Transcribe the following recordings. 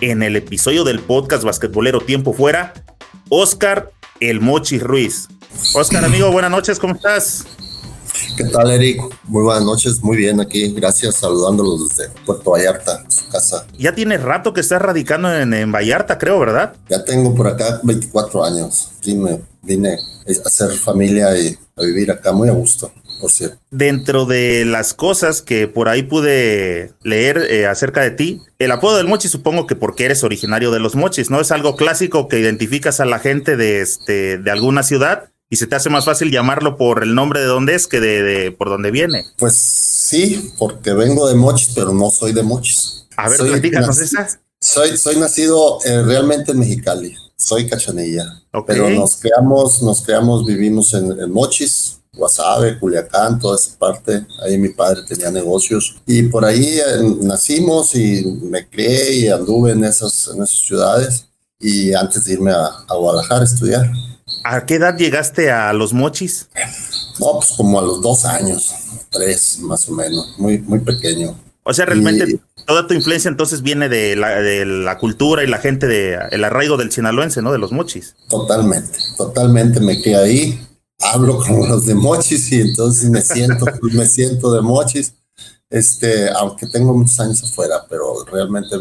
en el episodio del podcast basquetbolero Tiempo Fuera, Oscar El Mochi Ruiz. Oscar, amigo, buenas noches, ¿cómo estás? ¿Qué tal, Eric? Muy buenas noches, muy bien aquí. Gracias, saludándolos desde Puerto Vallarta, su casa. Ya tiene rato que estás radicando en, Vallarta, creo, ¿verdad? Ya tengo por acá 24 años. Me vine a hacer familia y a vivir acá muy a gusto. Dentro de las cosas que por ahí pude leer eh, acerca de ti, el apodo del mochi supongo que porque eres originario de los mochis, ¿no? Es algo clásico que identificas a la gente de, este, de alguna ciudad y se te hace más fácil llamarlo por el nombre de dónde es que de, por dónde viene. Pues sí, porque vengo de mochis, pero no soy de mochis. A ver, platícanos esa. Soy, soy nacido eh, realmente en Mexicali, soy cachanilla, pero nos creamos, nos creamos, vivimos en, en Mochis, Guasave, Culiacán, toda esa parte. Ahí mi padre tenía negocios. Y por ahí eh, nacimos y me crié y anduve en esas, en esas ciudades. Y antes de irme a, Guadalajara a estudiar. ¿A qué edad llegaste a Los Mochis? No, pues como a los dos años, tres más o menos, muy, muy pequeño. O sea, realmente toda tu influencia entonces viene de la, de la cultura y la gente, de, el arraigo del sinaloense, ¿no? De los mochis. Totalmente, totalmente me crié ahí hablo como los de mochis y entonces me siento, me siento de mochis. Este, aunque tengo muchos años afuera, pero realmente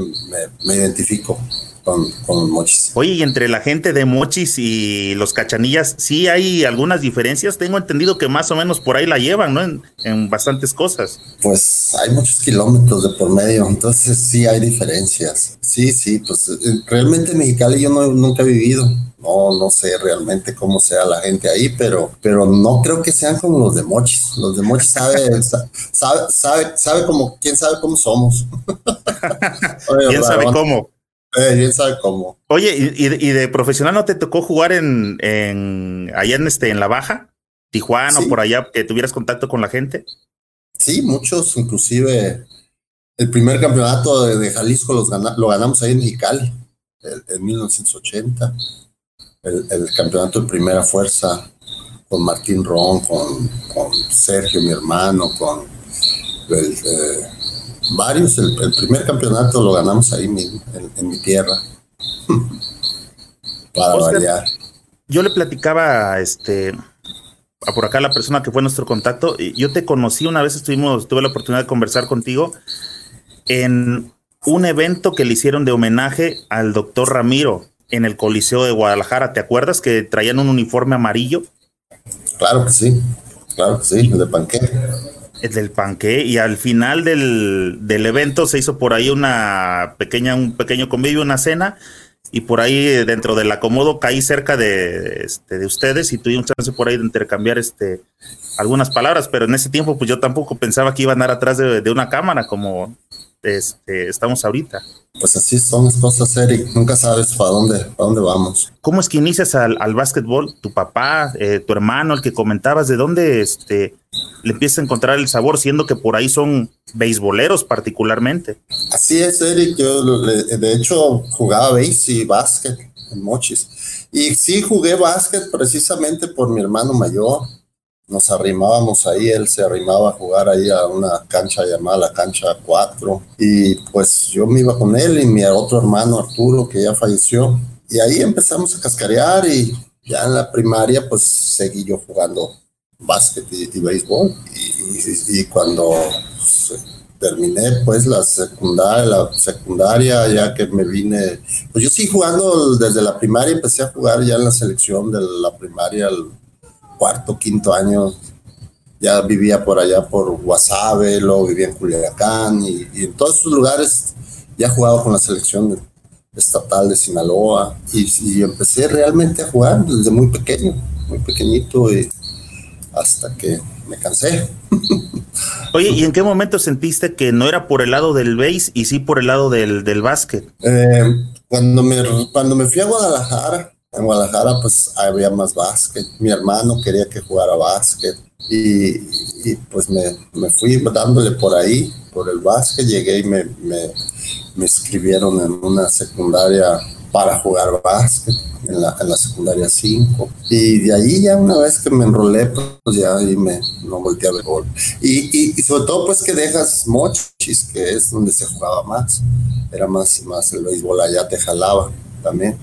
me, identifico con, con, Mochis. Oye, y entre la gente de Mochis y los cachanillas, sí hay algunas diferencias. Tengo entendido que más o menos por ahí la llevan, ¿no? En, en bastantes cosas. Pues hay muchos kilómetros de por medio, entonces sí hay diferencias. Sí, sí, pues eh, realmente en Mexicali yo no, nunca he vivido no, no sé realmente cómo sea la gente ahí, pero, pero no creo que sean como los de Mochis. Los de Mochis sabe, sabe, sabe, sabe como, quién sabe cómo somos. ¿Quién sabe cómo? Eh, ¿Quién sabe cómo? Oye, ¿y, de profesional no te tocó jugar en, en allá en este, en la baja? Tijuana o por allá que tuvieras contacto con la gente? Sí, muchos, inclusive el primer campeonato de, Jalisco los lo ganamos ahí en Mexicali, en 1980 el, campeonato de primera fuerza con Martín Ron, con, Sergio, mi hermano, con eh, varios. El, primer campeonato lo ganamos ahí mismo, en, mi tierra. Para variar. Yo le platicaba este, a por acá la persona que fue nuestro contacto. y Yo te conocí una vez, estuvimos, tuve la oportunidad de conversar contigo en un evento que le hicieron de homenaje al doctor Ramiro en el Coliseo de Guadalajara. ¿Te acuerdas que traían un uniforme amarillo? Claro que sí, claro que sí, el de panqué. El del panqué, y al final del, del, evento se hizo por ahí una pequeña, un pequeño convivio, una cena, y por ahí dentro del acomodo caí cerca de, este, de ustedes y tuvimos chance por ahí de intercambiar este, algunas palabras, pero en ese tiempo pues yo tampoco pensaba que iba a andar atrás de, de una cámara como este, estamos ahorita. Pues así son las cosas, Eric. Nunca sabes para dónde, para dónde vamos. ¿Cómo es que inicias al, al básquetbol? Tu papá, eh, tu hermano, el que comentabas, ¿de dónde este, le empiezas a encontrar el sabor, siendo que por ahí son beisboleros particularmente? Así es, Eric. Yo, de hecho, jugaba béis y básquet en Mochis. Y sí jugué básquet precisamente por mi hermano mayor nos arrimábamos ahí, él se arrimaba a jugar ahí a una cancha llamada la cancha 4 y pues yo me iba con él y mi otro hermano Arturo que ya falleció y ahí empezamos a cascarear y ya en la primaria pues seguí yo jugando básquet y, béisbol y, cuando pues, terminé pues la secundaria, la secundaria ya que me vine, pues yo sí jugando desde la primaria, empecé a jugar ya en la selección de la primaria cuarto, quinto año, ya vivía por allá por Guasave, luego vivía en Culiacán y, en todos esos lugares ya jugaba con la selección estatal de Sinaloa y, empecé realmente a jugar desde muy pequeño, muy pequeñito y hasta que me cansé. Oye, ¿y en qué momento sentiste que no era por el lado del base y sí por el lado del, del básquet? Eh, cuando me, cuando me fui a Guadalajara, en Guadalajara pues había más básquet. Mi hermano quería que jugara básquet y, pues me, me, fui dándole por ahí, por el básquet. Llegué y me, me, me inscribieron en una secundaria para jugar básquet en la, en la secundaria 5. Y de ahí ya una vez que me enrolé, pues ya ahí me no volteé a ver gol. Y, y, sobre todo pues que dejas Mochis, que es donde se jugaba más. Era más y más el béisbol allá te jalaba también.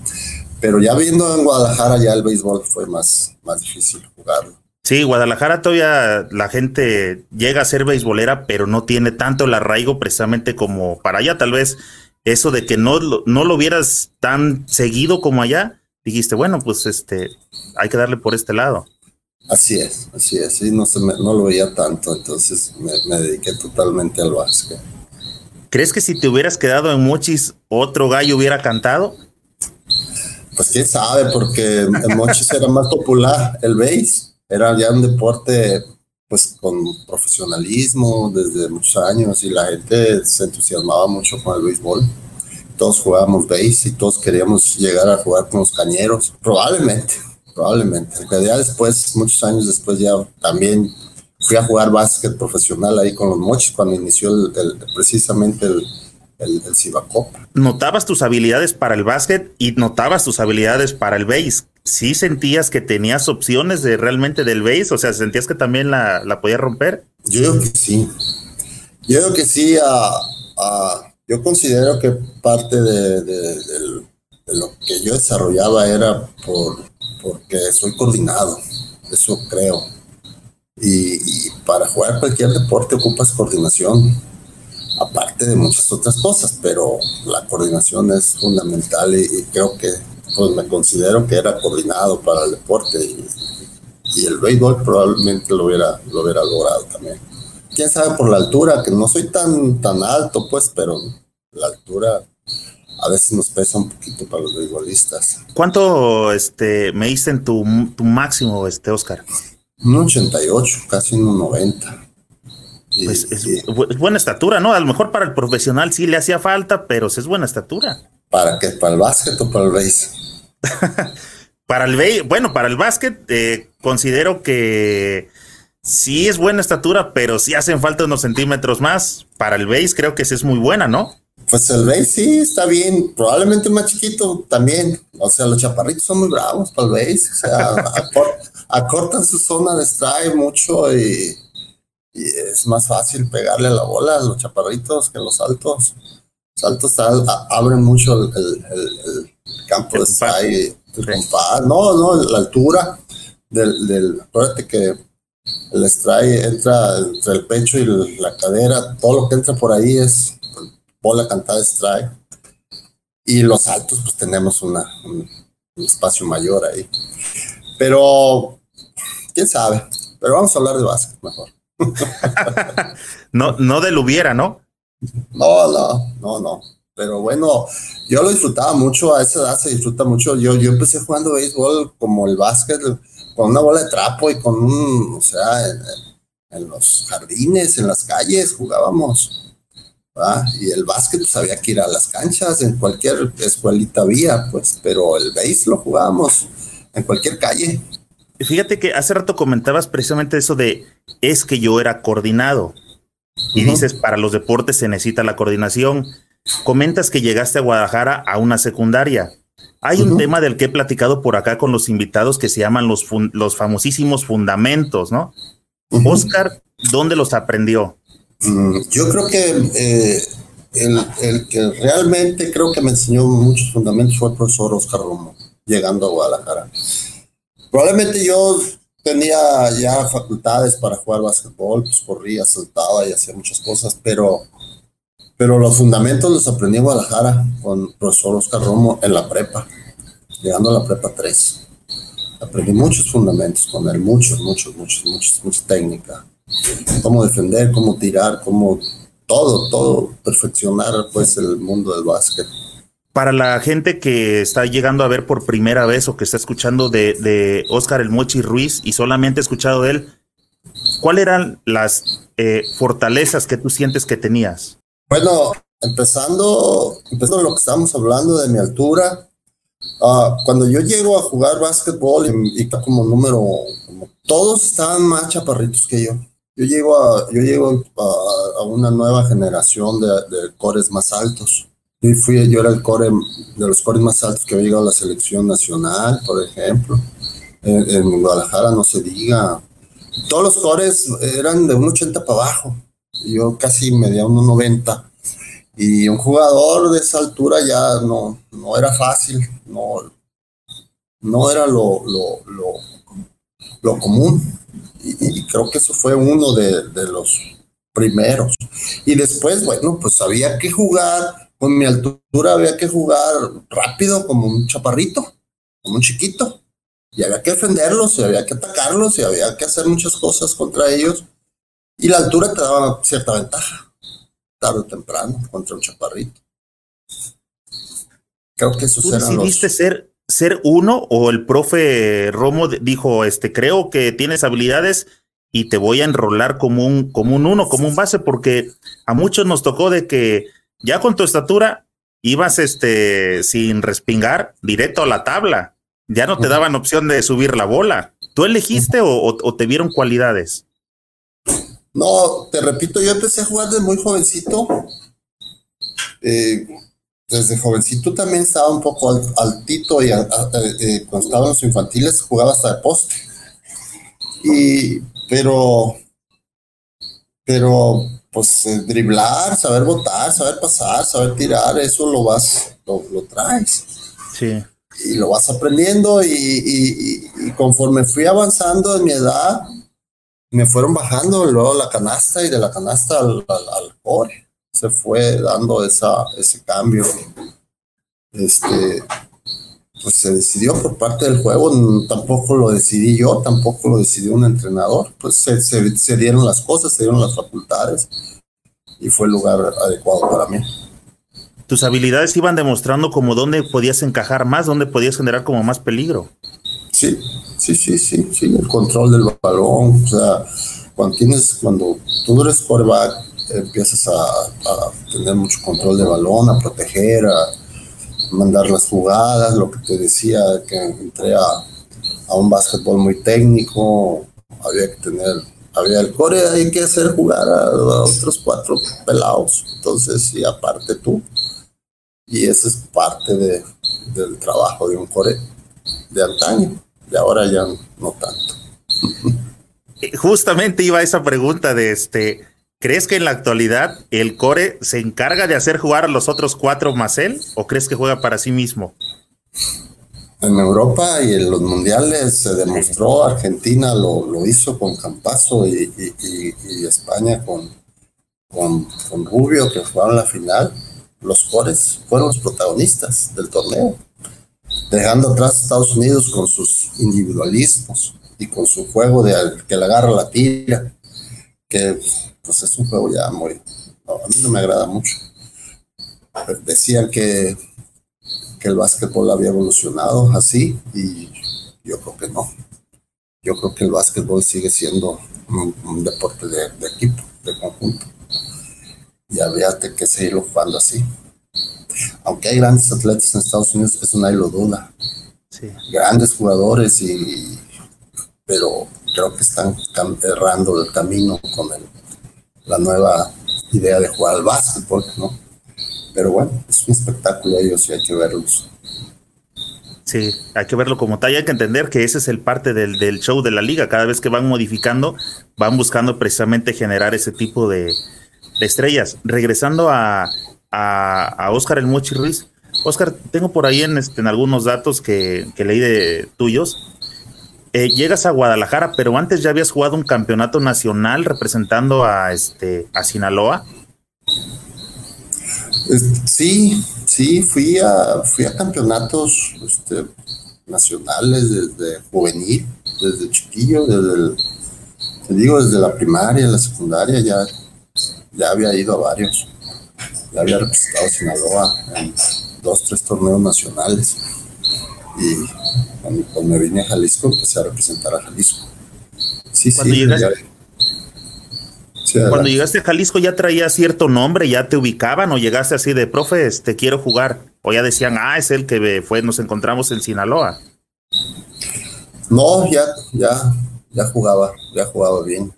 Pero ya viendo en Guadalajara ya el béisbol fue más, más difícil jugarlo. Sí, Guadalajara todavía la gente llega a ser beisbolera, pero no tiene tanto el arraigo precisamente como para allá. Tal vez eso de que no, no lo vieras tan seguido como allá, dijiste, bueno, pues este, hay que darle por este lado. Así es, así es, sí, no, se me, no lo veía tanto, entonces me, me, dediqué totalmente al básquet. ¿Crees que si te hubieras quedado en Mochis, otro gallo hubiera cantado? Pues quién sabe, porque en Mochis era más popular el base, era ya un deporte pues con profesionalismo desde muchos años y la gente se entusiasmaba mucho con el béisbol. Todos jugábamos base y todos queríamos llegar a jugar con los cañeros. Probablemente, probablemente. Ya después, muchos años después, ya también fui a jugar básquet profesional ahí con los mochis cuando inició el, precisamente el, el, el Notabas tus habilidades para el básquet y notabas tus habilidades para el base sí sentías que tenías opciones de realmente del base, o sea, sentías que también la, la podías romper. Yo creo que sí. Yo creo que sí. yo considero que parte de, lo que yo desarrollaba era por, porque soy coordinado, eso creo. Y, para jugar cualquier deporte ocupas coordinación, aparte de muchas otras cosas, pero la coordinación es fundamental y creo que pues me considero que era coordinado para el deporte y, el béisbol probablemente lo hubiera, lo hubiera logrado también. Quién sabe por la altura, que no soy tan, tan alto, pues, pero la altura a veces nos pesa un poquito para los beisbolistas. ¿Cuánto este, me diste en tu, tu máximo, este, Oscar? Un 88, casi un 90. Pues es, es, buena estatura, ¿no? A lo mejor para el profesional sí le hacía falta, pero es buena estatura. ¿Para qué? ¿Para el básquet o para el béisbol? para el bueno, para el básquet eh, considero que sí es buena estatura, pero sí hacen falta unos centímetros más. Para el base creo que sí es muy buena, ¿no? Pues el base sí está bien, probablemente más chiquito también. O sea, los chaparritos son muy bravos para el base. O sea, acortan su zona de strike mucho y, es más fácil pegarle a la bola a los chaparritos que los altos. Los altos abren mucho el campo de strike, no, no, la altura del, del, acuérdate que el strike entra entre el pecho y la cadera, todo lo que entra por ahí es bola cantada strike. Y los altos, pues tenemos una, un, espacio mayor ahí. Pero, quién sabe. Pero vamos a hablar de básquet mejor. No, no del hubiera, ¿no? No, no, no, no. Pero bueno, yo lo disfrutaba mucho, a esa edad se disfruta mucho. Yo, yo empecé jugando béisbol como el básquet, con una bola de trapo y con un, o sea, en, los jardines, en las calles jugábamos. Y el básquet pues había que ir a las canchas, en cualquier escuelita había, pues, pero el béis lo jugábamos en cualquier calle. Fíjate que hace rato comentabas precisamente eso de es que yo era coordinado. Y dices, para los deportes se necesita la coordinación. Comentas que llegaste a Guadalajara a una secundaria. Hay un tema del que he platicado por acá con los invitados que se llaman los, los famosísimos fundamentos, ¿no? Oscar, ¿dónde los aprendió? Mm, yo creo que eh, el, que realmente creo que me enseñó muchos fundamentos fue el profesor Oscar Romo, llegando a Guadalajara. Probablemente yo tenía ya facultades para jugar básquetbol, pues corría, saltaba y hacía muchas cosas, pero pero los fundamentos los aprendí en Guadalajara con el profesor Oscar Romo en la prepa, llegando a la prepa 3. Aprendí muchos fundamentos con él, muchos, muchos, muchos, muchos, mucha técnica. Cómo defender, cómo tirar, cómo todo, todo, perfeccionar pues el mundo del básquet. Para la gente que está llegando a ver por primera vez o que está escuchando de, de Oscar El Mochi Ruiz y solamente ha escuchado de él, ¿cuáles eran las eh, fortalezas que tú sientes que tenías? Bueno, empezando, empezando lo que estábamos hablando de mi altura, ah, cuando yo llego a jugar básquetbol y, como número, todos estaban más chaparritos que yo. Yo llego a, yo llego a, una nueva generación de, de, cores más altos. Yo, fui, yo era el core de los cores más altos que había llegado a la selección nacional, por ejemplo. En, Guadalajara no se diga. Todos los cores eran de un 80 para abajo. Yo casi medía un 90 y un jugador de esa altura ya no, no era fácil, no, no era lo, lo, lo, común. Y, creo que eso fue uno de, de, los primeros. Y después, bueno, pues había que jugar, con mi altura había que jugar rápido como un chaparrito, como un chiquito. Y había que defenderlos, y había que atacarlos, y había que hacer muchas cosas contra ellos. Y la altura te daba cierta ventaja tarde o temprano contra un chaparrito. Creo que eso ¿Tú decidiste ser, ser uno o el profe Romo dijo, este, creo que tienes habilidades y te voy a enrolar como un, como un uno, como un base, porque a muchos nos tocó de que ya con tu estatura ibas este, sin respingar directo a la tabla. Ya no te daban opción de subir la bola. ¿Tú elegiste o te vieron cualidades? No, te repito, yo empecé a jugar desde muy jovencito. Eh, desde jovencito también estaba un poco altito y eh, cuando estaba en los infantiles jugaba hasta de poste. Y, pero, pero, pues eh, driblar, saber botar, saber pasar, saber tirar, eso lo vas, lo, traes. Sí. Y lo vas aprendiendo y, y conforme fui avanzando en mi edad, me fueron bajando luego la canasta y de la canasta al, al, core. Se fue dando esa, ese cambio. Este, pues se decidió por parte del juego, tampoco lo decidí yo, tampoco lo decidió un entrenador, pues se, se, dieron las cosas, se dieron las facultades y fue el lugar adecuado para mí. Tus habilidades iban demostrando como dónde podías encajar más, dónde podías generar como más peligro. Sí, sí, sí, sí, sí, el control del balón, o sea, cuando tienes, cuando tú eres quarterback, empiezas a, tener mucho control de balón, a proteger, a mandar las jugadas, lo que te decía, que entré a, a un básquetbol muy técnico, había que tener, había el core, hay que hacer jugar a, otros cuatro pelados, entonces, y aparte tú, y esa es parte de, del trabajo de un core de antaño de ahora ya no tanto. Justamente iba esa pregunta de este, ¿crees que en la actualidad el core se encarga de hacer jugar a los otros cuatro más él o crees que juega para sí mismo? En Europa y en los mundiales se demostró, Argentina lo, hizo con Campazo y, España con, con, Rubio, que jugaron la final. Los cores fueron los protagonistas del torneo dejando atrás a Estados Unidos con sus individualismos y con su juego de que le agarra la tira, que pues es un juego ya muy, a mí no me agrada mucho. Decían que, que el básquetbol había evolucionado así y yo creo que no. Yo creo que el básquetbol sigue siendo un, deporte de, de, equipo, de conjunto. Y habría que seguirlo jugando así aunque hay grandes atletas en Estados Unidos, eso nadie lo duda. Grandes jugadores, y, pero creo que están errando el camino con la nueva idea de jugar al básquetbol, ¿no? Pero bueno, es un espectáculo ellos y hay que verlos. Sí, hay que verlo como tal. Hay que entender que ese es el parte del, del, show de la liga. Cada vez que van modificando, van buscando precisamente generar ese tipo de, estrellas. Regresando a, a, Oscar el Mochi Ruiz. Oscar, tengo por ahí en, este, en algunos datos que, leí de tuyos. Eh, llegas a Guadalajara, pero antes ya habías jugado un campeonato nacional representando a este a Sinaloa. Sí, sí, fui a fui a campeonatos este, nacionales desde juvenil, desde chiquillo, desde te digo, desde la primaria, la secundaria, ya, ya había ido a varios ya había representado a Sinaloa en dos, tres torneos nacionales. Y cuando, me vine a Jalisco, empecé a representar a Jalisco. Sí, sí, Cuando llegaste a Jalisco ya traía cierto nombre, ya te ubicaban o llegaste así de, profe, te este, quiero jugar. O ya decían, ah, es el que fue, nos encontramos en Sinaloa. No, ya, ya, ya jugaba, ya jugaba bien.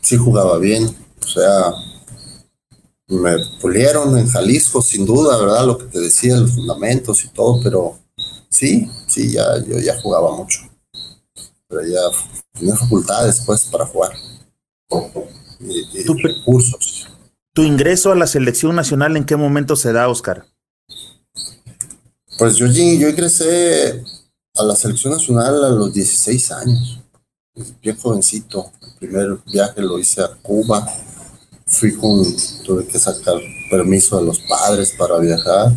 Sí jugaba bien. O sea, me pulieron en Jalisco, sin duda, ¿verdad? Lo que te decía, los fundamentos y todo, pero sí, sí, ya, yo ya jugaba mucho. Pero ya tenía facultades, pues, para jugar tu, recursos. ¿Tu ingreso a la selección nacional en qué momento se da, Oscar? Pues yo, yo ingresé a la selección nacional a los 16 años, bien jovencito. El primer viaje lo hice a Cuba. Fui con, tuve que sacar permiso de los padres para viajar.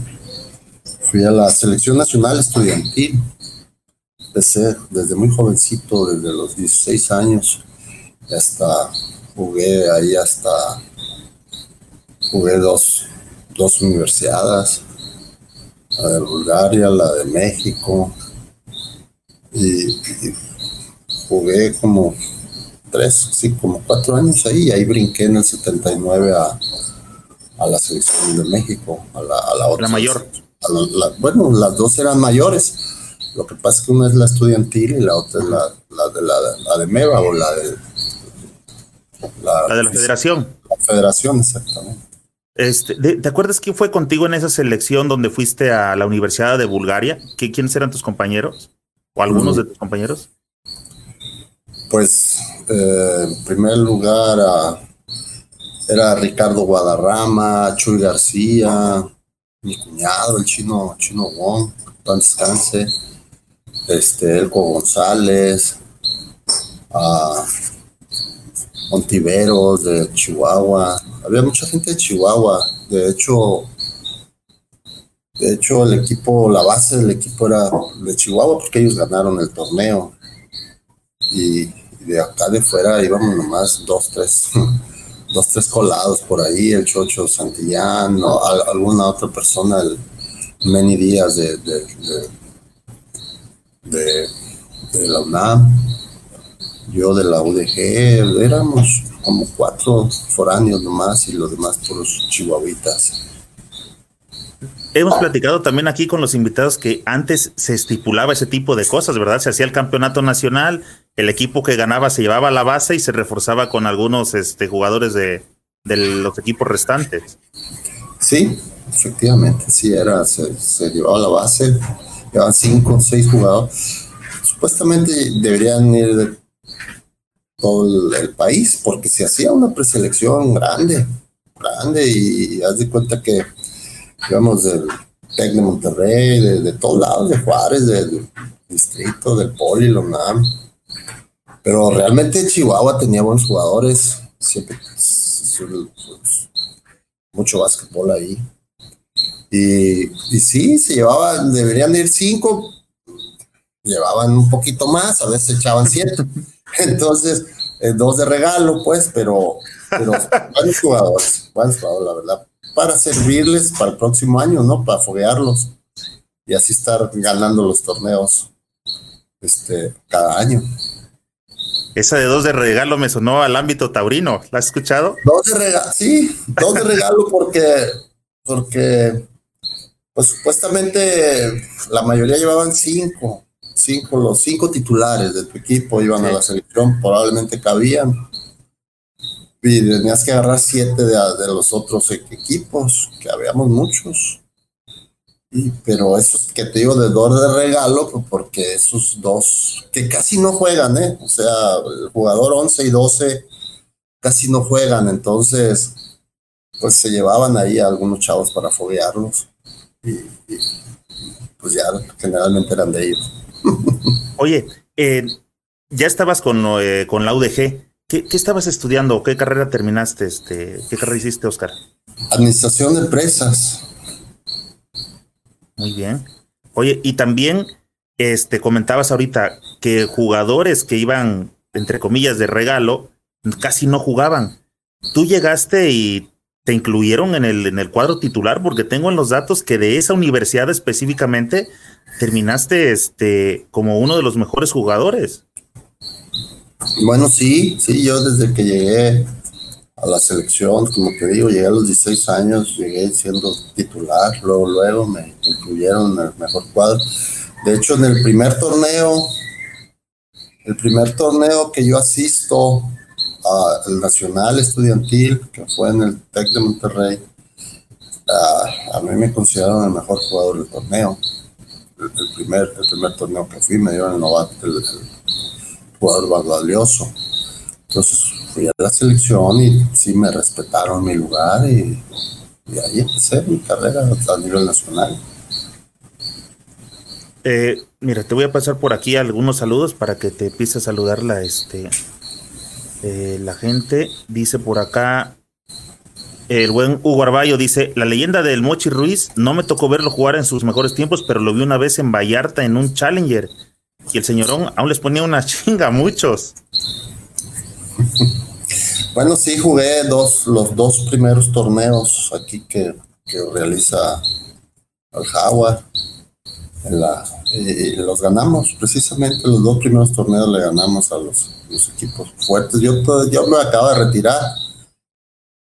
Fui a la selección nacional estudiantil. Empecé desde muy jovencito, desde los 16 años hasta jugué ahí hasta, jugué dos, dos universidades, la de Bulgaria, la de México, y, jugué como tres, sí, como cuatro años ahí, ahí brinqué en el 79 a, a la selección de México, a la, a la otra. La mayor. Bueno, las dos eran mayores. Lo que pasa es que una es la estudiantil y la otra es la, la de la, la de MEVA o la de la, de la federación. La federación, exactamente. Este, ¿Te acuerdas quién fue contigo en esa selección donde fuiste a la Universidad de Bulgaria? ¿Quiénes eran tus compañeros? ¿O algunos mm. de tus compañeros? Pues, eh, en primer lugar, era Ricardo Guadarrama, Chuy García, mi cuñado, el chino, chino Wong, don descanse, este, Elco González, a Montiveros, de Chihuahua. Había mucha gente de Chihuahua. De hecho, de hecho, el equipo, la base del equipo era de Chihuahua porque ellos ganaron el torneo. Y, de acá de fuera íbamos nomás dos, tres, dos, tres colados por ahí, el Chocho Santillán, o alguna otra persona, el Many Díaz de, de, de, de la UNAM yo de la UDG, éramos como cuatro foráneos nomás y los demás puros chihuahuitas. Hemos platicado también aquí con los invitados que antes se estipulaba ese tipo de cosas, ¿verdad? Se hacía el campeonato nacional, el equipo que ganaba se llevaba la base y se reforzaba con algunos este, jugadores de, los equipos restantes. Sí, efectivamente, sí, era, se, se llevaba la base, llevaban cinco, seis jugadores. Supuestamente deberían ir de todo el, país, porque se hacía una preselección grande, grande, y haz de cuenta que, digamos, del TEC de Monterrey, de, todos lados, de Juárez, del distrito, del Poli, Lonam. Pero realmente Chihuahua tenía buenos jugadores, siempre mucho básquetbol ahí. Y, y sí, se llevaban, deberían ir cinco, llevaban un poquito más, a veces echaban siete. Entonces, eh, dos de regalo, pues, pero, pero buenos jugadores, buenos jugadores, la verdad, para servirles para el próximo año, ¿no? Para foguearlos y así estar ganando los torneos este, cada año. Esa de dos de regalo me sonó al ámbito taurino, ¿la has escuchado? Dos de regalo, sí, dos de regalo porque, porque, pues supuestamente la mayoría llevaban cinco cinco, los cinco titulares de tu equipo iban a la selección, probablemente cabían. Y tenías que agarrar siete de, los otros e-, equipos, que habíamos muchos. Pero esos que te digo de dos de regalo, pues, porque esos dos que casi no juegan, ¿eh? O sea, el jugador 11 y 12 casi no juegan, entonces, pues se llevaban ahí a algunos chavos para foguearlos. y pues ya generalmente eran de ellos. Oye, eh, ya estabas con, eh, con la UDG. ¿Qué, estabas estudiando? ¿Qué carrera terminaste? Este, ¿Qué carrera hiciste, Oscar? Administración de empresas. Muy bien. Oye, y también este, comentabas ahorita que jugadores que iban, entre comillas, de regalo, casi no jugaban. Tú llegaste y te incluyeron en el, en el cuadro titular, porque tengo en los datos que de esa universidad específicamente terminaste este, como uno de los mejores jugadores. Bueno, sí, sí, yo desde que llegué a la selección, como te digo, llegué a los 16 años, llegué siendo titular, luego, luego me incluyeron en el mejor cuadro. De hecho, en el primer torneo, el primer torneo que yo asisto al Nacional Estudiantil, que fue en el TEC de Monterrey, a mí me consideraron el mejor jugador del torneo. El, primer, el primer torneo que fui me dieron el novato, el, jugador más valioso. Entonces fui a la selección y sí me respetaron mi lugar y, ahí empecé mi carrera a nivel nacional. Eh, mira, te voy a pasar por aquí algunos saludos para que te empiece a saludar la, este, eh, la gente. Dice por acá el buen Hugo Arballo dice, la leyenda del Mochi Ruiz, no me tocó verlo jugar en sus mejores tiempos, pero lo vi una vez en Vallarta en un Challenger. Y el señorón aún les ponía una chinga a muchos. Bueno, sí, jugué dos, los dos primeros torneos aquí que, realiza el Jaguar. y los ganamos, precisamente los dos primeros torneos le ganamos a los, equipos fuertes. Yo, yo me acabo de retirar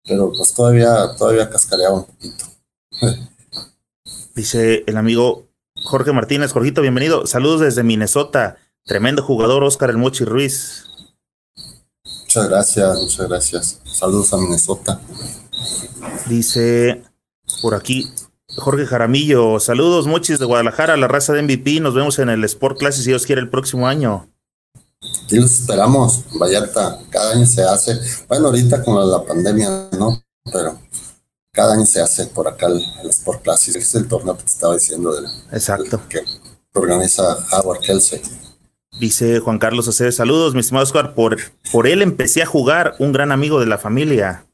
pero pues todavía, todavía cascareaba un poquito. Dice el amigo Jorge Martínez, Jorgito, bienvenido. Saludos desde Minnesota. Tremendo jugador, Oscar El Mochi Ruiz. Muchas gracias, muchas gracias. Saludos a Minnesota. Dice por aquí Jorge Jaramillo, saludos Mochis de Guadalajara, la raza de MVP. Nos vemos en el Sport Classic si Dios quiere el próximo año. Aquí los esperamos, Vallarta, cada año se hace, bueno, ahorita con la, pandemia, ¿no? Pero cada año se hace por acá el, Sport Classic, es el torneo que te estaba diciendo del, Exacto. que organiza Howard Kelsey. Dice Juan Carlos Aceves, saludos, mi estimado Oscar, por, por él empecé a jugar, un gran amigo de la familia.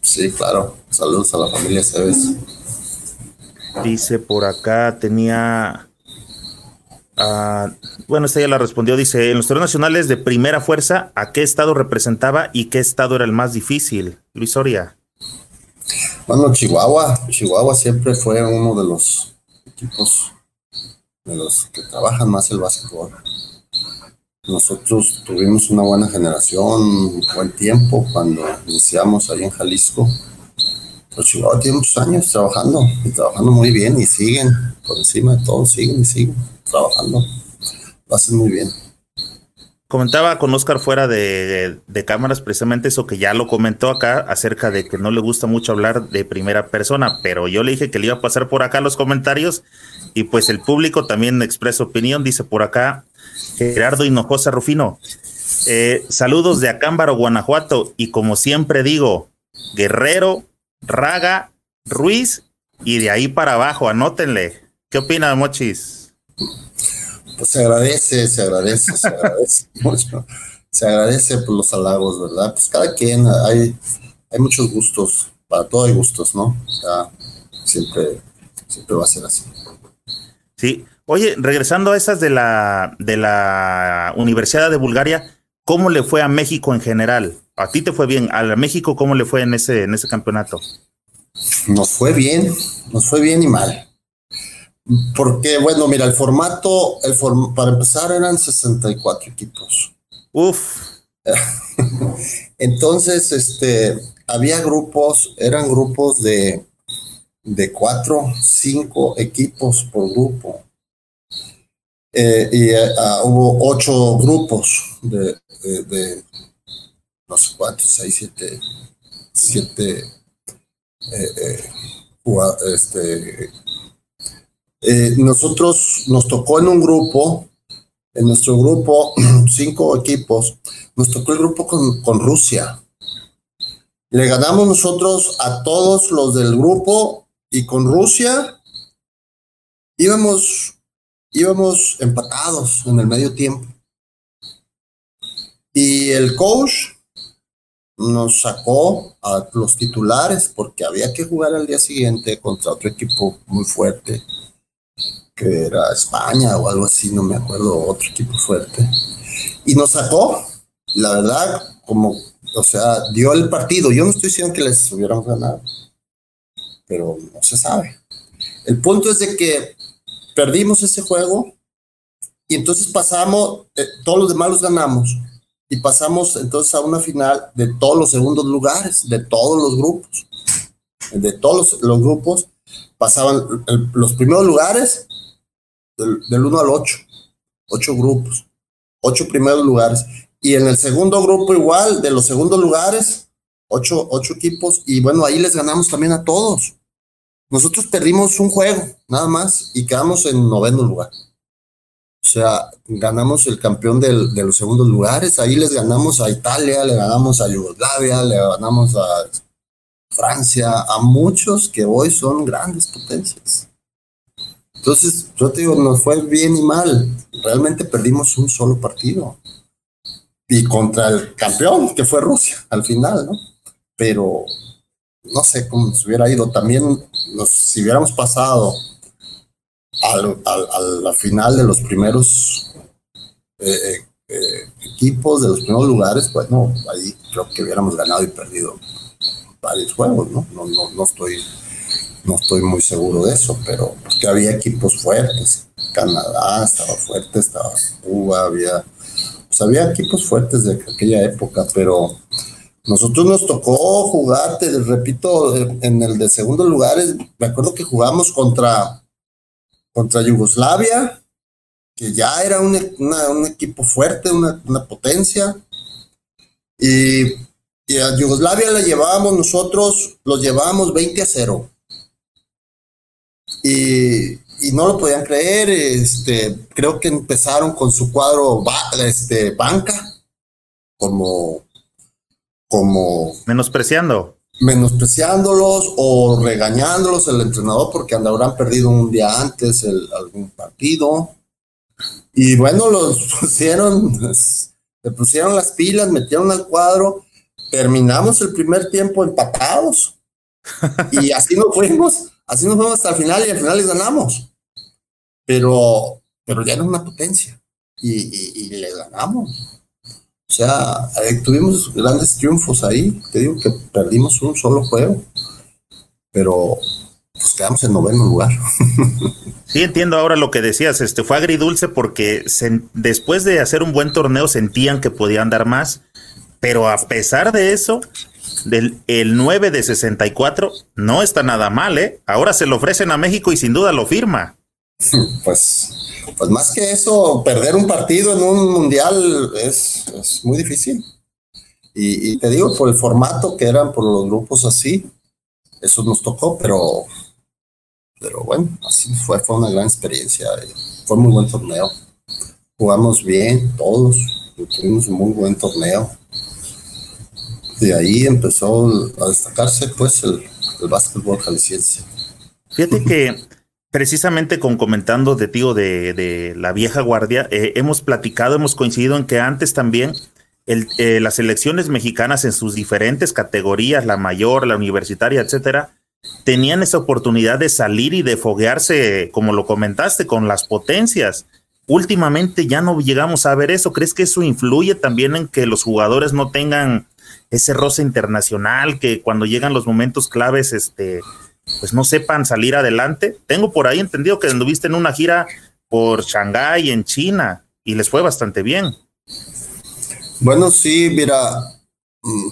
Sí, claro, saludos a la familia Aceves. Dice por acá, tenía Ah, bueno, esta ya la respondió. Dice: En los torneos nacionales de primera fuerza, ¿a qué estado representaba y qué estado era el más difícil? Luis Soria. Bueno, Chihuahua. Chihuahua siempre fue uno de los equipos de los que trabajan más el básquetbol. Nosotros tuvimos una buena generación, buen tiempo cuando iniciamos ahí en Jalisco. Pero Chihuahua tiene muchos años trabajando y trabajando muy bien y siguen por encima de todo, siguen y siguen trabajando. Lo hacen muy bien. Comentaba con Oscar fuera de, cámaras precisamente eso que ya lo comentó acá acerca de que no le gusta mucho hablar de primera persona, pero yo le dije que le iba a pasar por acá los comentarios y pues el público también expresa opinión, dice por acá Gerardo Hinojosa Rufino. Eh, saludos de Acámbaro, Guanajuato y como siempre digo, Guerrero, Raga, Ruiz y de ahí para abajo, anótenle. ¿Qué opina Mochis? Pues se agradece, se agradece, se agradece mucho. Se agradece por los halagos, ¿verdad? Pues cada quien, hay, hay muchos gustos, para todo hay gustos, ¿no? O sea, siempre, siempre va a ser así. Sí. Oye, regresando a esas de la, de la Universidad de Bulgaria, ¿cómo le fue a México en general? A ti te fue bien, a México, ¿cómo le fue en ese, en ese campeonato? Nos fue bien, nos fue bien y mal. Porque, bueno, mira, el formato, el para empezar eran 64 equipos. Uf. Entonces, este, había grupos, eran grupos de, de cuatro, cinco equipos por grupo. Eh, y eh, ah, hubo ocho grupos de, de, no sé cuántos, seis, siete, siete eh, este, eh, nosotros nos tocó en un grupo, en nuestro grupo, cinco equipos, nos tocó el grupo con, Rusia. Le ganamos nosotros a todos los del grupo y con Rusia íbamos, íbamos empatados en el medio tiempo. Y el coach nos sacó a los titulares porque había que jugar al día siguiente contra otro equipo muy fuerte que era España o algo así, no me acuerdo, otro equipo fuerte. Y nos sacó, la verdad, como, o sea, dio el partido. Yo no estoy diciendo que les hubiéramos ganado, pero no se sabe. El punto es de que perdimos ese juego y entonces pasamos, eh, todos los demás los ganamos y pasamos entonces a una final de todos los segundos lugares, de todos los grupos. De todos los, grupos pasaban los primeros lugares del, del 1 al 8, ocho grupos, ocho primeros lugares. Y en el segundo grupo igual, de los segundos lugares, ocho, ocho equipos, y bueno, ahí les ganamos también a todos. Nosotros perdimos un juego, nada más, y quedamos en noveno lugar. O sea, ganamos el campeón del, de los segundos lugares, ahí les ganamos a Italia, le ganamos a Yugoslavia, le ganamos a Francia, a muchos que hoy son grandes potencias. Entonces, yo te digo, nos fue bien y mal. Realmente perdimos un solo partido. Y contra el campeón, que fue Rusia, al final, ¿no? Pero no sé cómo se hubiera ido. También, si hubiéramos pasado a la final de los primeros eh, eh, eh, equipos, de los primeros lugares, pues no, ahí creo que hubiéramos ganado y perdido varios juegos, ¿no? No, no, no estoy no estoy muy seguro de eso, pero que había equipos fuertes. Canadá estaba fuerte, estaba Cuba, había, pues había equipos fuertes de aquella época, pero nosotros nos tocó jugar, te repito, en el de segundo lugar, me acuerdo que jugamos contra contra Yugoslavia, que ya era un, equipo fuerte, una, potencia. Y, a Yugoslavia la llevábamos nosotros, los llevábamos 20 a 0. Y, no lo podían creer, este, creo que empezaron con su cuadro este, banca, como, como... Menospreciando menospreciándolos o regañándolos el entrenador porque habrán perdido un día antes el, algún partido. Y bueno, los pusieron, le pusieron las pilas, metieron al cuadro, terminamos el primer tiempo empatados. y así nos fuimos, así nos fuimos hasta el final y al final les ganamos. Pero, pero ya era una potencia y, y, ganamos. O sea, tuvimos grandes triunfos ahí. Te digo que perdimos un solo juego, pero pues quedamos en noveno lugar. Sí, entiendo ahora lo que decías. Este fue agridulce porque después de hacer un buen torneo sentían que podían dar más, pero a pesar de eso, del el 9 de 64 no está nada mal, ¿eh? Ahora se lo ofrecen a México y sin duda lo firma. Pues pues más que eso, perder un partido en un mundial es, muy difícil. Y, te digo, por el formato que eran por los grupos así, eso nos tocó, pero, pero bueno, así fue, fue una gran experiencia. Fue muy buen torneo. Jugamos bien todos, tuvimos un muy buen torneo. De ahí empezó a destacarse pues el, el básquetbol jalisciense. Fíjate que precisamente con comentando de tío de, la vieja guardia, eh, hemos platicado, hemos coincidido en que antes también el, eh, las elecciones mexicanas en sus diferentes categorías, la mayor, la universitaria, etcétera, tenían esa oportunidad de salir y de foguearse, como lo comentaste, con las potencias. Últimamente ya no llegamos a ver eso. ¿Crees que eso influye también en que los jugadores no tengan ese roce internacional, que cuando llegan los momentos claves, este, pues no sepan salir adelante. Tengo por ahí entendido que anduviste en una gira por Shanghái en China y les fue bastante bien. Bueno, sí, mira, mm,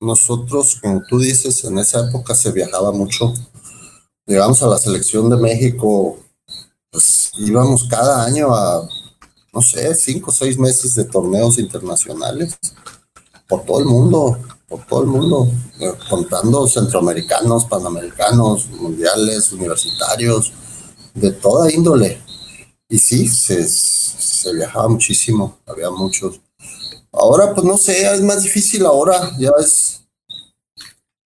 nosotros, como tú dices, en esa época se viajaba mucho. Llegamos a la selección de México, pues íbamos cada año a, no sé, cinco o seis meses de torneos internacionales por todo el mundo por todo el mundo, contando centroamericanos, panamericanos, mundiales, universitarios, de toda índole. Y sí, se, se viajaba muchísimo, había muchos. Ahora, pues no sé, es más difícil ahora, ya es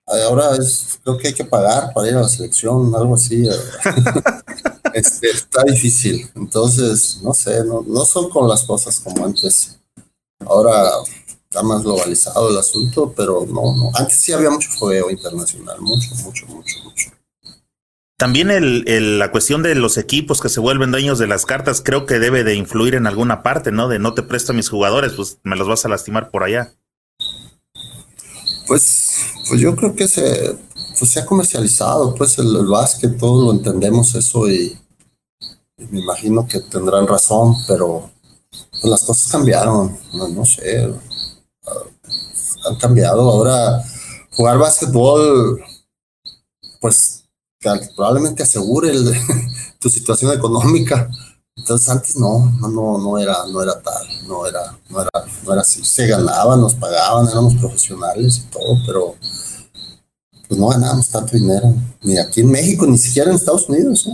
ahora es, creo que hay que pagar para ir a la selección, algo así. Eh. este, está difícil. Entonces, no sé, no, no son con las cosas como antes. Ahora está más globalizado el asunto, pero no, no. Antes sí había mucho fogueo internacional, mucho, mucho, mucho, mucho. También el, la cuestión de los equipos que se vuelven dueños de las cartas creo que debe de influir en alguna parte, ¿no? De no te presto a mis jugadores, pues me los vas a lastimar por allá. Pues, pues yo creo que se, pues se ha comercializado, pues el, el básquet, todos lo entendemos eso y, y, me imagino que tendrán razón, pero Pues las cosas cambiaron, no, sé, han cambiado. Ahora jugar básquetbol, pues probablemente asegure tu situación económica. Entonces antes no, no, no era, no era tal, no era, no era, no era así. Se ganaban, nos pagaban, éramos profesionales y todo, pero pues no ganábamos tanto dinero, ni aquí en México, ni siquiera en Estados Unidos.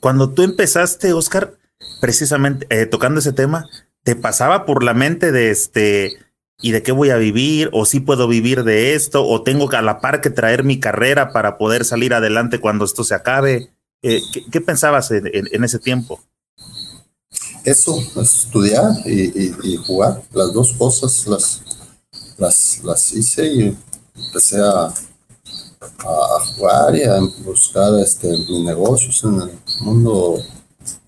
Cuando tú empezaste, Oscar, precisamente eh, tocando ese tema, ¿te pasaba por la mente de este, y de qué voy a vivir? ¿O si puedo vivir de esto? ¿O tengo que a la par que traer mi carrera para poder salir adelante cuando esto se acabe? ¿qué, pensabas en, ese tiempo? Eso, estudiar y, jugar, las dos cosas las, las, las hice y empecé a, a jugar y a buscar este, mis negocios en el mundo,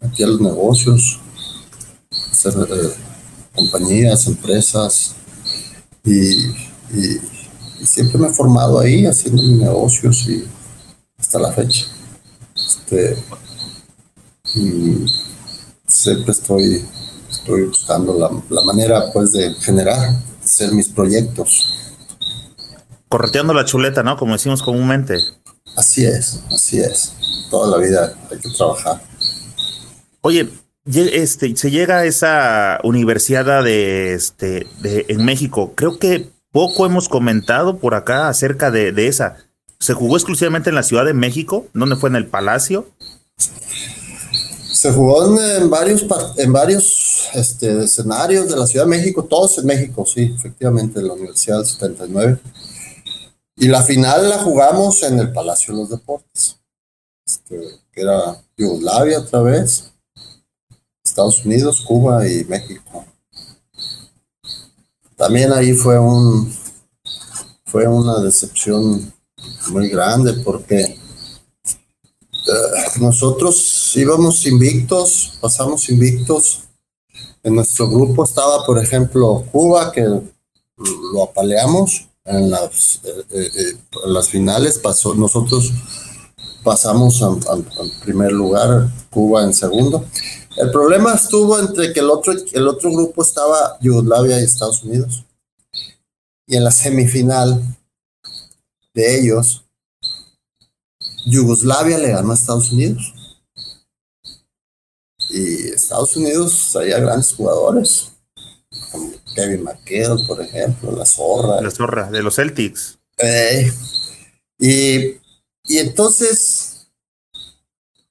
aquí a los negocios, eh, compañías, empresas y, siempre me he formado ahí haciendo mis negocios y hasta la fecha. Este, y siempre estoy, estoy buscando la, la manera pues de generar, hacer mis proyectos correteando la chuleta, ¿no? Como decimos comúnmente. Así es, así es. Toda la vida hay que trabajar. Oye, este, se llega a esa universidad de, este, de, en México. Creo que poco hemos comentado por acá acerca de, de esa. ¿Se jugó exclusivamente en la Ciudad de México? ¿Dónde fue en el Palacio? Se jugó en, varios en varios este, escenarios de la Ciudad de México, todos en México, sí, efectivamente, en la Universidad del 79. Y la final la jugamos en el Palacio de los Deportes, este, que era Yugoslavia otra vez, Estados Unidos, Cuba y México. También ahí fue un fue una decepción muy grande porque eh, nosotros íbamos invictos, pasamos invictos. En nuestro grupo estaba, por ejemplo, Cuba, que lo apaleamos en las, eh, eh, eh, las finales pasó, nosotros pasamos al primer lugar, Cuba en segundo. El problema estuvo entre que el otro, el otro grupo estaba Yugoslavia y Estados Unidos. Y en la semifinal de ellos, Yugoslavia le ganó a Estados Unidos. Y Estados Unidos había grandes jugadores. Kevin McHale, por ejemplo, la zorra. La zorra, de los Celtics. Eh, y, entonces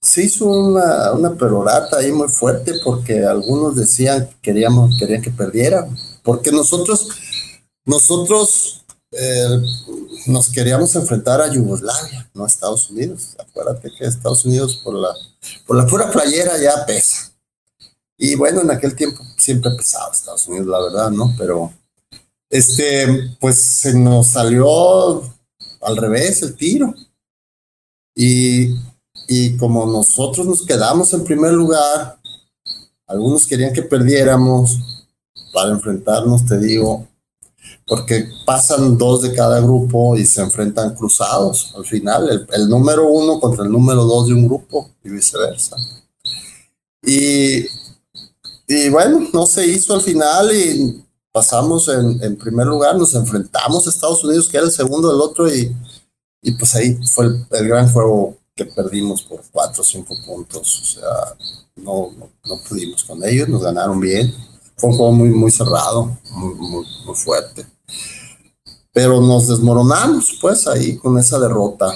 se hizo una, una, perorata ahí muy fuerte porque algunos decían que queríamos, querían que perdiera, porque nosotros, nosotros eh, nos queríamos enfrentar a Yugoslavia, no a Estados Unidos. Acuérdate que Estados Unidos por la, por la pura playera ya pesa. Y bueno, en aquel tiempo siempre pesaba Estados Unidos, la verdad, ¿no? Pero este, pues se nos salió al revés el tiro. Y, y como nosotros nos quedamos en primer lugar, algunos querían que perdiéramos para enfrentarnos, te digo, porque pasan dos de cada grupo y se enfrentan cruzados al final, el, el número uno contra el número dos de un grupo y viceversa. Y y bueno, no se hizo al final y pasamos en, primer lugar, nos enfrentamos a Estados Unidos, que era el segundo del otro, y, y pues ahí fue el, gran juego que perdimos por cuatro o cinco puntos. O sea, no, no, pudimos con ellos, nos ganaron bien. Fue un juego muy, muy cerrado, muy, muy, muy fuerte. Pero nos desmoronamos, pues, ahí con esa derrota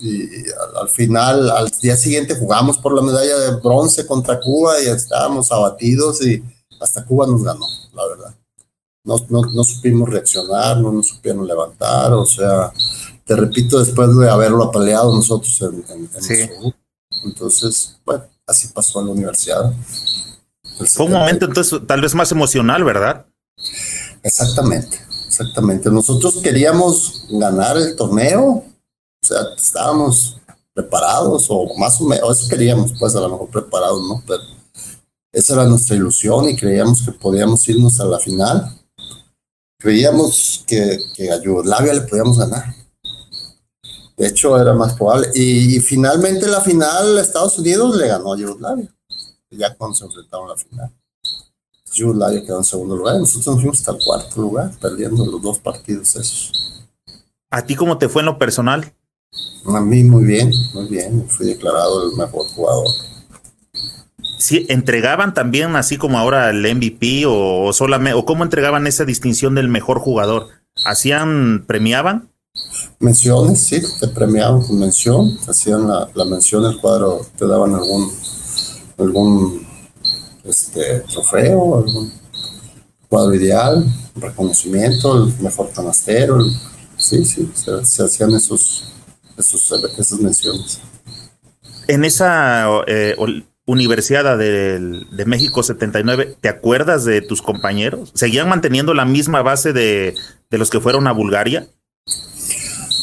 y al, final, al día siguiente jugamos por la medalla de bronce contra Cuba y estábamos abatidos y hasta Cuba nos ganó, la verdad. No, no, supimos reaccionar, no nos supieron levantar, o sea, te repito, después de haberlo apaleado nosotros en, en, Entonces, bueno, así pasó en la universidad. Fue un momento entonces tal vez más emocional, ¿verdad? Exactamente, exactamente. Nosotros queríamos ganar el torneo, o sea, estábamos preparados o más o menos, eso queríamos, pues a lo mejor preparados, ¿no? Pero esa era nuestra ilusión y creíamos que podíamos irnos a la final. Creíamos que, que a Yugoslavia le podíamos ganar. De hecho, era más probable. Y, finalmente la final, Estados Unidos le ganó a Yugoslavia, ya cuando se enfrentaron a la final. Jude quedó en segundo lugar nosotros nos fuimos hasta el cuarto lugar, perdiendo los dos partidos esos. ¿A ti cómo te fue en lo personal? A mí muy bien, muy bien. Fui declarado el mejor jugador. Sí, entregaban también así como ahora el MVP o, solamente o cómo entregaban esa distinción del mejor jugador. ¿Hacían premiaban? Menciones, sí, te premiaban con mención, hacían la, la mención, el cuadro, te daban algún algún este trofeo, algún cuadro ideal, reconocimiento, el mejor canastero, sí, sí, se, hacían esos, esos, esas menciones. En esa eh, Universidad de, de, México 79, ¿te acuerdas de tus compañeros? ¿Seguían manteniendo la misma base de, de los que fueron a Bulgaria?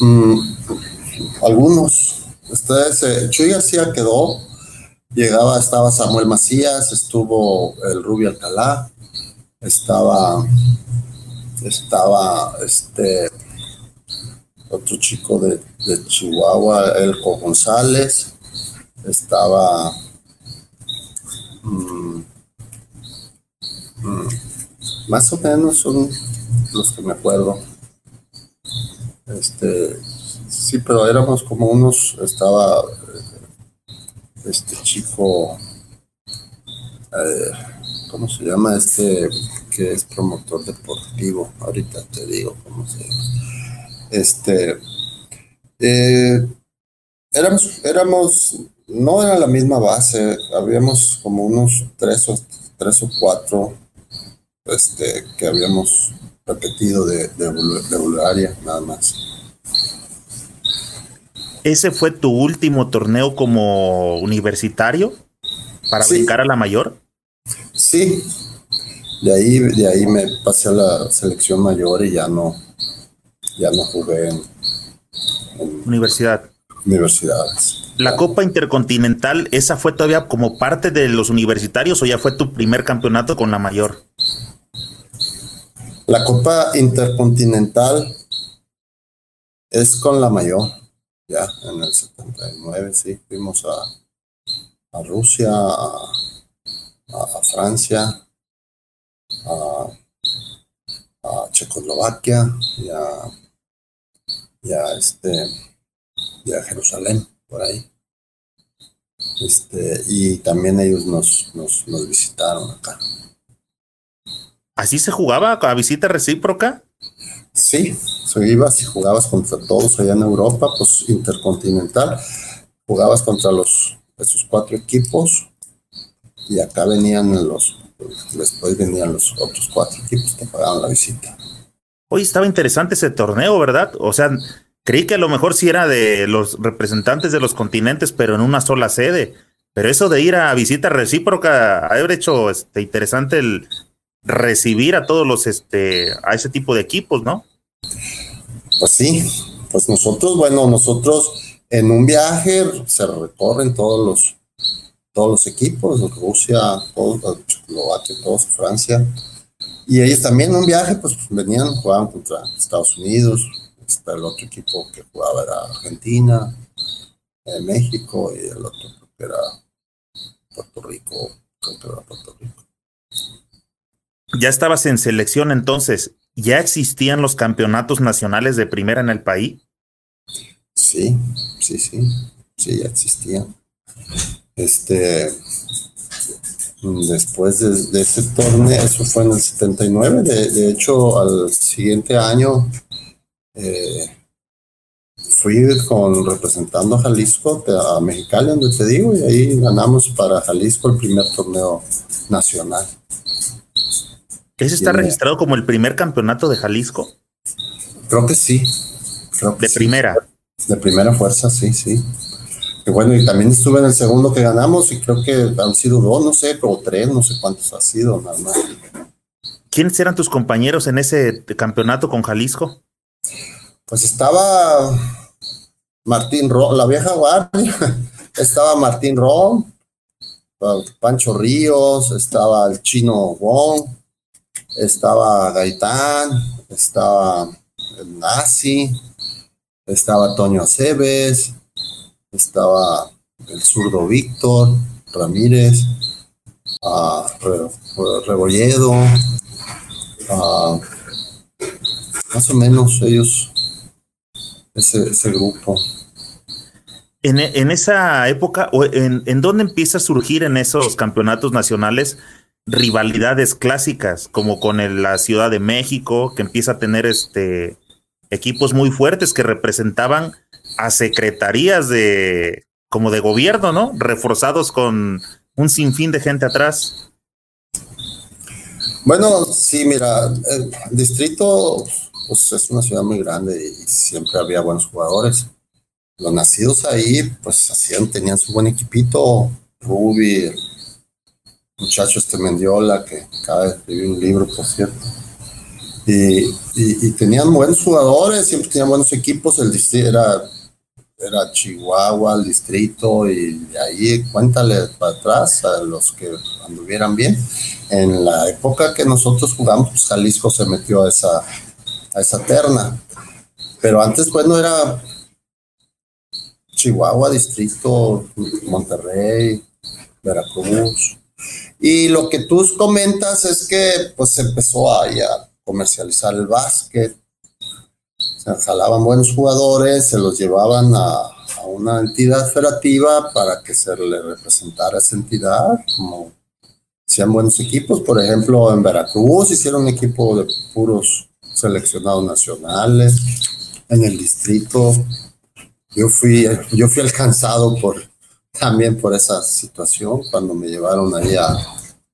Mm, algunos. Ustedes, eh, Chuy García quedó, llegaba, estaba Samuel Macías, estuvo el Rubio Alcalá, estaba, estaba este otro chico de, de Chihuahua, Elco González, estaba mm, mm, más o menos son los que me acuerdo. Este, sí, pero éramos como unos, estaba eh, este chico, ¿cómo se llama? Este que es promotor deportivo, ahorita te digo cómo se llama. Este, eh, éramos, éramos, no era la misma base, habíamos como unos tres o, tres o cuatro este, que habíamos repetido de, de, Bulgaria, nada más. ¿Ese fue tu último torneo como universitario para brincar a la mayor? Sí, de ahí, de ahí me pasé a la selección mayor y ya no, ya no jugué en, universidad. Universidades. ¿La Copa Intercontinental, esa fue todavía como parte de los universitarios o ya fue tu primer campeonato con la mayor? La Copa Intercontinental es con la mayor, ya en el 79, sí, fuimos a, a Rusia, a, Francia, a, Checoslovaquia y a, este, y Jerusalén, por ahí. Este, y también ellos nos, nos visitaron acá. ¿Así se jugaba a visita recíproca? Sí, si ibas y jugabas contra todos allá en Europa, pues intercontinental, jugabas contra los esos cuatro equipos y acá venían los, después venían los otros cuatro equipos que pagaban la visita. Hoy estaba interesante ese torneo, ¿verdad? O sea, creí que a lo mejor sí era de los representantes de los continentes, pero en una sola sede. Pero eso de ir a visita recíproca, haber hecho este, interesante el, recibir a todos los, este, a ese tipo de equipos, ¿no? Pues sí, pues nosotros, bueno, nosotros en un viaje se recorren todos los, todos los equipos, Rusia, todos, Checoslovaquia, todos, Francia, y ellos también en un viaje, pues venían, jugaban contra Estados Unidos, está el otro equipo que jugaba era Argentina, eh, México, y el otro que era Puerto Rico, Puerto Rico ya estabas en selección entonces, ¿ya existían los campeonatos nacionales de primera en el país? Sí, sí, sí, sí, ya existían. Este, después de, ese torneo, eso fue en el 79, de, hecho al siguiente año eh, fui con representando a Jalisco, a Mexicali, donde te digo, y ahí ganamos para Jalisco el primer torneo nacional. ¿Ese está registrado como el primer campeonato de Jalisco? Creo que sí. de primera. De primera fuerza, sí, sí. Y bueno, y también estuve en el segundo que ganamos y creo que han sido dos, no sé, o tres, no sé cuántos ha sido, nada más. ¿Quiénes eran tus compañeros en ese campeonato con Jalisco? Pues estaba Martín Ro, la vieja guardia, estaba Martín Ron, Pancho Ríos, estaba el chino Wong, estaba Gaitán, estaba el Nazi, estaba Toño Aceves, estaba el zurdo Víctor Ramírez, a Rebolledo, más o menos ellos, ese, ese grupo. En, en, esa época, o en, ¿en dónde empieza a surgir en esos campeonatos nacionales rivalidades clásicas, como con la Ciudad de México, que empieza a tener este equipos muy fuertes que representaban a secretarías de como de gobierno, ¿no? Reforzados con un sinfín de gente atrás. Bueno, sí, mira, el distrito pues, es una ciudad muy grande y siempre había buenos jugadores. Los nacidos ahí, pues hacían, tenían su buen equipito. Ruby, el muchacho este Mendiola, que acaba de escribir un libro, por cierto. Y, y, tenían buenos jugadores, siempre tenían buenos equipos. El era era Chihuahua, el distrito, y ahí cuéntale para atrás a los que anduvieran bien. En la época que nosotros jugamos, pues, Jalisco se metió a esa, a esa terna. Pero antes, bueno, era Chihuahua, distrito, Monterrey, Veracruz. Y lo que tú comentas es que pues empezó a, a comercializar el básquet, jalaban buenos jugadores, se los llevaban a, una entidad federativa para que se le representara esa entidad, como sean buenos equipos. Por ejemplo, en Veracruz hicieron un equipo de puros seleccionados nacionales. En el distrito, yo fui, yo fui alcanzado por, también por esa situación cuando me llevaron ahí a,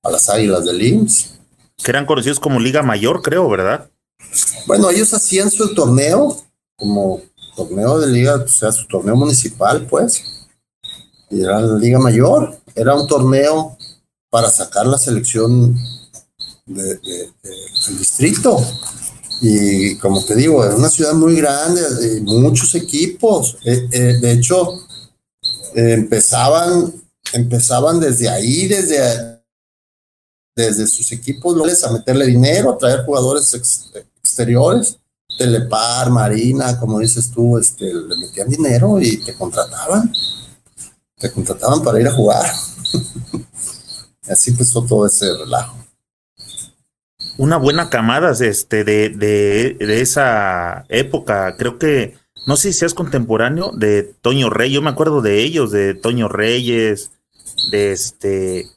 a las Águilas del IMSS. Que eran conocidos como Liga Mayor, creo, ¿verdad? Bueno, ellos hacían su torneo como torneo de liga, o sea, su torneo municipal, pues. Y era la liga mayor, era un torneo para sacar la selección del distrito. Y como te digo, es una ciudad muy grande, de muchos equipos. Eh, eh, de hecho, empezaban, empezaban desde ahí, desde, desde sus equipos a meterle dinero, a traer jugadores exteriores, Telepar, Marina, como dices tú, este, le metían dinero y te contrataban. Te contrataban para ir a jugar. Así empezó todo ese relajo. Una buena camada este, de, de, de esa época. Creo que, no sé si seas contemporáneo de Toño Reyes. Yo me acuerdo de ellos, de Toño Reyes, de este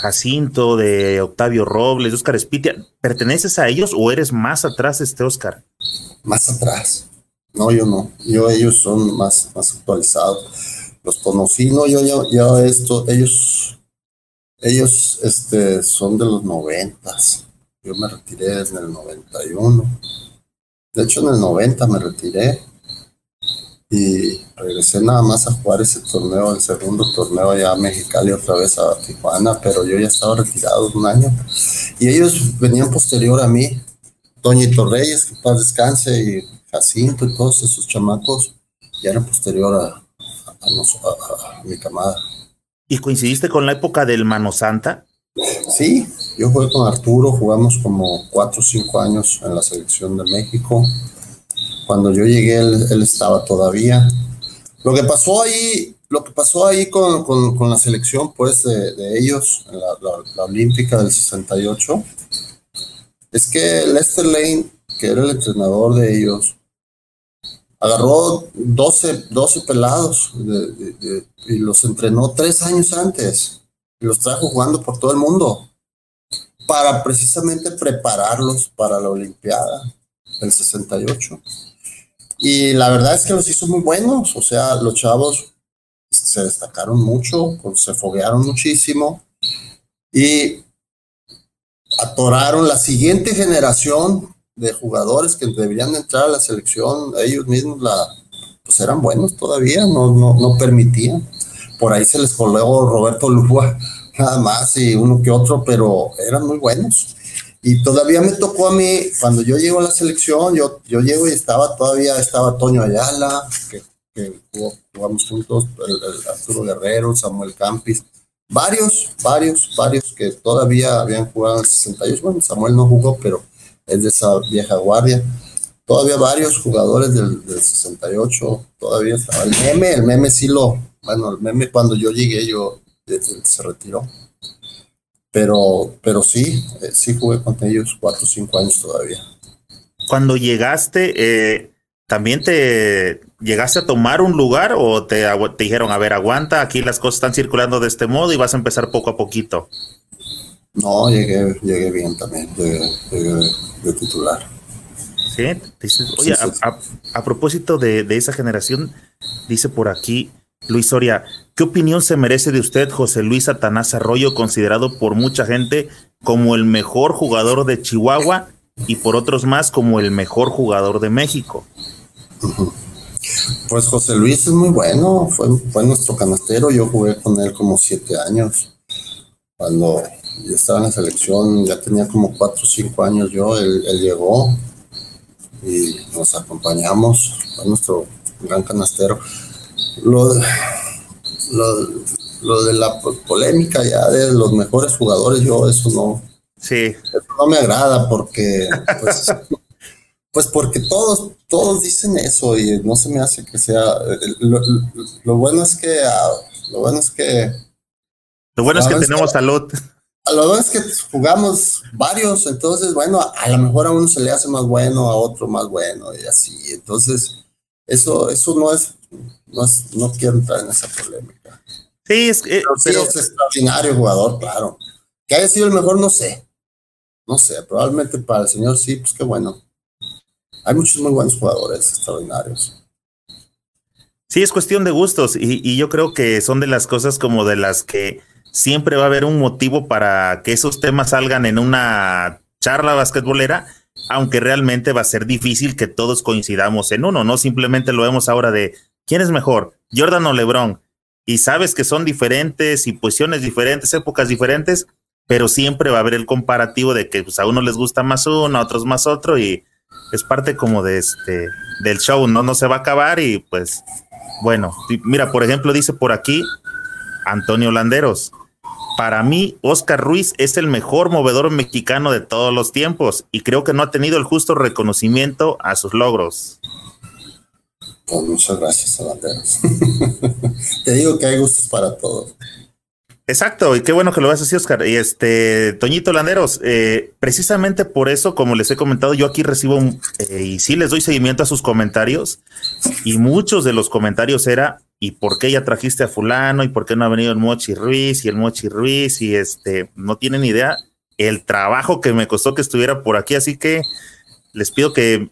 Jacinto, de Octavio Robles, de Oscar Espitia, ¿perteneces a ellos o eres más atrás este Oscar? Más atrás. No, yo no. Yo ellos son más, más actualizados. Los conocí, no, yo ya, esto, ellos, ellos este, son de los noventas. Yo me retiré en el 91. De hecho, en el 90 me retiré y regresé nada más a jugar ese torneo, el segundo torneo allá a Mexicali, otra vez a Tijuana, pero yo ya estaba retirado un año. Y ellos venían posterior a mí, Toñito Reyes, que paz descanse, y Jacinto y todos esos chamacos, ya eran posterior a, a, mi camada. ¿Y coincidiste con la época del Mano Santa? Sí, yo jugué con Arturo, jugamos como cuatro o cinco años en la selección de México. Cuando yo llegué, él, estaba todavía. Lo que pasó ahí, lo que pasó ahí con, con, la selección, pues, de, ellos, la, la, olímpica del 68, es que Lester Lane, que era el entrenador de ellos, agarró 12, 12 pelados y los entrenó tres años antes y los trajo jugando por todo el mundo para precisamente prepararlos para la Olimpiada del 68. Y la verdad es que los hizo muy buenos, o sea, los chavos se destacaron mucho, se foguearon muchísimo y atoraron la siguiente generación de jugadores que deberían entrar a la selección, ellos mismos la, pues eran buenos todavía, no, no, no permitían. Por ahí se les colgó Roberto Lúa, nada más, y uno que otro, pero eran muy buenos. Y todavía me tocó a mí, cuando yo llego a la selección, yo, yo llego y estaba todavía, estaba Toño Ayala, que, jugamos juntos, el, Arturo Guerrero, Samuel Campis, varios, varios, varios que todavía habían jugado en el 68. Bueno, Samuel no jugó, pero es de esa vieja guardia. Todavía varios jugadores del, del 68, todavía estaba el meme, el meme sí lo, bueno, el meme cuando yo llegué, yo se retiró pero, pero sí, eh, sí jugué con ellos cuatro o cinco años todavía. Cuando llegaste, eh, ¿también te llegaste a tomar un lugar o te, te dijeron, a ver, aguanta, aquí las cosas están circulando de este modo y vas a empezar poco a poquito? No, llegué, llegué bien también, llegué, de titular. Sí, oye, a, propósito de, de, esa generación, dice por aquí Luis Soria, ¿qué opinión se merece de usted, José Luis Satanás Arroyo, considerado por mucha gente como el mejor jugador de Chihuahua y por otros más como el mejor jugador de México? Pues José Luis es muy bueno, fue, nuestro canastero, yo jugué con él como siete años. Cuando yo estaba en la selección, ya tenía como cuatro o cinco años yo, él, llegó y nos acompañamos, fue nuestro gran canastero. Lo, lo, de la polémica ya de los mejores jugadores, yo eso no, sí. no me agrada porque pues, pues, porque todos, todos dicen eso y no se me hace que sea. Lo, bueno es que ah, lo bueno es que lo bueno es que tenemos salud. Lo bueno es que jugamos varios, entonces, bueno, a, lo mejor a uno se le hace más bueno, a otro más bueno, y así. Entonces, eso, eso no es, no es, no quiero entrar en esa polémica. Sí, es, que pero, es extraordinario jugador, claro. Que haya sido el mejor, no sé. No sé, probablemente para el señor sí, pues qué bueno. Hay muchos muy buenos jugadores extraordinarios. Sí, es cuestión de gustos y, y yo creo que son de las cosas como de las que siempre va a haber un motivo para que esos temas salgan en una charla basquetbolera, aunque realmente va a ser difícil que todos coincidamos en uno, ¿no? Simplemente lo vemos ahora de quién es mejor, Jordan o LeBron, y sabes que son diferentes y posiciones diferentes, épocas diferentes, pero siempre va a haber el comparativo de que pues, a uno les gusta más uno, a otros más otro, y es parte como de este del show, ¿no? No se va a acabar y pues bueno, mira, por ejemplo, dice por aquí Antonio Landeros, para mí, Oscar Ruiz es el mejor movedor mexicano de todos los tiempos y creo que no ha tenido el justo reconocimiento a sus logros. Pues muchas gracias, Landeros. Te digo que hay gustos para todos. Exacto, y qué bueno que lo veas así, Oscar. Y este, Toñito Landeros, eh, precisamente por eso, como les he comentado, yo aquí recibo eh, y sí les doy seguimiento a sus comentarios, y muchos de los comentarios era ¿y por qué ya trajiste a fulano? ¿Y por qué no ha venido el Mochi Ruiz? Y el Mochi Ruiz, y este, no tienen idea el trabajo que me costó que estuviera por aquí, así que les pido que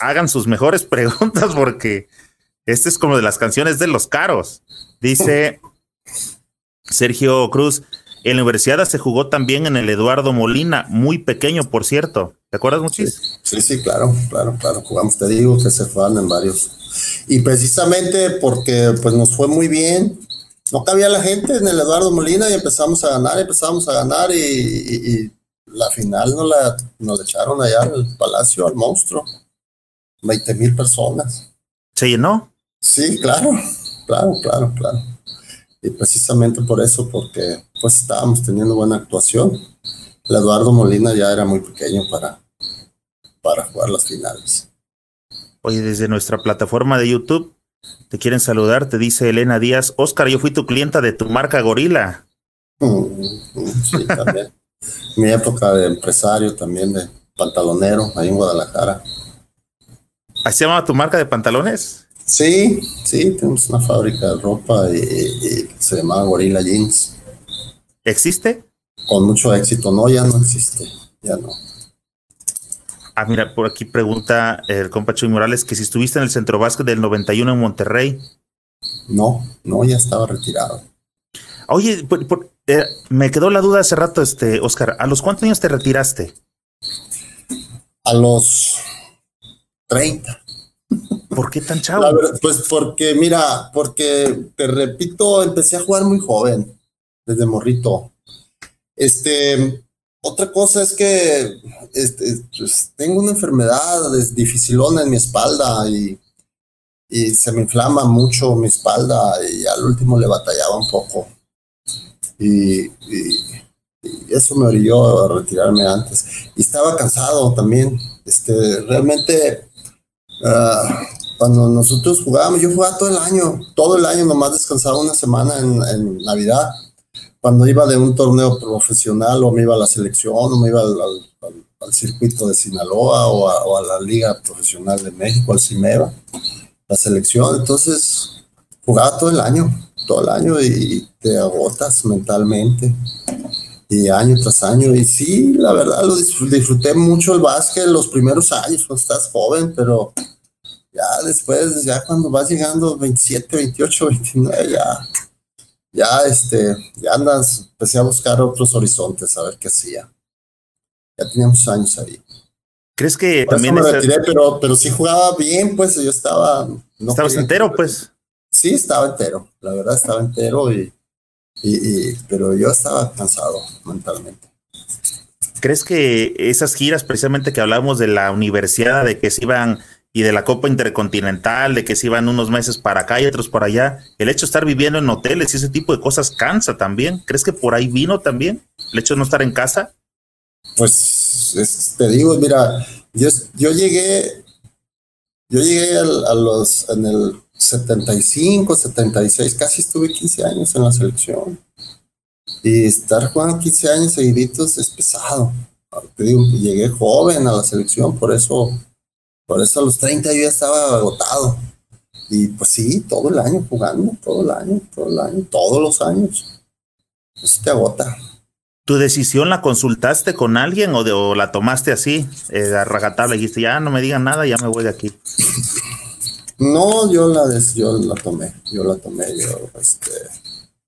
hagan sus mejores preguntas porque este es como de las canciones de los caros. Dice Sergio Cruz, en la universidad se jugó también en el Eduardo Molina, muy pequeño, por cierto. ¿Te acuerdas, Mochis? Sí, sí, claro, claro, claro. Jugamos, te digo que se juegan en varios y precisamente porque pues nos fue muy bien, no cabía la gente en el Eduardo Molina y empezamos a ganar, empezamos a ganar y, la final nos la, nos echaron allá al palacio, al monstruo. 20 mil personas. ¿Se llenó? Sí, claro, claro, claro, claro. Y precisamente por eso, porque pues estábamos teniendo buena actuación. El Eduardo Molina ya era muy pequeño para, para jugar las finales. Oye, desde nuestra plataforma de YouTube te quieren saludar, te dice Elena Díaz, Oscar, yo fui tu clienta de tu marca Gorila. Mm, sí, también. Mi época de empresario también, de pantalonero, ahí en Guadalajara. ¿Así se llama tu marca de pantalones? Sí, sí, tenemos una fábrica de ropa y, se llama Gorila Jeans. ¿Existe? Con mucho éxito, no, ya no existe, ya no. Ah, mira, por aquí pregunta el compa Chuy Morales que si estuviste en el centro básquet del 91 en Monterrey. No, no, ya estaba retirado. Oye, eh, me quedó la duda hace rato, este, Oscar, ¿a los cuántos años te retiraste? A los 30. ¿Por qué tan chavo? pues porque, mira, porque te repito, empecé a jugar muy joven, desde morrito. Este, otra cosa es que este, pues, tengo una enfermedad dificilona en mi espalda y, se me inflama mucho mi espalda y al último le batallaba un poco. Y, eso me orilló a retirarme antes. Y estaba cansado también. Este, realmente, ah, cuando nosotros jugábamos, yo jugaba todo el año, todo el año, nomás descansaba una semana en, en Navidad cuando iba de un torneo profesional o me iba a la selección o me iba al, circuito de Sinaloa o a, la Liga Profesional de México, al CIMEVA, la selección. Entonces jugaba todo el año, todo el año y te agotas mentalmente y año tras año. Y sí, la verdad, lo disfruté, mucho el básquet los primeros años cuando estás joven, pero ya después, ya cuando vas llegando 27, 28, 29, ya ya este, ya andas, empecé a buscar otros horizontes, a ver qué hacía. Ya teníamos años ahí. ¿Crees que también me retiré, pero, pero sí jugaba bien, pues yo estaba. No ¿Estabas entero, pues? Sí, estaba entero, la verdad estaba entero y, y, pero yo estaba cansado mentalmente. ¿Crees que esas giras, precisamente que hablábamos de la universidad, de que se iban y de la Copa Intercontinental, de que se iban unos meses para acá y otros para allá, el hecho de estar viviendo en hoteles y ese tipo de cosas cansa también. ¿Crees que por ahí vino también el hecho de no estar en casa? Pues te digo, mira, yo, yo llegué, yo llegué a los, en el 75, 76, casi estuve 15 años en la selección. Y estar jugando 15 años seguiditos es pesado. Te digo, llegué joven a la selección, por eso por eso a los 30 yo ya estaba agotado. Y pues sí, todo el año jugando, todo el año, todo el año, todos los años. Eso te agota. ¿Tu decisión la consultaste con alguien o, de, la tomaste así, eh, a? Dijiste, ya no me digan nada, ya me voy de aquí. No, yo la, yo la tomé, yo la tomé, yo este,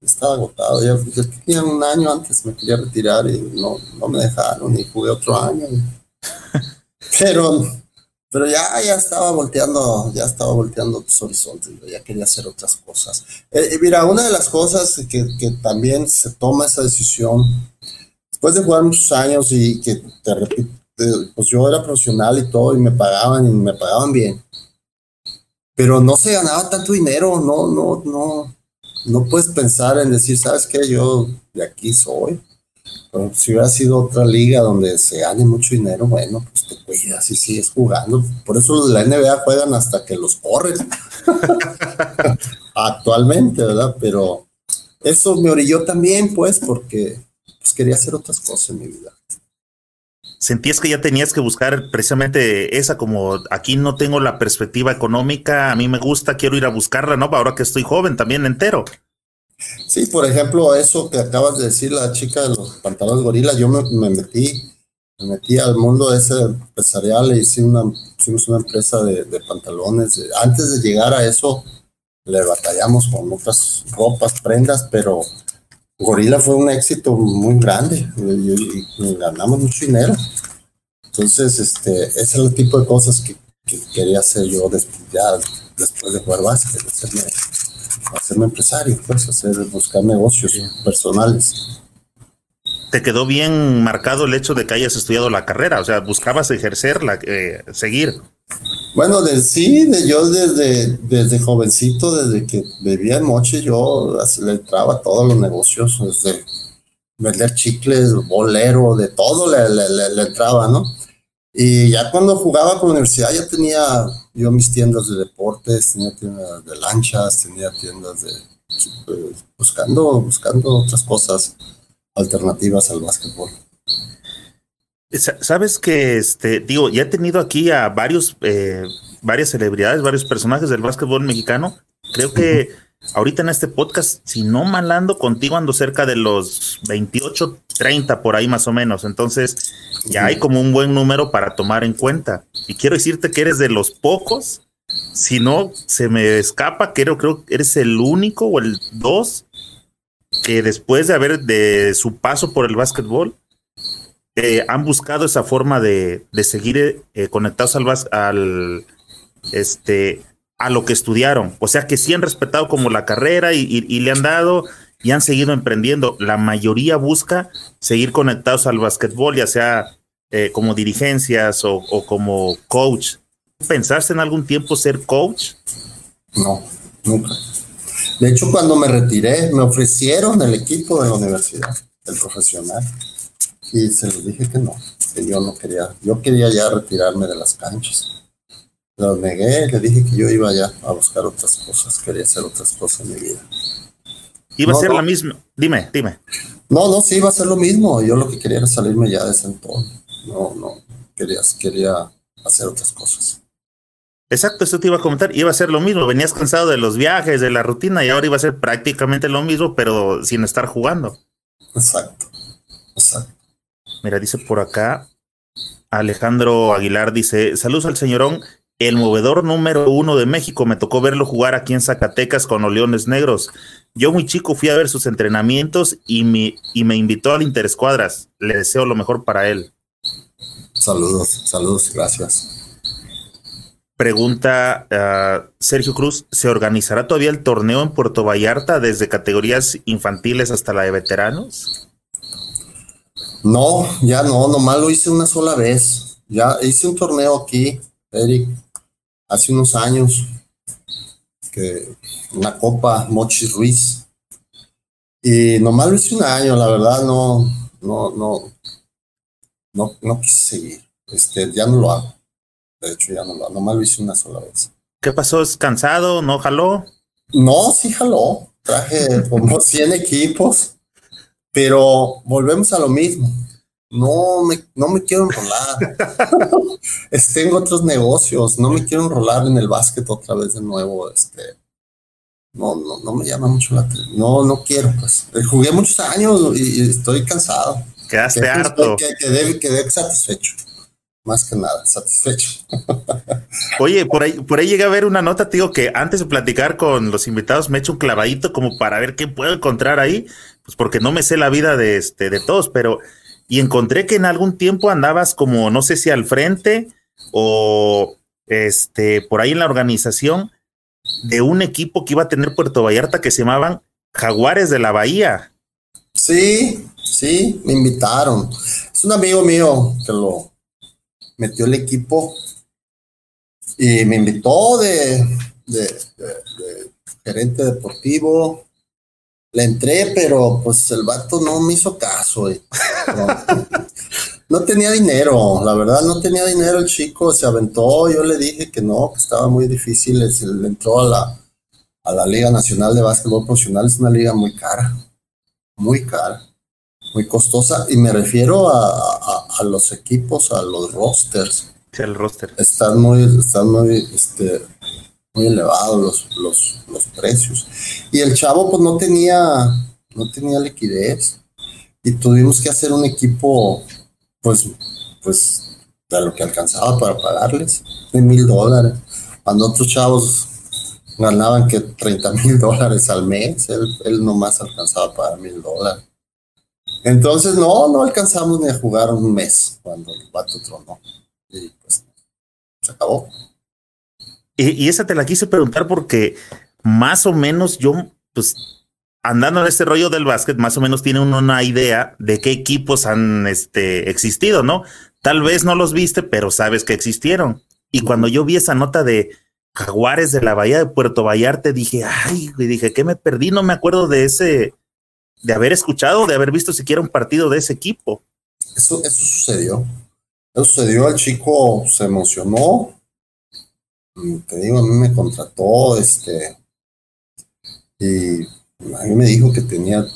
estaba agotado. Ya, tenía un año antes, me quería retirar y no, no me dejaron y jugué otro año. Pero pero ya, ya estaba volteando, ya estaba volteando tus horizontes, ya quería hacer otras cosas. Eh, mira, una de las cosas que, que, también se toma esa decisión, después de jugar muchos años y que te repito, pues yo era profesional y todo, y me pagaban y me pagaban bien. Pero no se ganaba tanto dinero, no, no, no, no puedes pensar en decir, ¿sabes qué? Yo de aquí soy si hubiera sido otra liga donde se gane mucho dinero, bueno, pues te cuidas y sigues jugando. Por eso la NBA juegan hasta que los corren. Actualmente, ¿verdad? Pero eso me orilló también, pues, porque pues, quería hacer otras cosas en mi vida. ¿Sentías que ya tenías que buscar precisamente esa, como aquí no tengo la perspectiva económica, a mí me gusta, quiero ir a buscarla, ¿no? Ahora que estoy joven, también entero. Sí, por ejemplo, eso que acabas de decir, la chica de los pantalones gorila, yo me, metí, me metí al mundo ese empresarial e hice una, hicimos una empresa de, pantalones. Antes de llegar a eso, le batallamos con otras ropas, prendas, pero Gorila fue un éxito muy grande y, ganamos mucho dinero. Entonces, este, ese es el tipo de cosas que, quería hacer yo después, ya después de jugar básquet, hacerme hacerme empresario, pues, hacer, buscar negocios personales. ¿Te quedó bien marcado el hecho de que hayas estudiado la carrera? O sea, buscabas ejercerla, eh, seguir. Bueno, de, sí, de, yo desde, desde jovencito, desde que vivía en Moche, yo le entraba a todos los negocios, desde vender chicles, bolero, de todo le, le, le entraba, ¿no? Y ya cuando jugaba con la universidad ya tenía yo mis tiendas de deportes, tenía tiendas de lanchas, tenía tiendas de pues, buscando, buscando otras cosas alternativas al básquetbol. Sabes que este, digo, ya he tenido aquí a varios, eh, varias celebridades, varios personajes del básquetbol mexicano. Creo que ahorita en este podcast, si no malando contigo, ando cerca de los 28, 30 por ahí más o menos. Entonces, ya hay como un buen número para tomar en cuenta. Y quiero decirte que eres de los pocos, si no se me escapa, creo, creo que eres el único o el dos que después de haber de su paso por el básquetbol, eh, han buscado esa forma de, de seguir eh, conectados al, al este a lo que estudiaron. O sea que sí han respetado como la carrera y, le han dado y han seguido emprendiendo. La mayoría busca seguir conectados al básquetbol, ya sea eh, como dirigencias o, como coach. ¿Pensaste en algún tiempo ser coach? No, nunca. De hecho, cuando me retiré, me ofrecieron el equipo de la universidad, el profesional, y se les dije que no, que yo no quería, yo quería ya retirarme de las canchas lo negué, le dije que yo iba ya a buscar otras cosas, quería hacer otras cosas en mi vida. Iba a ser la misma. Dime, dime. No, no, sí, iba a ser lo mismo. Yo lo que quería era salirme ya de ese entorno. No, no, quería, quería hacer otras cosas. Exacto, eso te iba a comentar. Iba a ser lo mismo. Venías cansado de los viajes, de la rutina, y ahora iba a ser prácticamente lo mismo, pero sin estar jugando. Exacto, exacto. Mira, dice por acá Alejandro Aguilar, dice: Saludos al señorón. El movedor número uno de México me tocó verlo jugar aquí en Zacatecas con los Leones Negros. Yo muy chico fui a ver sus entrenamientos y me, y me invitó al Interescuadras. Le deseo lo mejor para él. Saludos, saludos, gracias. Pregunta uh, Sergio Cruz, ¿se organizará todavía el torneo en Puerto Vallarta desde categorías infantiles hasta la de veteranos? No, ya no, nomás lo hice una sola vez. Ya hice un torneo aquí, Eric, hace unos años, que una copa Mochis Ruiz. Y nomás lo hice un año, la verdad, no, no, no, no, no quise seguir. Este, ya no lo hago. De hecho, ya no lo, nomás lo hice una sola vez. ¿Qué pasó? ¿Es cansado? ¿No jaló? No, sí jaló. Traje como 100 equipos, pero volvemos a lo mismo. No me, no me quiero enrolar. Tengo otros negocios. No me quiero enrolar en el básquet otra vez de nuevo. Este, no, no, no me llama mucho la atención. No, no quiero, pues. Jugué muchos años y, estoy cansado. Quedaste harto. Quedé, quedé satisfecho más que nada, satisfecho. Oye, por ahí, por ahí llegué a ver una nota, tío, que antes de platicar con los invitados me he hecho un clavadito como para ver qué puedo encontrar ahí, pues porque no me sé la vida de este, de todos, pero y encontré que en algún tiempo andabas como, no sé si al frente o este, por ahí en la organización de un equipo que iba a tener Puerto Vallarta que se llamaban Jaguares de la Bahía. Sí, sí, me invitaron. Es un amigo mío que lo, metió el equipo y me invitó de, gerente deportivo. Le entré, pero pues el vato no me hizo caso. No, tenía dinero, la verdad, no tenía dinero el chico, se aventó. Yo le dije que no, que estaba muy difícil. le entró a la, a la Liga Nacional de Básquetbol Profesional, es una liga muy cara, muy cara muy costosa y me refiero a, a, los equipos, a los rosters. Sí, el roster. Están muy, están muy, este, muy elevados los, los, los precios. Y el chavo pues no tenía, no tenía liquidez y tuvimos que hacer un equipo pues, pues de lo que alcanzaba para pagarles, de mil dólares. Cuando otros chavos ganaban que 30 mil dólares al mes, él, él nomás alcanzaba para mil dólares. Entonces, no, no alcanzamos ni a jugar un mes cuando el vato tronó. Y pues se acabó. Y, esa te la quise preguntar porque más o menos yo, pues, andando en este rollo del básquet, más o menos tiene uno una idea de qué equipos han este, existido, ¿no? Tal vez no los viste, pero sabes que existieron. Y cuando yo vi esa nota de Jaguares de la Bahía de Puerto Vallarta, dije, ay, y dije, ¿qué me perdí? No me acuerdo de ese, de haber escuchado, de haber visto siquiera un partido de ese equipo. Eso, eso sucedió. Eso sucedió, el chico se emocionó. Te digo, a mí me contrató, este, y a mí me dijo que tenía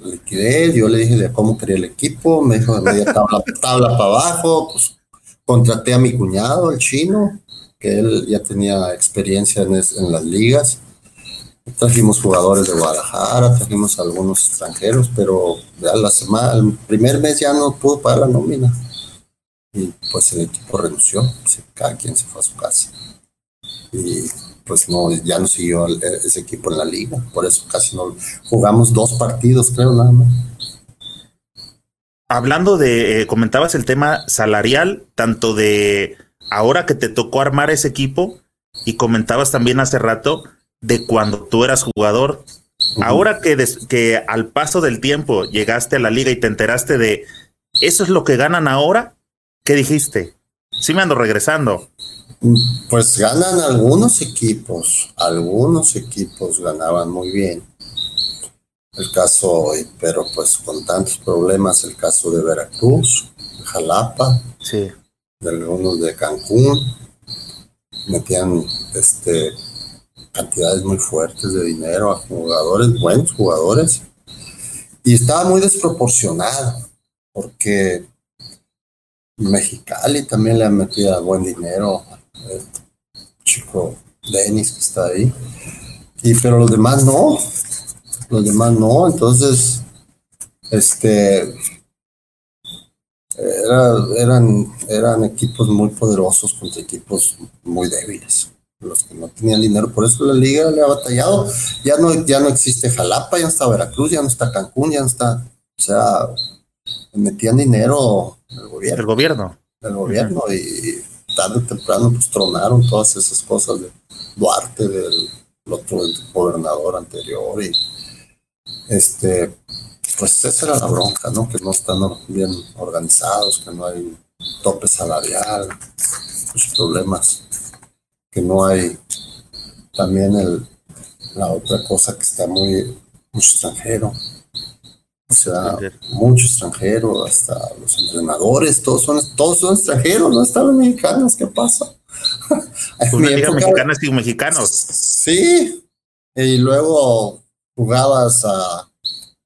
liquidez, yo le dije de cómo quería el equipo, me dijo de media tabla, tabla para abajo, pues contraté a mi cuñado, el chino, que él ya tenía experiencia en, en las ligas Trajimos jugadores de Guadalajara, trajimos algunos extranjeros, pero ya la semana, el primer mes ya no pudo pagar la nómina. Y pues el equipo renunció, cada quien se fue a su casa. Y pues no, ya no siguió ese equipo en la liga, por eso casi no jugamos dos partidos, creo, nada más. Hablando de, eh, comentabas el tema salarial, tanto de ahora que te tocó armar ese equipo, y comentabas también hace rato de cuando tú eras jugador. Ahora que, que al paso del tiempo llegaste a la liga y te enteraste de eso es lo que ganan ahora, ¿qué dijiste? Sí me ando regresando. Pues ganan algunos equipos, algunos equipos ganaban muy bien. El caso, pero pues con tantos problemas, el caso de Veracruz, Jalapa, sí. de algunos de Cancún, metían este cantidades muy fuertes de dinero a jugadores, buenos jugadores. Y estaba muy desproporcionado, porque Mexicali también le ha metido buen dinero, el chico Denis que está ahí. Y pero los demás no, los demás no, entonces, este, eran, eran equipos muy poderosos contra equipos muy débiles los que no tenían dinero, por eso la liga le ha batallado. Ya no, ya no existe Jalapa, ya no está Veracruz, ya no está Cancún, ya no está, o sea, metían dinero el gobierno. El gobierno. El gobierno y tarde o temprano pues tronaron todas esas cosas de Duarte, del otro gobernador anterior y este, pues esa era la bronca, ¿no? Que no están bien organizados, que no hay tope salarial, muchos problemas que no hay también el, la otra cosa que está muy mucho extranjero. O sea, mucho extranjero, hasta los entrenadores, todos son, todos son extranjeros, no están los mexicanos, ¿qué pasa? Una liga mexicana sin mexicanos. Sí, y luego jugabas a,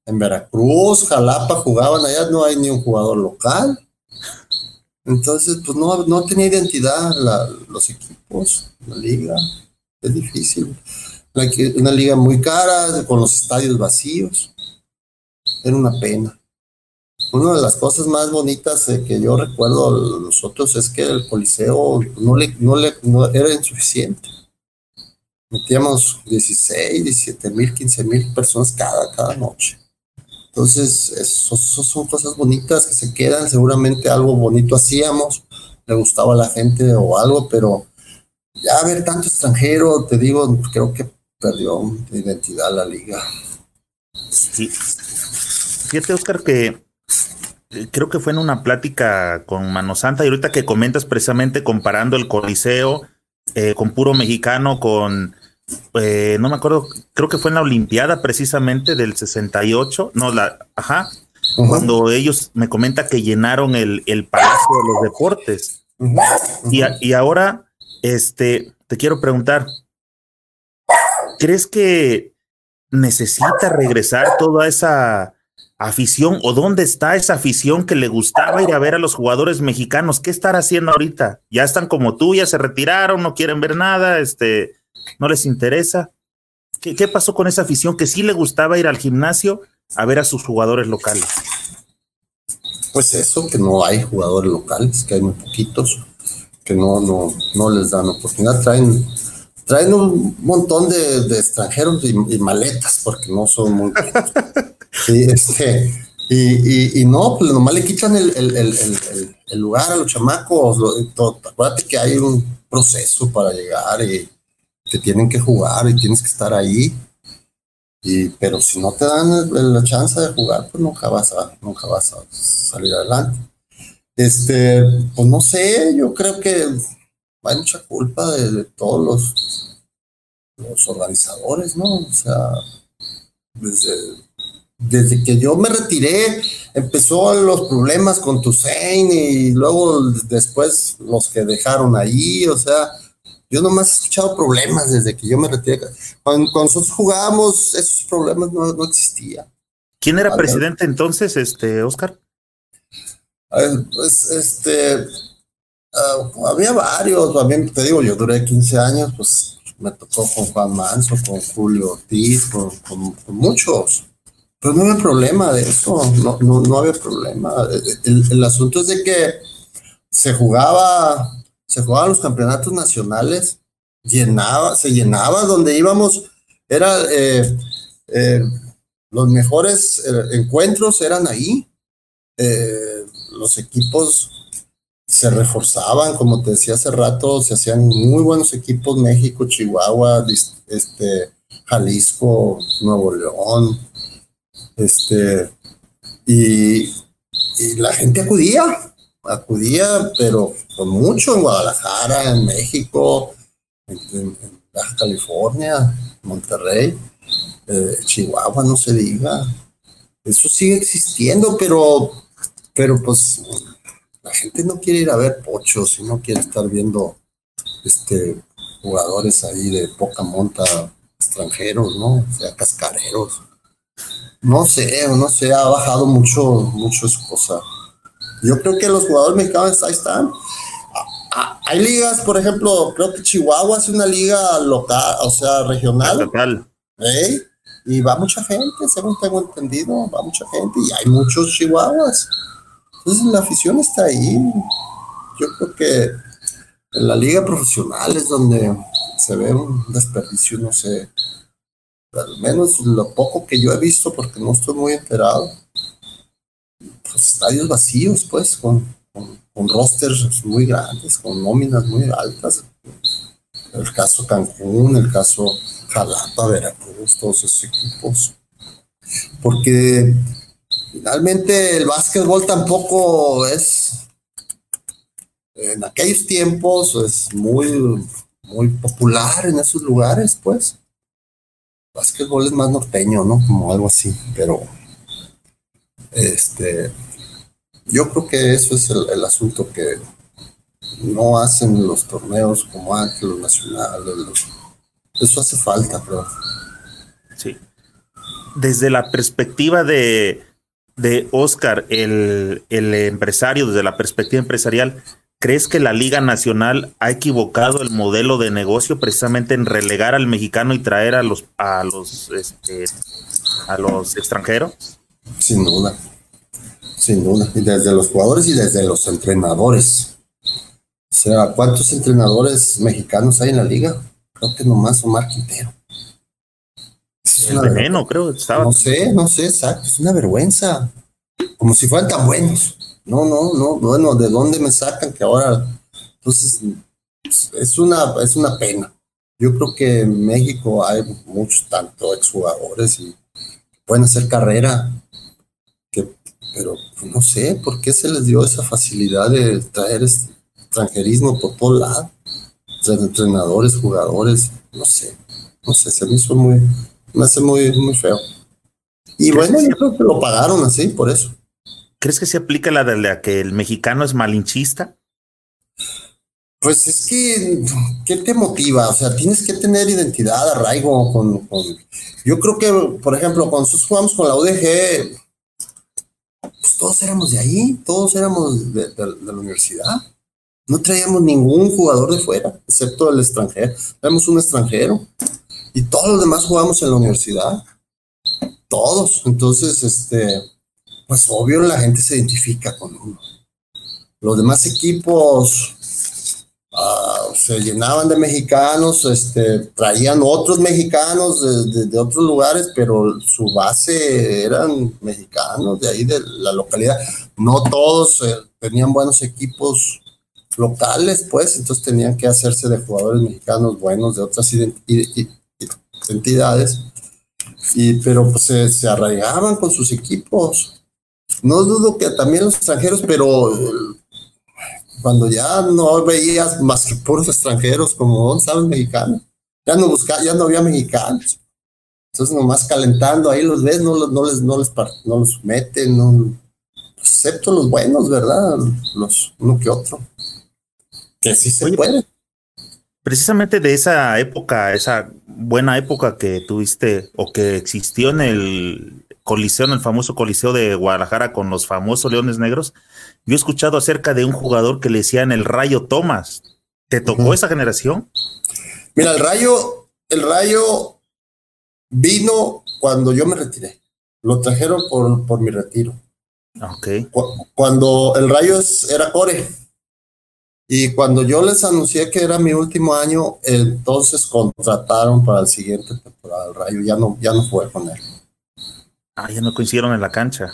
en Veracruz, Jalapa, jugaban allá, no hay ni un jugador local. Entonces, pues no, no tenía identidad los equipos, la liga. Es difícil. una liga muy cara, con los estadios vacíos. Era una pena. Una de las cosas más bonitas que yo recuerdo nosotros es que el Coliseo no le, no le era insuficiente. Metíamos 16, 17 mil, 15 mil personas cada, cada noche. Entonces, eso, son cosas bonitas que se quedan, seguramente algo bonito hacíamos, le gustaba a la gente o algo, pero ya ver tanto extranjero, te digo, creo que perdió identidad la liga. Sí. Fíjate, Oscar, que eh, creo que fue en una plática con Mano Santa y ahorita que comentas precisamente comparando el Coliseo eh, con puro mexicano, con eh, no me acuerdo, creo que fue en la Olimpiada precisamente del 68, no, la, ajá, cuando ellos me comenta que llenaron el, el Palacio de los Deportes. Y, y, ahora, este, te quiero preguntar, ¿crees que necesita regresar toda esa afición o dónde está esa afición que le gustaba ir a ver a los jugadores mexicanos? ¿Qué estar haciendo ahorita? Ya están como tú, ya se retiraron, no quieren ver nada, este, no les interesa. ¿Qué, pasó con esa afición que sí le gustaba ir al gimnasio a ver a sus jugadores locales? Pues eso, que no hay jugadores locales, que hay muy poquitos, que no, no, no les dan oportunidad. Traen, traen un montón de, extranjeros y, maletas, porque no son muy... y, este, y, y, no, pues nomás le quitan el, el, el, el lugar a los chamacos. Acuérdate que hay un proceso para llegar y que tienen que jugar y tienes que estar ahí. Y, pero si no te dan la chance de jugar, pues nunca vas a, nunca vas a salir adelante. Este, pues no sé, yo creo que hay mucha culpa de, todos los, los organizadores, ¿no? O sea, desde, desde que yo me retiré, empezó los problemas con Tusein y luego después los que dejaron ahí, o sea, yo nomás he escuchado problemas desde que yo me retiré. Cuando, nosotros jugábamos, esos problemas no, no existían. ¿Quién era presidente entonces, este, Oscar? pues, este, ah, había varios, también te digo, yo duré 15 años, pues me tocó con Juan Manso, con Julio Ortiz, con, muchos. Pero no había problema de eso, no, no, no había problema. El, el, asunto es de que se jugaba se jugaban los campeonatos nacionales, llenaba, se llenaba donde íbamos, era eh, eh, los mejores eh, encuentros eran ahí. los equipos se reforzaban, como te decía hace rato, se hacían muy buenos equipos México, Chihuahua, este, Jalisco, Nuevo León, este, y, la gente acudía, acudía, pero con mucho en Guadalajara, en México, en, Baja California, Monterrey, eh, Chihuahua, no se diga. Eso sigue existiendo, pero, pero pues la gente no quiere ir a ver pochos y no quiere estar viendo este jugadores ahí de poca monta extranjeros, ¿no? O sea, cascareros. No sé, no sé, ha bajado mucho, mucho su cosa. Yo creo que los jugadores mexicanos ahí están. Hay ligas, por ejemplo, creo que Chihuahua es una liga local, o sea, regional. Local. ¿eh? Y va mucha gente, según tengo entendido, va mucha gente y hay muchos chihuahuas. Entonces la afición está ahí. Yo creo que en la liga profesional es donde se ve un desperdicio, no sé. Al menos lo poco que yo he visto, porque no estoy muy enterado. Pues estadios vacíos, pues, con, con, rosters muy grandes, con nóminas muy altas. El caso Cancún, el caso Jalapa, Veracruz, todos esos equipos. Porque finalmente el básquetbol tampoco es, en aquellos tiempos, es muy, muy popular en esos lugares, pues. El básquetbol es más norteño, ¿no? Como algo así, pero este, yo creo que eso es el, asunto que no hacen los torneos como antes, los nacionales, eso hace falta, bro. Sí. Desde la perspectiva de, de Oscar, el, empresario, desde la perspectiva empresarial, ¿crees que la Liga Nacional ha equivocado el modelo de negocio precisamente en relegar al mexicano y traer a los a los este, a los extranjeros? Sin duda. Sin duda. Y desde los jugadores y desde los entrenadores. O sea, ¿cuántos entrenadores mexicanos hay en la liga? creo que nomás Omar Quintero. Es veneno, creo. Estaba no sé, no sé, exacto. Es una vergüenza. Como si fueran tan buenos. No, no, no. Bueno, ¿de dónde me sacan que ahora? Entonces, es una, es una pena. Yo creo que en México hay muchos, tanto exjugadores y pueden hacer carrera, que, pero no sé por qué se les dio esa facilidad de traer extranjerismo por todo lado entrenadores, jugadores, no sé, no sé, se me hizo muy, me hace muy, muy feo. Y bueno, yo creo que lo pagaron así, por eso. ¿Crees que se aplica la de la que el mexicano es malinchista? Pues es que, ¿qué te motiva? O sea, tienes que tener identidad, arraigo con, Yo creo que, por ejemplo, cuando nosotros jugamos con la UDG, pues todos éramos de ahí, todos éramos de la universidad. No traíamos ningún jugador de fuera, excepto el extranjero. Traemos un extranjero. Y todos los demás jugamos en la universidad. Todos. Entonces, este, pues obvio la gente se identifica con uno. Los demás equipos ah, se llenaban de mexicanos, este, traían otros mexicanos de, otros lugares, pero su base eran mexicanos de ahí de la localidad. No todos eh, tenían buenos equipos locales, pues, entonces tenían que hacerse de jugadores mexicanos buenos de otras entidades, y, pero pues se, arraigaban con sus equipos. No dudo que también los extranjeros, pero cuando ya no veías más que puros extranjeros como sabes mexicanos, ya no buscaba, ya no había mexicanos. Entonces nomás calentando ahí los ves, no, no les, no les, no los meten, no, excepto los buenos, ¿verdad? Los uno que otro. Que sí se puede. Precisamente de esa época, esa buena época que tuviste o que existió en el Coliseo, en el famoso Coliseo de Guadalajara con los famosos Leones Negros, yo he escuchado acerca de un jugador que le decían el Rayo Thomas. ¿Te tocó esa generación? Mira, el Rayo, el Rayo vino cuando yo me retiré. Lo trajeron por, por mi retiro. Ok. Cuando el Rayo era core y cuando yo les anuncié que era mi último año, entonces contrataron para el siguiente temporada el Rayo. Ya no, ya no fue con él. Ah, ya no coincidieron en la cancha.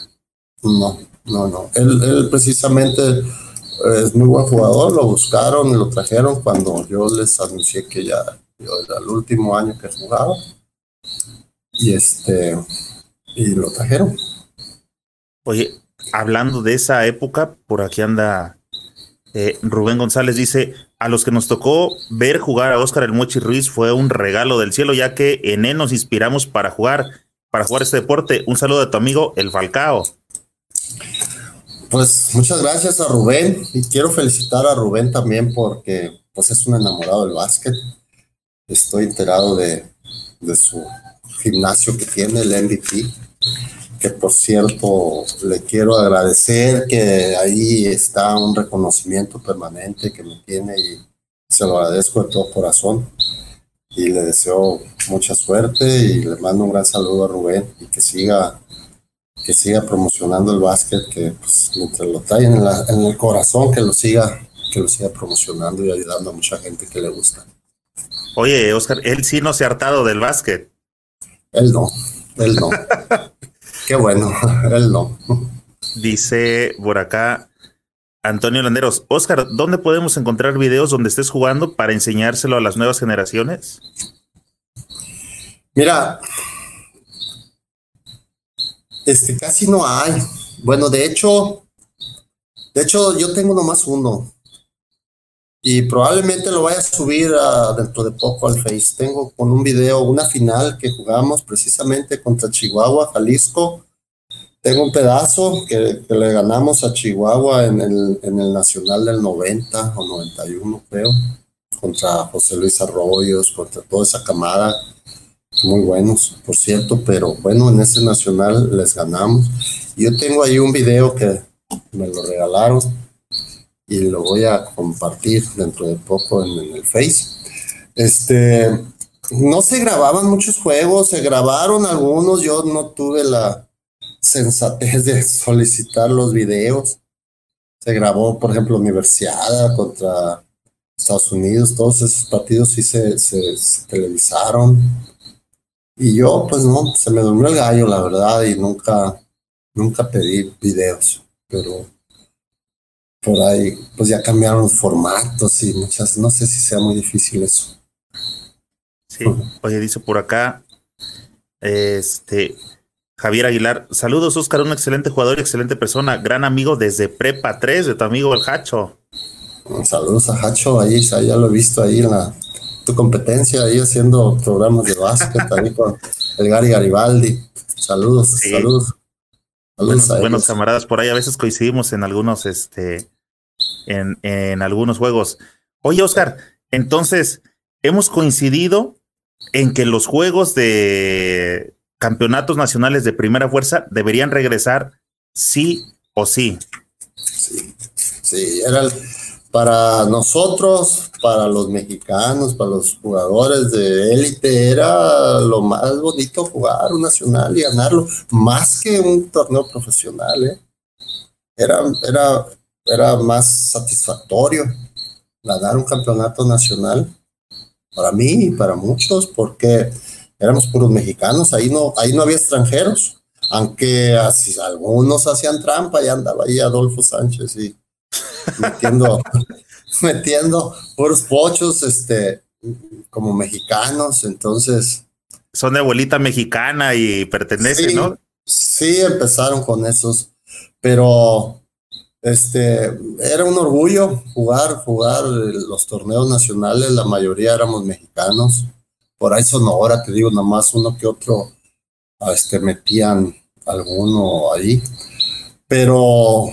No, no, no. Él, él precisamente eh, es muy buen jugador. Lo buscaron y lo trajeron cuando yo les anuncié que ya era el último año que jugaba. Y este, y lo trajeron. Oye, hablando de esa época, por aquí anda eh, Rubén González dice, a los que nos tocó ver jugar a Oscar El Mochi Ruiz fue un regalo del cielo, ya que en él nos inspiramos para jugar, para jugar este deporte. Un saludo de tu amigo El Falcao. Pues muchas gracias a Rubén y quiero felicitar a Rubén también porque pues es un enamorado del básquet. estoy enterado de, de su gimnasio que tiene, el MVP, que por cierto le quiero agradecer que ahí está un reconocimiento permanente que me tiene y se lo agradezco de todo corazón y le deseo mucha suerte y le mando un gran saludo a Rubén y que siga que siga promocionando el básquet que pues, mientras lo trae en, en el corazón que lo siga que lo siga promocionando y ayudando a mucha gente que le gusta. Oye, Oscar, él sí no se ha hartado del básquet. Él no, él no. Qué bueno, él no. Dice por acá Antonio Landeros, Oscar, ¿dónde podemos encontrar videos donde estés jugando para enseñárselo a las nuevas generaciones? Mira, este casi no hay. Bueno, de hecho, de hecho yo tengo nomás uno y probablemente lo vaya a subir dentro de poco al Face. Tengo con un video una final que jugamos precisamente contra Chihuahua, Jalisco. Tengo un pedazo que, le ganamos a Chihuahua en el, en el Nacional del 90 o 91, creo, contra José Luis Arroyos, contra toda esa camada. Muy buenos, por cierto, pero bueno, en ese Nacional les ganamos. Yo tengo ahí un video que me lo regalaron y lo voy a compartir dentro de poco en, el Face. Este, no se grababan muchos juegos, se grabaron algunos, yo no tuve la sensatez de solicitar los videos. Se grabó, por ejemplo, Universidad contra Estados Unidos, todos esos partidos sí se, se, se, televisaron. Y yo, pues no, se me durmió el gallo, la verdad, y nunca, nunca pedí videos, pero por ahí, pues ya cambiaron los formatos y muchas, no sé si sea muy difícil eso. Sí, oye, dice por acá, este, Javier Aguilar, saludos Oscar, un excelente jugador y excelente persona, gran amigo desde Prepa 3 de tu amigo el Hacho. Saludos a Hacho, ahí, ya lo he visto ahí en la, tu competencia, ahí haciendo programas de básquet, ahí con el Gary Garibaldi. Saludos, saludos buenos, camaradas por ahí. A veces coincidimos en algunos, este, en, en algunos juegos. Oye, Oscar, entonces, hemos coincidido en que los juegos de campeonatos nacionales de primera fuerza deberían regresar sí o sí. Sí, sí, era el, para nosotros, para los mexicanos, para los jugadores de élite, era lo más bonito jugar un nacional y ganarlo, más que un torneo profesional. ¿eh? Era, era, era más satisfactorio ganar un campeonato nacional para mí y para muchos, porque éramos puros mexicanos, ahí no, ahí no había extranjeros, aunque así, algunos hacían trampa y andaba ahí Adolfo Sánchez y metiendo, metiendo puros pochos, este, como mexicanos, entonces. Son de abuelita mexicana y pertenecen, ¿no? Sí, empezaron con esos, pero este, era un orgullo jugar, jugar los torneos nacionales, la mayoría éramos mexicanos, por ahí Sonora, te digo, nomás uno que otro, este, metían alguno ahí, pero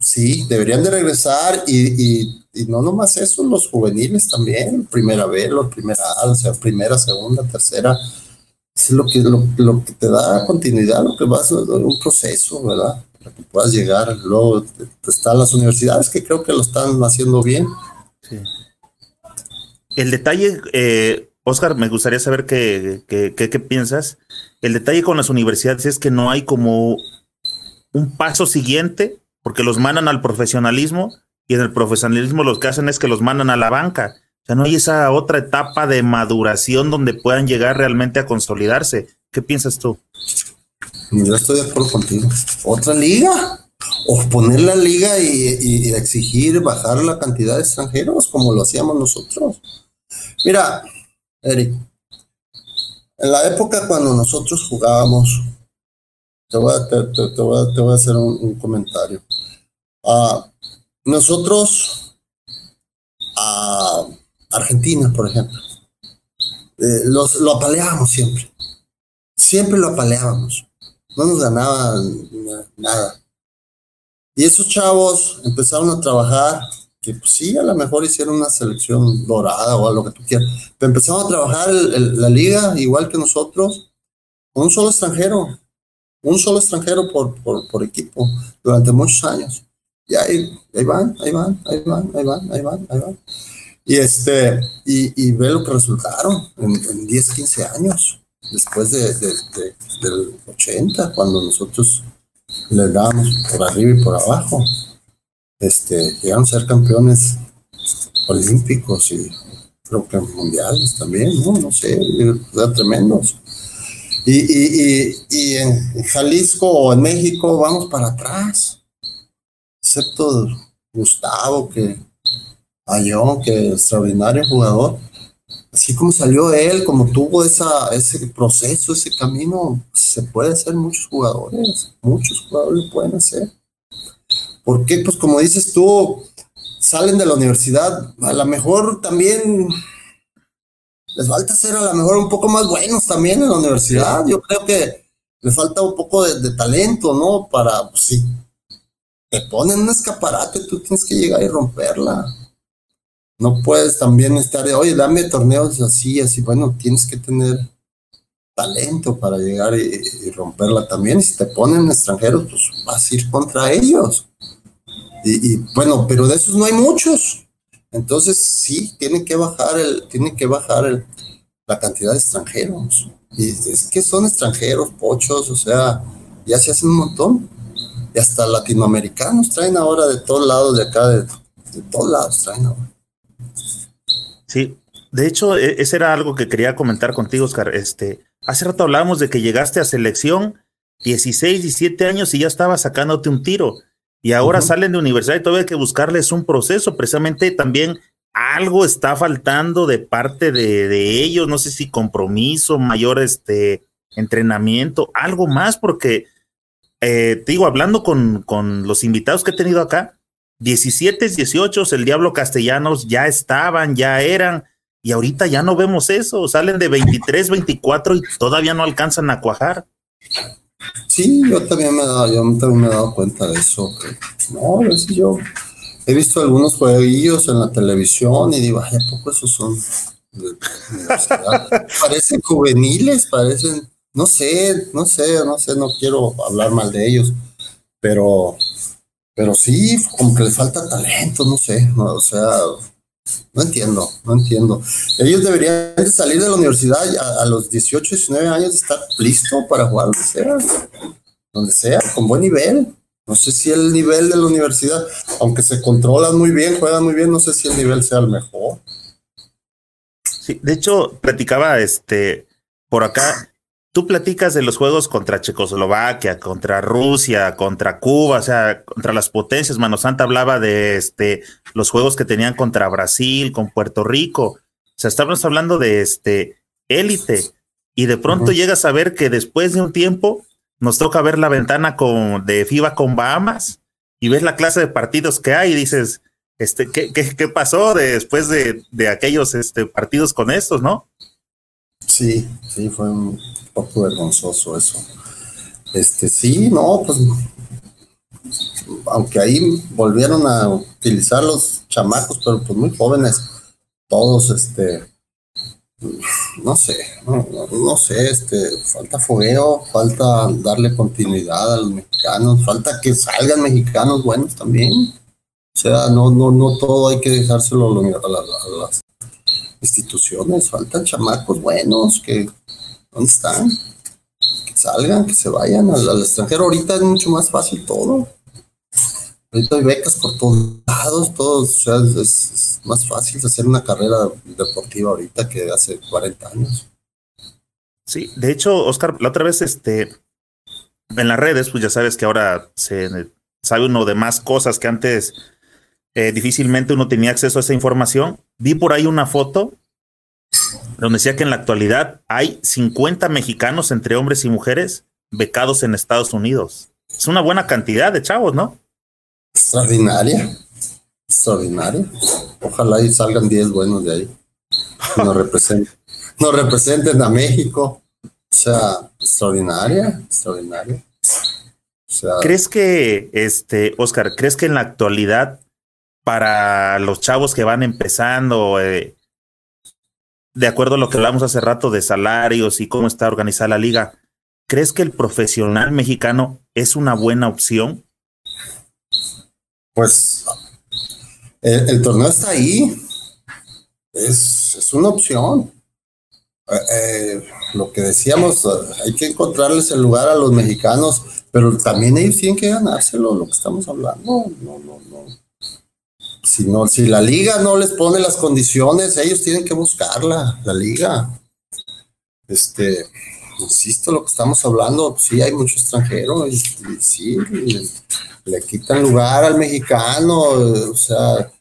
Sí, deberían de regresar y, y, no nomás eso, los juveniles también, primera vez, primera A, o sea, primera, segunda, tercera, es lo que, lo, lo que te da continuidad, lo que vas a un proceso, ¿verdad? Para que puedas llegar, luego están las universidades que creo que lo están haciendo bien. Sí. El detalle, eh, Oscar, me gustaría saber qué, qué, qué, qué piensas. El detalle con las universidades es que no hay como un paso siguiente porque los mandan al profesionalismo y en el profesionalismo lo que hacen es que los mandan a la banca. O sea, no hay esa otra etapa de maduración donde puedan llegar realmente a consolidarse. ¿Qué piensas tú? Yo estoy de acuerdo contigo. ¿Otra liga? O poner la liga y, exigir bajar la cantidad de extranjeros como lo hacíamos nosotros. Mira, Eric, en la época cuando nosotros jugábamos, te voy a, te, voy a, hacer un comentario. Uh, nosotros, a Argentina, por ejemplo, eh, los, lo apaleábamos siempre. Siempre lo apaleábamos. No nos ganaban nada. Y esos chavos empezaron a trabajar que pues, sí, a lo mejor hicieron una selección dorada o algo que tú quieras. Pero empezamos a trabajar la liga igual que nosotros, con un solo extranjero, un solo extranjero por, por, equipo durante muchos años. Y ahí, ahí van, ahí van, ahí van, ahí van, ahí van, ahí van. Y, este, y, y ve lo que resultaron en, 10, 15 años, después de, del 80, cuando nosotros le dábamos por arriba y por abajo. Este, llegaron a ser campeones olímpicos y creo que mundiales también, no, no sé, eran tremendos. Y, y, y, en Jalisco o en México vamos para atrás, excepto Gustavo, que Ayón, que extraordinario jugador. Así como salió él, como tuvo ese proceso, ese camino, se puede hacer muchos jugadores, muchos jugadores pueden hacer. Porque, pues como dices tú, salen de la universidad, a lo mejor también les falta ser a lo mejor un poco más buenos también en la universidad. Yo creo que les falta un poco de, talento, ¿no? Para, pues sí, te ponen un escaparate, tú tienes que llegar y romperla. No puedes también estar de, oye, dame torneos así, así. Bueno, tienes que tener talento para llegar y, romperla también. Y si te ponen extranjeros, pues vas a ir contra ellos. Y, y, bueno, pero de esos no hay muchos. Entonces sí, tiene que bajar el, tiene que bajar el, la cantidad de extranjeros. Y es que son extranjeros, pochos, o sea, ya se hacen un montón. Y hasta latinoamericanos traen ahora de todos lados de acá, de, todos lados traen ahora. Sí, de hecho, e, ese era algo que quería comentar contigo, Oscar. Este, hace rato hablábamos de que llegaste a selección 16, 17 años y ya estaba sacándote un tiro y ahora salen de universidad y todavía hay que buscarles un proceso. Precisamente también algo está faltando de parte de, ellos, no sé si compromiso, mayor este, entrenamiento, algo más, porque eh, te digo, hablando con, con los invitados que he tenido acá, 17, 18, el Diablo Castellanos ya estaban, ya eran, y ahorita ya no vemos eso, salen de 23, 24 y todavía no alcanzan a cuajar. Sí, yo también me he dado, yo también me he dado cuenta de eso. no, es yo he visto algunos jueguillos en la televisión y digo, ay, ¿a poco esos son parecen juveniles, parecen, no sé, no sé, no sé, no quiero hablar mal de ellos, pero, pero sí, como que les falta talento, no sé, o sea, no entiendo, no entiendo. Ellos deberían de salir de la universidad a, los 18, 19 años, estar listo para jugar donde sea, donde sea, con buen nivel. No sé si el nivel de la universidad, aunque se controlan muy bien, juegan muy bien, no sé si el nivel sea el mejor. Sí, de hecho, platicaba este por acá tú platicas de los juegos contra Checoslovaquia, contra Rusia, contra Cuba, o sea, contra las potencias. Mano Santa hablaba de este, los juegos que tenían contra Brasil, con Puerto Rico. O sea, estamos hablando de este élite. Y de pronto llegas a ver que después de un tiempo nos toca ver la ventana con, de FIBA con Bahamas y ves la clase de partidos que hay y dices, este, ¿qué, qué, qué pasó después de, de aquellos este, partidos con estos, no? Sí, sí, fue un poco vergonzoso eso. Este, sí, no, pues, aunque ahí volvieron a utilizar los chamacos, pero pues muy jóvenes, todos, este, no sé, no, sé, este, falta fogueo, falta darle continuidad a los mexicanos, falta que salgan mexicanos buenos también. O sea, no, no, no todo hay que dejárselo a, a las instituciones, faltan chamacos buenos que, ¿dónde están? Que salgan, que se vayan al, extranjero. Ahorita es mucho más fácil todo. Ahorita hay becas por todos lados, todos, o sea, es, más fácil hacer una carrera deportiva ahorita que hace 40 años. Sí, de hecho, Oscar, la otra vez, este, en las redes, pues ya sabes que ahora se sabe uno de más cosas que antes eh, difícilmente uno tenía acceso a esa información. Vi por ahí una foto donde decía que en la actualidad hay 50 mexicanos entre hombres y mujeres becados en Estados Unidos. Es una buena cantidad de chavos, ¿no? Extraordinaria. Extraordinaria. Ojalá y salgan 10 buenos de ahí. Nos representen, nos representen a México. O sea, extraordinaria, extraordinaria. ¿Crees que, este, Oscar, crees que en la actualidad para los chavos que van empezando, eh, de acuerdo a lo que hablamos hace rato de salarios y cómo está organizada la liga, ¿crees que el profesional mexicano es una buena opción? Pues el, torneo está ahí. Es, una opción. Eh, eh, lo que decíamos, hay que encontrarles el lugar a los mexicanos, pero también ellos tienen que ganárselo, lo que estamos hablando. No, no, no. Si, no, si la liga no les pone las condiciones, ellos tienen que buscarla, la liga. Este, insisto, lo que estamos hablando, sí hay mucho extranjero, y, sí, le, quitan lugar al mexicano, o sea,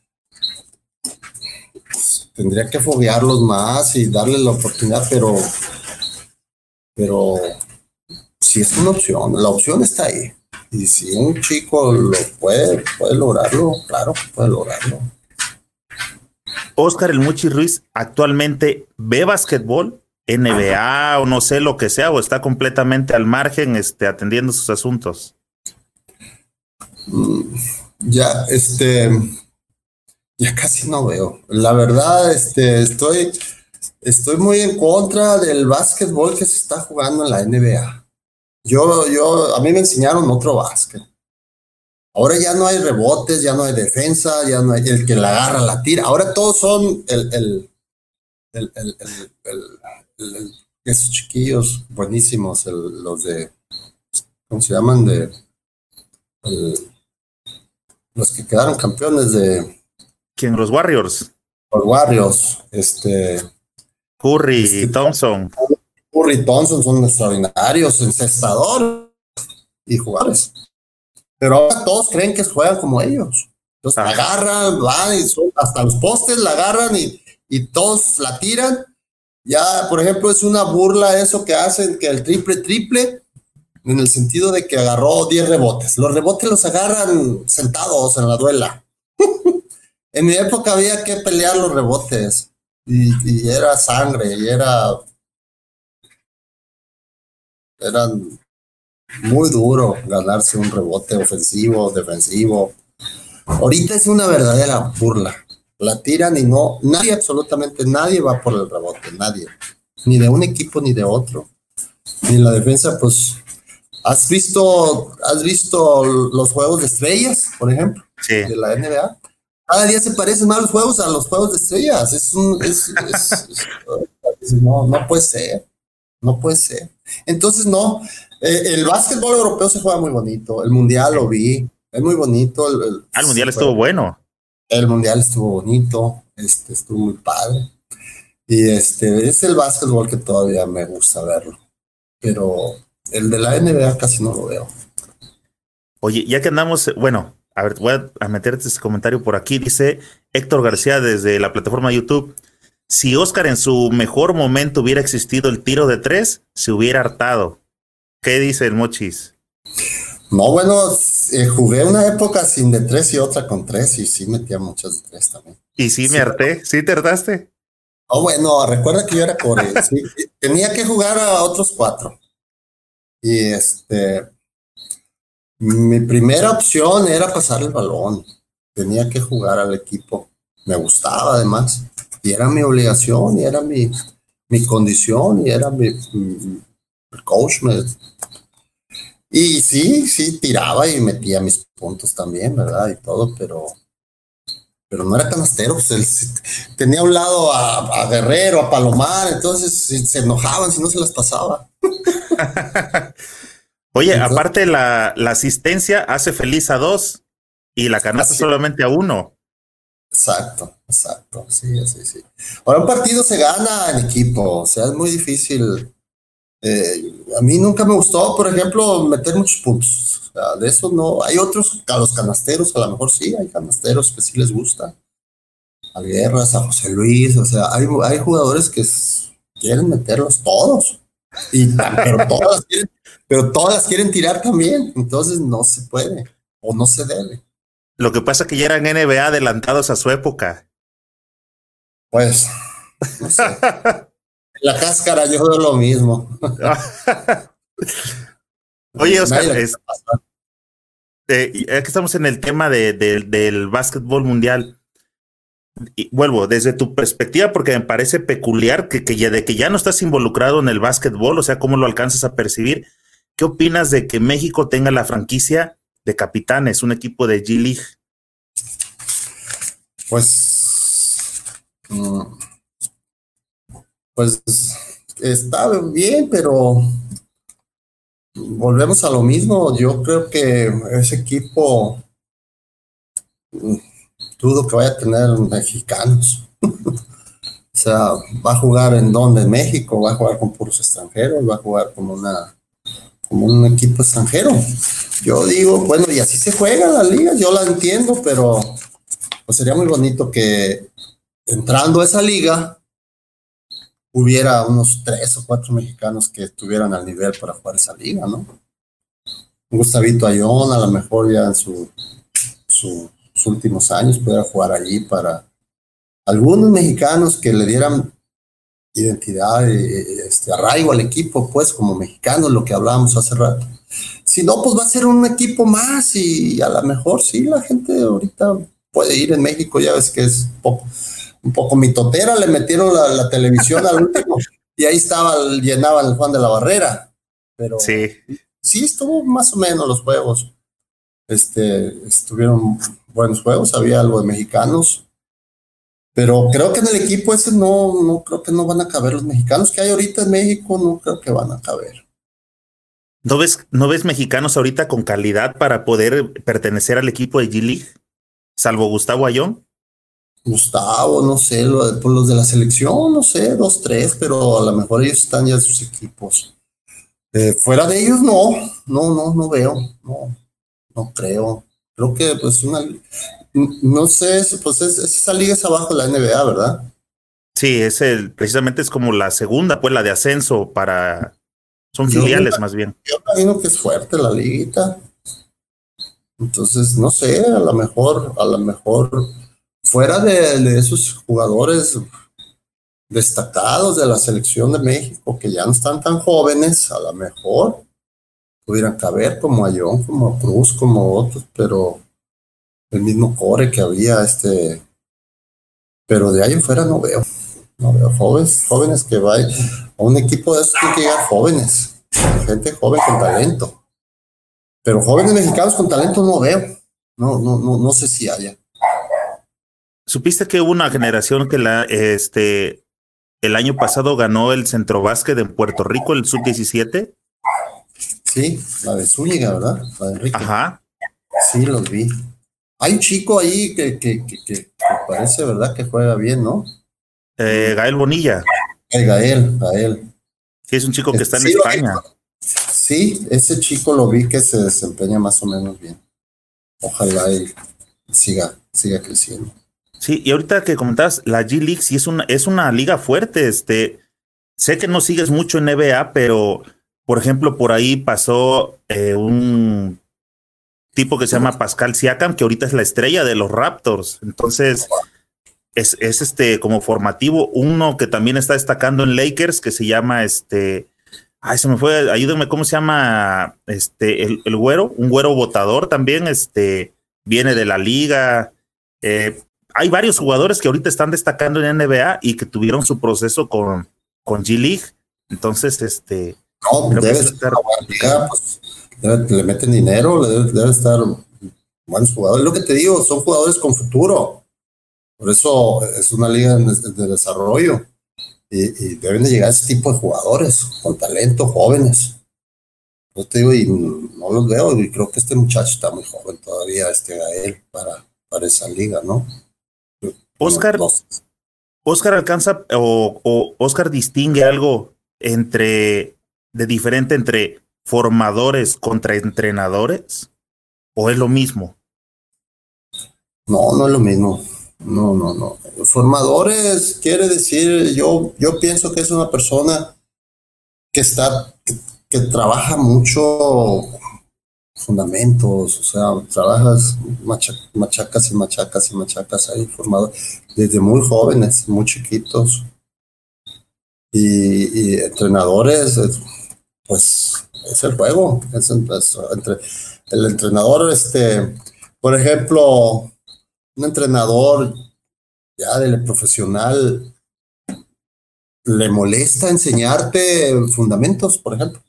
tendría que foguearlos más y darles la oportunidad, pero, pero si es una opción, la opción está ahí. Y si un chico lo puede, puede lograrlo, claro, puede lograrlo. Oscar El Muchi Ruiz actualmente ve básquetbol, NBA o no sé lo que sea, o está completamente al margen este, atendiendo sus asuntos. Mm, ya, este, ya casi no veo. La verdad, este, estoy, estoy muy en contra del básquetbol que se está jugando en la NBA. Yo, yo, a mí me enseñaron otro básquet. Ahora ya no hay rebotes, ya no hay defensa, ya no hay el que la agarra, la tira. Ahora todos son el, el, el, el esos chiquillos buenísimos, los de, ¿cómo se llaman? De, los que quedaron campeones de, ¿Quién? Los Warriors. Los Warriors, este. Curry, este, Thompson. Curry Thompson son extraordinarios, encestadores y jugadores. Pero ahora todos creen que juegan como ellos. Entonces ah. agarran, van y son, hasta los postes la agarran y, y todos la tiran. Ya, por ejemplo, es una burla eso que hacen, que el triple triple, en el sentido de que agarró 10 rebotes. Los rebotes los agarran sentados en la duela. En mi época había que pelear los rebotes y, era sangre y era era muy duro ganarse un rebote ofensivo, defensivo. Ahorita es una verdadera burla. La tiran y no, nadie, absolutamente nadie va por el rebote, nadie. Ni de un equipo ni de otro. Ni en la defensa, pues, ¿has visto, has visto los juegos de estrellas, por ejemplo? De la NBA cada día se parecen más los juegos a los juegos de estrellas. Es un, es, no, no puede ser, no puede ser. Entonces, no, eh, el básquetbol europeo se juega muy bonito, el mundial lo vi, es muy bonito. El, ah, el mundial estuvo bueno. El mundial estuvo bonito, este, estuvo muy padre. Y este es el básquetbol que todavía me gusta verlo. Pero el de la NBA casi no lo veo. Oye, ya que andamos, bueno, a ver, voy a, meterte ese comentario por aquí. Dice Héctor García desde la plataforma YouTube. Si Oscar en su mejor momento hubiera existido el tiro de tres, se hubiera hartado. ¿Qué dice el Mochis? No, bueno, eh, jugué una época sin de tres y otra con tres y sí metía muchas de tres también. ¿Y sí, me harté? ¿Sí te hartaste? Oh, bueno, recuerda que yo era core. tenía que jugar a otros cuatro. Y este, mi primera opción era pasar el balón. Tenía que jugar al equipo. Me gustaba además. Y era mi obligación, y era mi, mi condición, y era mi, el coach. y sí, sí, tiraba y metía mis puntos también, ¿verdad? Y todo, pero, pero no era canastero. Pues tenía a un lado a, a, Guerrero, a Palomar, entonces se enojaban si no se las pasaba. Oye, aparte la, la, asistencia hace feliz a dos y la canasta solamente a uno. Exacto, exacto, sí, sí, sí. Ahora un partido se gana en equipo, o sea, es muy difícil. Eh, a mí nunca me gustó, por ejemplo, meter muchos puntos. O sea, de eso no. Hay otros, a los canasteros, a lo mejor sí, hay canasteros que sí les gusta. A Guerras, a José Luis, o sea, hay, hay jugadores que quieren meterlos todos. Y, pero todas quieren pero todas quieren tirar también, entonces no se puede o no se debe. Lo que pasa es que ya eran NBA adelantados a su época. Pues, no sé. la cáscara yo veo lo mismo. Oye, Oscar, eh, que estamos en el tema de, del básquetbol mundial. Y vuelvo, desde tu perspectiva, porque me parece peculiar que, que ya, de que ya no estás involucrado en el básquetbol, o sea, cómo lo alcanzas a percibir. ¿Qué opinas de que México tenga la franquicia de capitanes, un equipo de G League? Pues, mm, pues está bien, pero volvemos a lo mismo. Yo creo que ese equipo mm, dudo que vaya a tener mexicanos. o sea, va a jugar en donde, México, va a jugar con puros extranjeros, va a jugar como una como un equipo extranjero. Yo digo, bueno, y así se juega la liga, yo la entiendo, pero pues sería muy bonito que entrando a esa liga hubiera unos tres o cuatro mexicanos que estuvieran al nivel para jugar esa liga, ¿no? Gustavito Ayón, a lo mejor ya en su, sus últimos años, pudiera jugar allí para algunos mexicanos que le dieran identidad, este arraigo al equipo, pues como mexicanos, lo que hablábamos hace rato. Si no, pues va a ser un equipo más y a lo mejor sí, la gente ahorita puede ir en México, ya ves que es poco, un poco mitotera, le metieron la, televisión al último y ahí estaba, llenaba el Juan de la Barrera, pero sí. sí estuvo más o menos los juegos. Este, estuvieron buenos juegos, había algo de mexicanos, pero creo que en el equipo ese no, no creo que no van a caber los mexicanos que hay ahorita en México, no creo que van a caber. ¿No ves, ¿No ves mexicanos ahorita con calidad para poder pertenecer al equipo de G-League? Salvo Gustavo Ayón. Gustavo, no sé, los, pues los de la selección, no sé, dos, tres, pero a lo mejor ellos están ya en sus equipos. Eh, fuera de ellos, no, no, no, no veo, no, no creo. Creo que pues una, no sé, pues es, esa liga es abajo de la NBA, ¿verdad? Sí, es el, precisamente es como la segunda, pues la de ascenso para, son filiales más bien. Yo imagino que es fuerte la liguita. Entonces, no sé, a lo mejor, a lo mejor, fuera de, de esos jugadores destacados de la selección de México que ya no están tan jóvenes, a lo mejor pudieran caber como Ayón, como Cruz, como otros, pero el mismo core que había, este, pero de ahí en fuera no veo, no veo jóvenes, jóvenes que vayan a un equipo de esos tiene que llegar jóvenes, gente joven con talento, pero jóvenes mexicanos con talento no veo, no, no, no, no sé si haya. ¿Supiste que hubo una generación que la, este, el año pasado ganó el centro básquet en Puerto Rico, el sub-17? Sí, la de Zúñiga, ¿verdad? La de Enrique. Ajá. Sí, los vi. Hay un chico ahí que, que, que, parece, ¿verdad? Que juega bien, ¿no? Eh, Gael Bonilla. El Gael, Gael. Sí, es un chico que está en España. Sí, ese chico lo vi que se desempeña más o menos bien. Ojalá y siga, siga creciendo. Sí, y ahorita que comentabas, la G League sí es una, es una liga fuerte. Este, sé que no sigues mucho en NBA, pero por ejemplo, por ahí pasó eh, un tipo que se llama Pascal Siakam, que ahorita es la estrella de los Raptors. Entonces, es, es, este como formativo. Uno que también está destacando en Lakers, que se llama este. Ay, se me fue, ayúdenme, ¿cómo se llama? Este, el, el güero, un güero votador también, este, viene de la liga. Eh, hay varios jugadores que ahorita están destacando en NBA y que tuvieron su proceso con, con G League. Entonces, este, no, debe estar, pues, le meten dinero, debe, estar buenos jugadores. Lo que te digo, son jugadores con futuro. Por eso es una liga de, desarrollo. Y, deben de llegar ese tipo de jugadores con talento, jóvenes. Yo te digo, y no los veo, y creo que este muchacho está muy joven todavía, este Gael, para, para esa liga, ¿no? Oscar, Oscar alcanza o, o Oscar distingue algo entre de diferente entre formadores contra entrenadores? ¿O es lo mismo? No, no es lo mismo. No, no, no. Formadores quiere decir, yo, yo pienso que es una persona que está, que, trabaja mucho fundamentos, o sea, trabajas machacas y machacas y machacas ahí formado desde muy jóvenes, muy chiquitos. Y entrenadores, pues es el juego. Es, entre, el entrenador, este, por ejemplo, un entrenador ya del profesional le molesta enseñarte fundamentos, por ejemplo.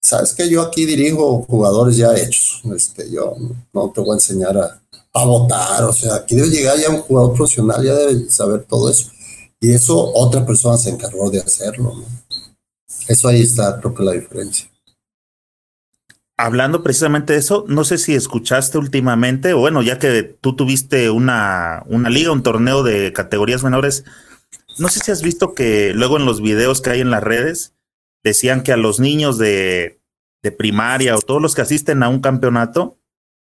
Sabes que yo aquí dirijo jugadores ya hechos. Este, yo no te voy a enseñar a, a votar. O sea, aquí debe llegar ya un jugador profesional, ya debe saber todo eso. Y eso otra persona se encargó de hacerlo. ¿no? Eso ahí está, creo que la diferencia. Hablando precisamente de eso, no sé si escuchaste últimamente, o bueno, ya que tú tuviste una, una liga, un torneo de categorías menores, no sé si has visto que luego en los videos que hay en las redes decían que a los niños de, de primaria o todos los que asisten a un campeonato,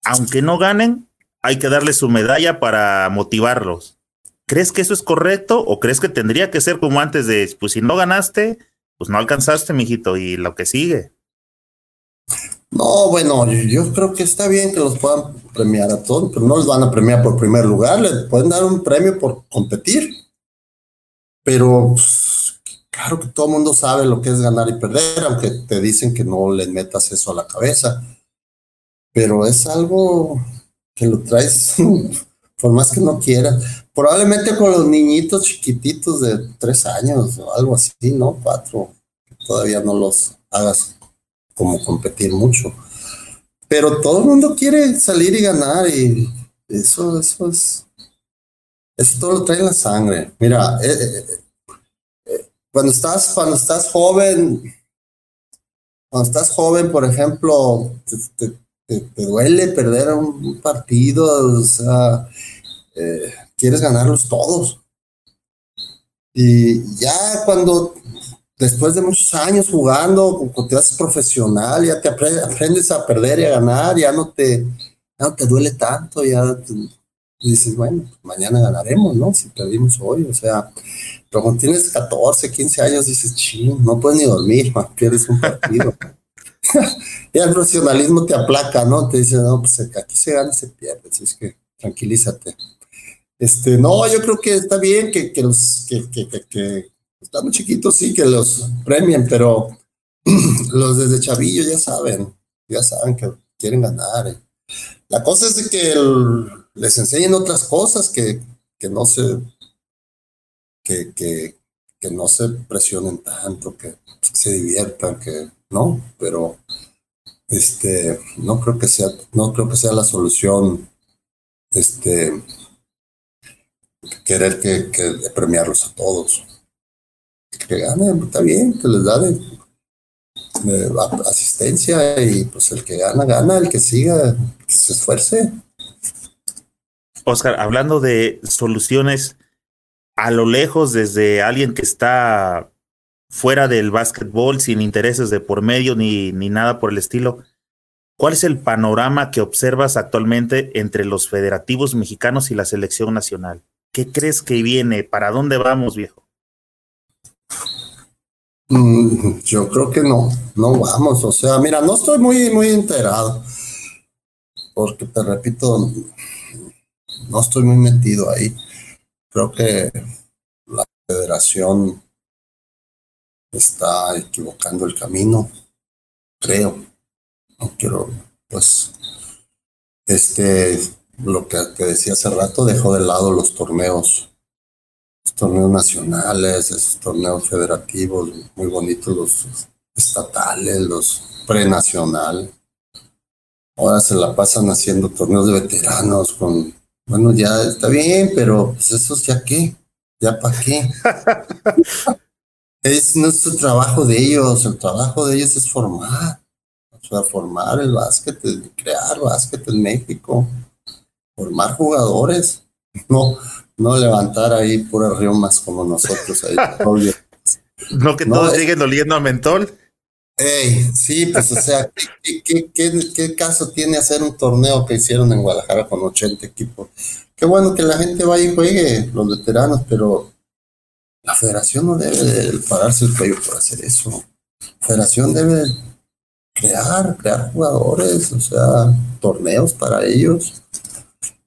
aunque no ganen, hay que darles su medalla para motivarlos. ¿Crees que eso es correcto o crees que tendría que ser como antes de, pues si no ganaste, pues no alcanzaste, mijito, y lo que sigue? No, bueno, yo creo que está bien que los puedan premiar a todos, pero no les van a premiar por primer lugar, les pueden dar un premio por competir. Pero pues, claro que todo el mundo sabe lo que es ganar y perder, aunque te dicen que no les metas eso a la cabeza. Pero es algo que lo traes por más que no quieras. Probablemente con los niñitos chiquititos de tres años o algo así, ¿no? Cuatro, todavía no los hagas como competir mucho. Pero todo el mundo quiere salir y ganar y eso, eso es, eso todo lo trae en la sangre. Mira, eh, eh, eh, cuando estás, cuando estás joven, cuando estás joven, por ejemplo, te, duele perder un partido, o sea, quieres ganarlos todos. Y ya cuando después de muchos años jugando, cuando te haces profesional, ya te aprendes a perder y a ganar, ya no te, no te duele tanto, ya dices, bueno, mañana ganaremos, ¿no? Si perdimos hoy, o sea, pero cuando tienes 14, 15 años, dices, ching, no puedes ni dormir, pierdes un partido. y el profesionalismo te aplaca, ¿no? Te dice, no, pues aquí se gana y se pierde, así es que tranquilízate. Este, no, yo creo que está bien que, que los que, que, que, están chiquitos, sí, que los premien, pero los desde chavillo ya saben, ya saben que quieren ganar. Eh. La cosa es que les enseñen otras cosas que, que no se que, que, que no se presionen tanto, que se diviertan, que no, pero este no creo que sea, no creo que sea la solución este querer que, premiarlos a todos que ganen, está bien, que les da de, asistencia y pues el que gana, gana, el que siga, que se esfuerce. Oscar, hablando de soluciones a lo lejos desde alguien que está fuera del básquetbol, sin intereses de por medio ni, ni nada por el estilo, ¿cuál es el panorama que observas actualmente entre los federativos mexicanos y la selección nacional? ¿Qué crees que viene? ¿Para dónde vamos, viejo? Mm, yo creo que no, no vamos. O sea, mira, no estoy muy, muy enterado. Porque te repito, no estoy muy metido ahí. Creo que la federación está equivocando el camino. Creo. No quiero, pues, este, lo que te decía hace rato, dejó de lado los torneos torneos nacionales, esos torneos federativos, muy bonitos los estatales, los prenacional. Ahora se la pasan haciendo torneos de veteranos con, bueno, ya está bien, pero pues esos ya qué, ya para qué. es nuestro trabajo de ellos, el trabajo de ellos es formar, o sea, formar el básquet, crear básquet en México, formar jugadores, no, no levantar ahí puras riomas como nosotros ahí. no que todos eh. lleguen oliendo a mentol. Ey, sí, pues o sea, ¿qué, qué, caso tiene hacer un torneo que hicieron en Guadalajara con 80 equipos? Qué bueno que la gente vaya y juegue, los veteranos, pero la federación no debe pararse el cuello por hacer eso. La federación debe crear, crear jugadores, o sea, torneos para ellos.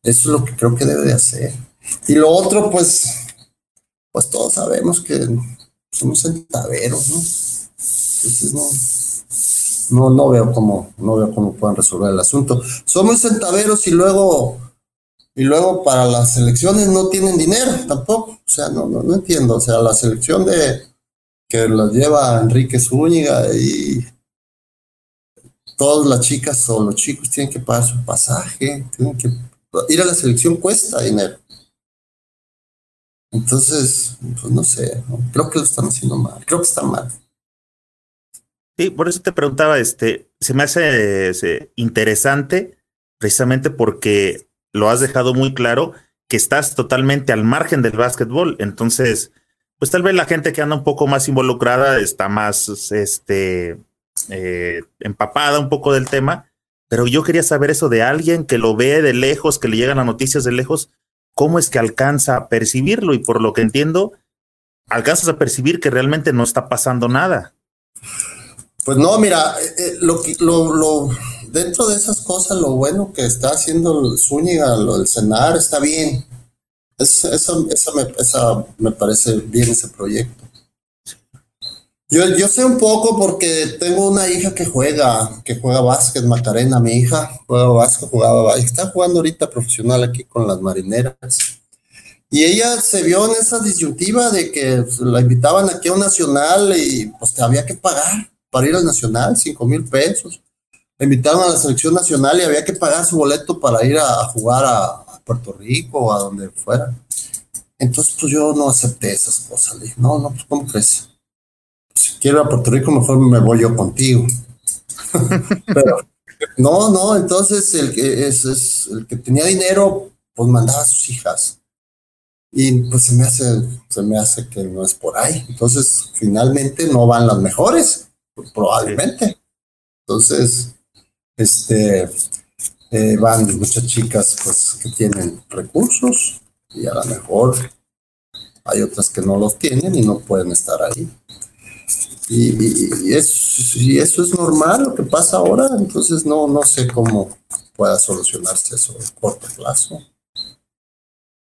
Eso es lo que creo que debe de hacer. Y lo otro, pues, pues todos sabemos que somos centaveros, ¿no? Entonces no, no, no veo cómo, no veo cómo puedan resolver el asunto. Son muy centaveros y luego, y luego para las elecciones no tienen dinero tampoco. O sea, no, no, no entiendo. O sea, la selección de que la lleva Enrique Zúñiga y todas las chicas o los chicos tienen que pagar su pasaje, tienen que ir a la selección cuesta dinero. Entonces, pues no sé, creo que lo están haciendo mal, creo que está mal. Sí, por eso te preguntaba, este, se me hace interesante precisamente porque lo has dejado muy claro que estás totalmente al margen del básquetbol. Entonces, pues tal vez la gente que anda un poco más involucrada está más este, eh, empapada un poco del tema, pero yo quería saber eso de alguien que lo ve de lejos, que le llegan las noticias de lejos, cómo es que alcanza a percibirlo y por lo que entiendo, alcanzas a percibir que realmente no está pasando nada. Pues no, mira, eh, eh, lo, lo, lo, dentro de esas cosas, lo bueno que está haciendo Zúñiga, lo del cenar, está bien. Es, esa, esa, me, esa me parece bien ese proyecto. Yo, yo sé un poco porque tengo una hija que juega, que juega básquet, Macarena, mi hija, juega básquet, jugaba básquet, está jugando ahorita profesional aquí con las marineras. Y ella se vio en esa disyuntiva de que la invitaban aquí a un nacional y pues te había que pagar para ir al nacional, cinco mil pesos. La invitaron a la selección nacional y había que pagar su boleto para ir a, jugar a, Puerto Rico o a donde fuera. Entonces, pues yo no acepté esas cosas. Le dije, no, no, pues ¿cómo crees? Si quiero ir a Puerto Rico, mejor me voy yo contigo. Pero, no, no, entonces el que, es, es, el que tenía dinero, pues mandaba a sus hijas. Y pues se me hace, se me hace que no es por ahí. Entonces, finalmente no van las mejores, probablemente. Entonces, este, eh, van muchas chicas pues que tienen recursos y a lo mejor hay otras que no los tienen y no pueden estar ahí. Y, y, eso es normal lo que pasa ahora, entonces no, no sé cómo pueda solucionarse eso a corto plazo.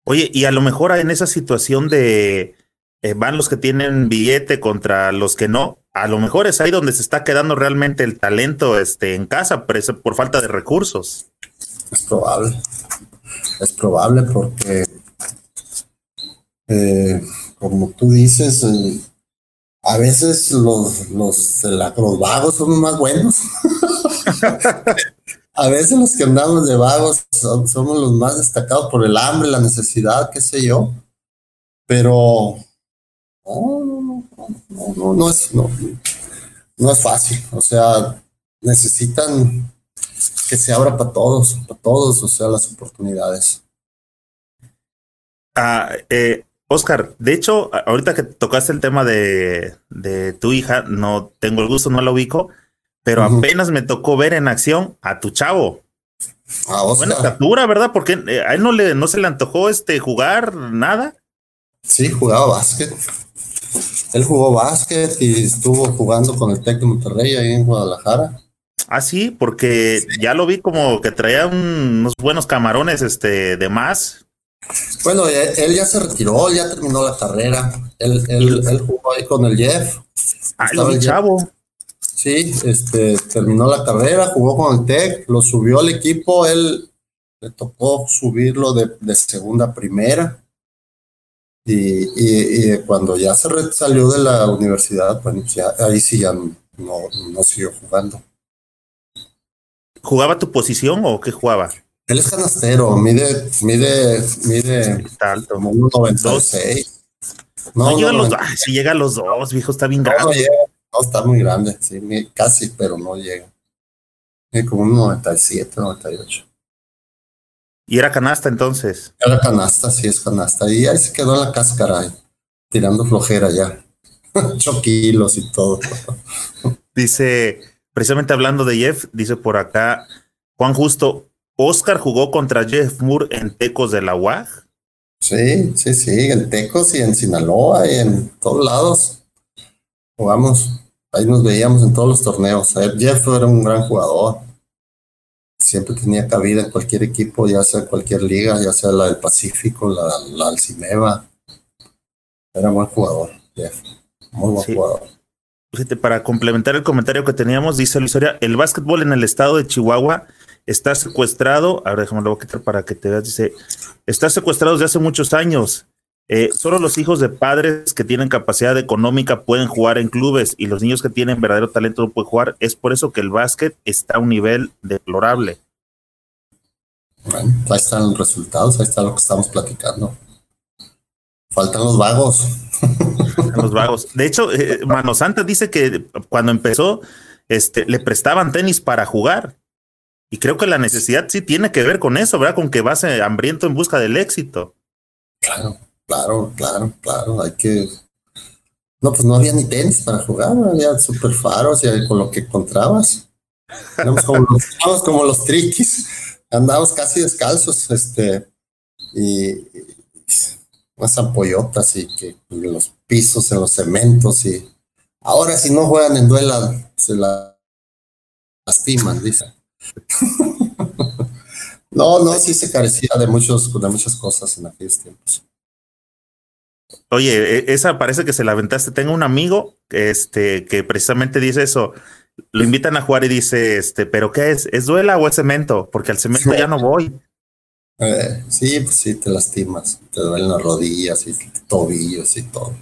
Oye, y a lo mejor en esa situación de eh, van los que tienen billete contra los que no, a lo mejor es ahí donde se está quedando realmente el talento este, en casa por, falta de recursos. Es probable, es probable porque, eh, como tú dices, eh, a veces los, los, los vagos son más buenos. a veces los que andamos de vagos somos los más destacados por el hambre, la necesidad, qué sé yo. Pero no, no, no, no, es, no, no es fácil. O sea, necesitan que se abra para todos, para todos, o sea, las oportunidades. Ah, eh, Oscar, de hecho, ahorita que tocaste el tema de, de tu hija, no tengo el gusto, no la ubico, pero apenas me tocó ver en acción a tu chavo. Ah, Buena estatura, ¿verdad? Porque eh, a él no le, no se le antojó este jugar nada. Sí, jugaba básquet. Él jugó básquet y estuvo jugando con el Tec de Monterrey ahí en Guadalajara. Ah, sí, porque ya lo vi como que traía unos buenos camarones este, de más. Bueno, él ya se retiró, ya terminó la carrera. Él, él, jugó ahí con el Jeff. Ah, el chavo. Sí, este, terminó la carrera, jugó con el Tec, lo subió al equipo, él le tocó subirlo de, de segunda a primera. Y, y, cuando ya se salió de la universidad, bueno, ya, ahí sí ya no, no siguió jugando. ¿Jugaba tu posición o qué jugaba? Él es canastero, mide, mide, mide alto. como 1.96. No, no, llega a los dos. Si llega a los dos, viejo, está bien grande. No, llega, no, está muy grande, sí, casi, pero no llega. Es como un 97, 98. ¿Y era canasta entonces? Era canasta, sí, es canasta. Y ahí se quedó en la cáscara, tirando flojera ya. Ocho kilos y todo. dice, precisamente hablando de Jeff, dice por acá, Juan Justo, Oscar jugó contra Jeff Moore en Tecos de la UAG. Sí, sí, sí, en Tecos y en Sinaloa y en todos lados. Jugamos, ahí nos veíamos en todos los torneos. Jeff era un gran jugador. Siempre tenía cabida en cualquier equipo, ya sea cualquier liga, ya sea la del Pacífico, la, la Alcimeva. Era buen jugador, Jeff. Muy buen jugador. para complementar el comentario que teníamos, dice Luis el básquetbol en el estado de Chihuahua está secuestrado. Ahora déjame lo voy a quitar para que te veas. Dice, está secuestrado desde hace muchos años. Eh, solo los hijos de padres que tienen capacidad económica pueden jugar en clubes y los niños que tienen verdadero talento no pueden jugar. Es por eso que el básquet está a un nivel deplorable. Bueno, ahí están los resultados, ahí está lo que estamos platicando. Faltan los vagos. los vagos. De hecho, eh, Mano Santa dice que cuando empezó, este, le prestaban tenis para jugar. Y creo que la necesidad sí tiene que ver con eso, ¿verdad? Con que vas eh, hambriento en busca del éxito. Claro, claro, claro, claro. Hay que. No, pues no había ni tenis para jugar, había super faros y con lo que encontrabas. Éramos como los, como los triquis, andábamos casi descalzos, este, y, unas ampollotas y que en los pisos, en los cementos y ahora si no juegan en duela se la lastiman, dice. no, no, sí se carecía de muchos, de muchas cosas en aquellos tiempos. Oye, e, esa parece que se la aventaste. Tengo un amigo este, que precisamente dice eso. Lo invitan a jugar y dice, este, ¿pero qué es? ¿Es duela o es cemento? Porque al cemento ya no voy. Eh, sí, pues sí, te lastimas, te duelen las rodillas y tobillos y todo.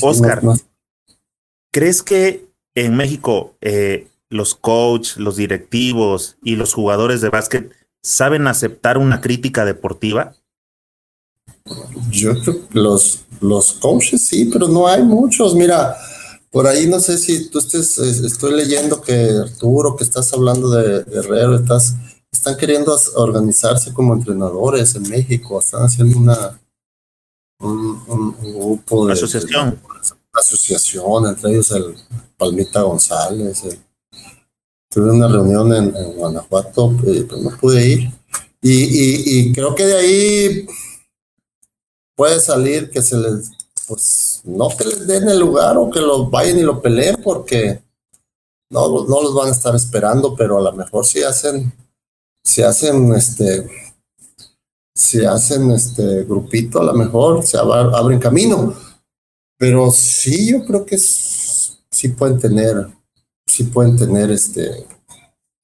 Oscar, ¿crees que en México eh, los coaches, los directivos y los jugadores de básquet saben aceptar una crítica deportiva? Yo los, los coaches sí, pero no hay muchos. Mira, por ahí no sé si tú estés, estoy leyendo que Arturo, que estás hablando de Guerrero, estás están queriendo organizarse como entrenadores en México, están haciendo una un, grupo de asociación. asociación, entre ellos el Palmita González. tuve una reunión en, Guanajuato, eh, pero no pude ir. Y, y, creo que de ahí puede salir que se les, pues, no que les den el lugar o que los vayan y lo peleen, porque no, no los van a estar esperando, pero a lo mejor sí hacen se hacen este se hacen este grupito a lo mejor se abren camino. Pero sí yo creo que sí pueden tener sí pueden tener este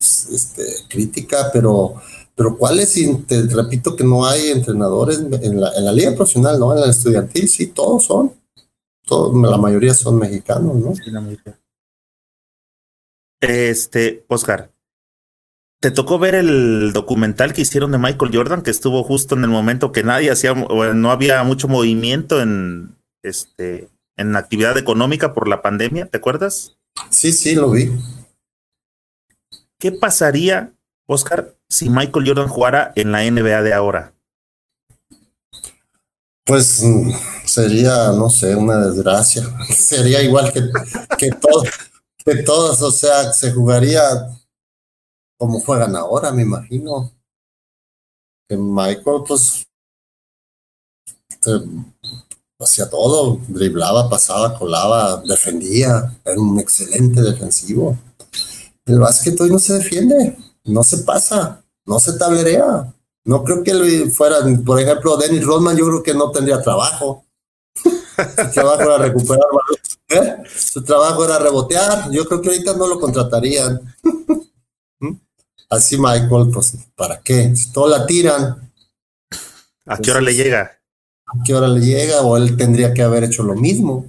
este crítica pero pero cuáles te repito que no hay entrenadores en la, en la liga profesional no en la estudiantil sí todos son todos la mayoría son mexicanos no este Oscar ¿Te tocó ver el documental que hicieron de Michael Jordan, que estuvo justo en el momento que nadie hacía, o no había mucho movimiento en, este, en la actividad económica por la pandemia? ¿Te acuerdas? Sí, sí, lo vi. ¿Qué pasaría, Oscar, si Michael Jordan jugara en la NBA de ahora? Pues sería, no sé, una desgracia. sería igual que, que, que todos, o sea, se jugaría como juegan ahora, me imagino. Michael, pues, hacía todo, driblaba, pasaba, colaba, defendía, era un excelente defensivo. El básquet hoy no se defiende, no se pasa, no se tablerea. No creo que él fuera, por ejemplo, Dennis Rodman, yo creo que no tendría trabajo. Su trabajo era recuperar ¿eh? Su trabajo era rebotear. Yo creo que ahorita no lo contratarían. Así Michael, pues, ¿para qué? Si todo la tiran. ¿A qué hora le llega? ¿A qué hora le llega? O él tendría que haber hecho lo mismo.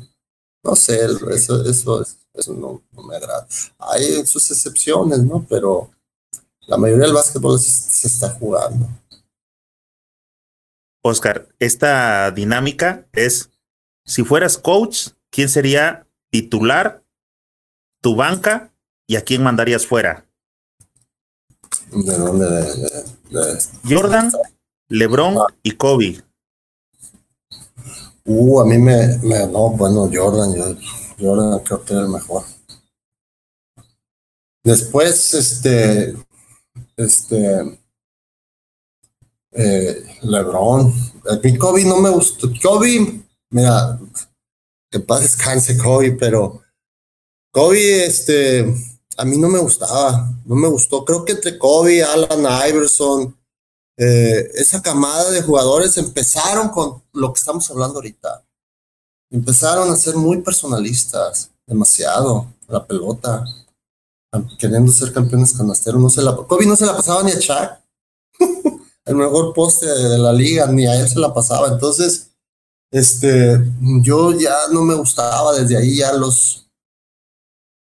No sé, eso, eso, eso no, me agrada. Hay sus excepciones, ¿no? Pero la mayoría del básquetbol se, está jugando. Oscar, esta dinámica es, si fueras coach, ¿quién sería titular, tu banca y a quién mandarías fuera? ¿De dónde? Jordan, LeBron ah. y Kobe. Uh, a mí me, me no, bueno, Jordan, yo, Jordan creo que era el mejor. Después, este, este, eh, LeBron. Mi Kobe no me gustó. Kobe, mira, que paz descanse Kobe, pero Kobe, este, a mí no me gustaba, no me gustó. Creo que entre Kobe, Alan Iverson, eh, esa camada de jugadores empezaron con lo que estamos hablando ahorita. Empezaron a ser muy personalistas. demasiado, la pelota, queriendo ser campeones canasteros, no se la, Kobe no se la pasaba ni a Chuck, el mejor poste de la liga, ni a él se la pasaba, entonces, este, yo ya no me gustaba, desde ahí ya los,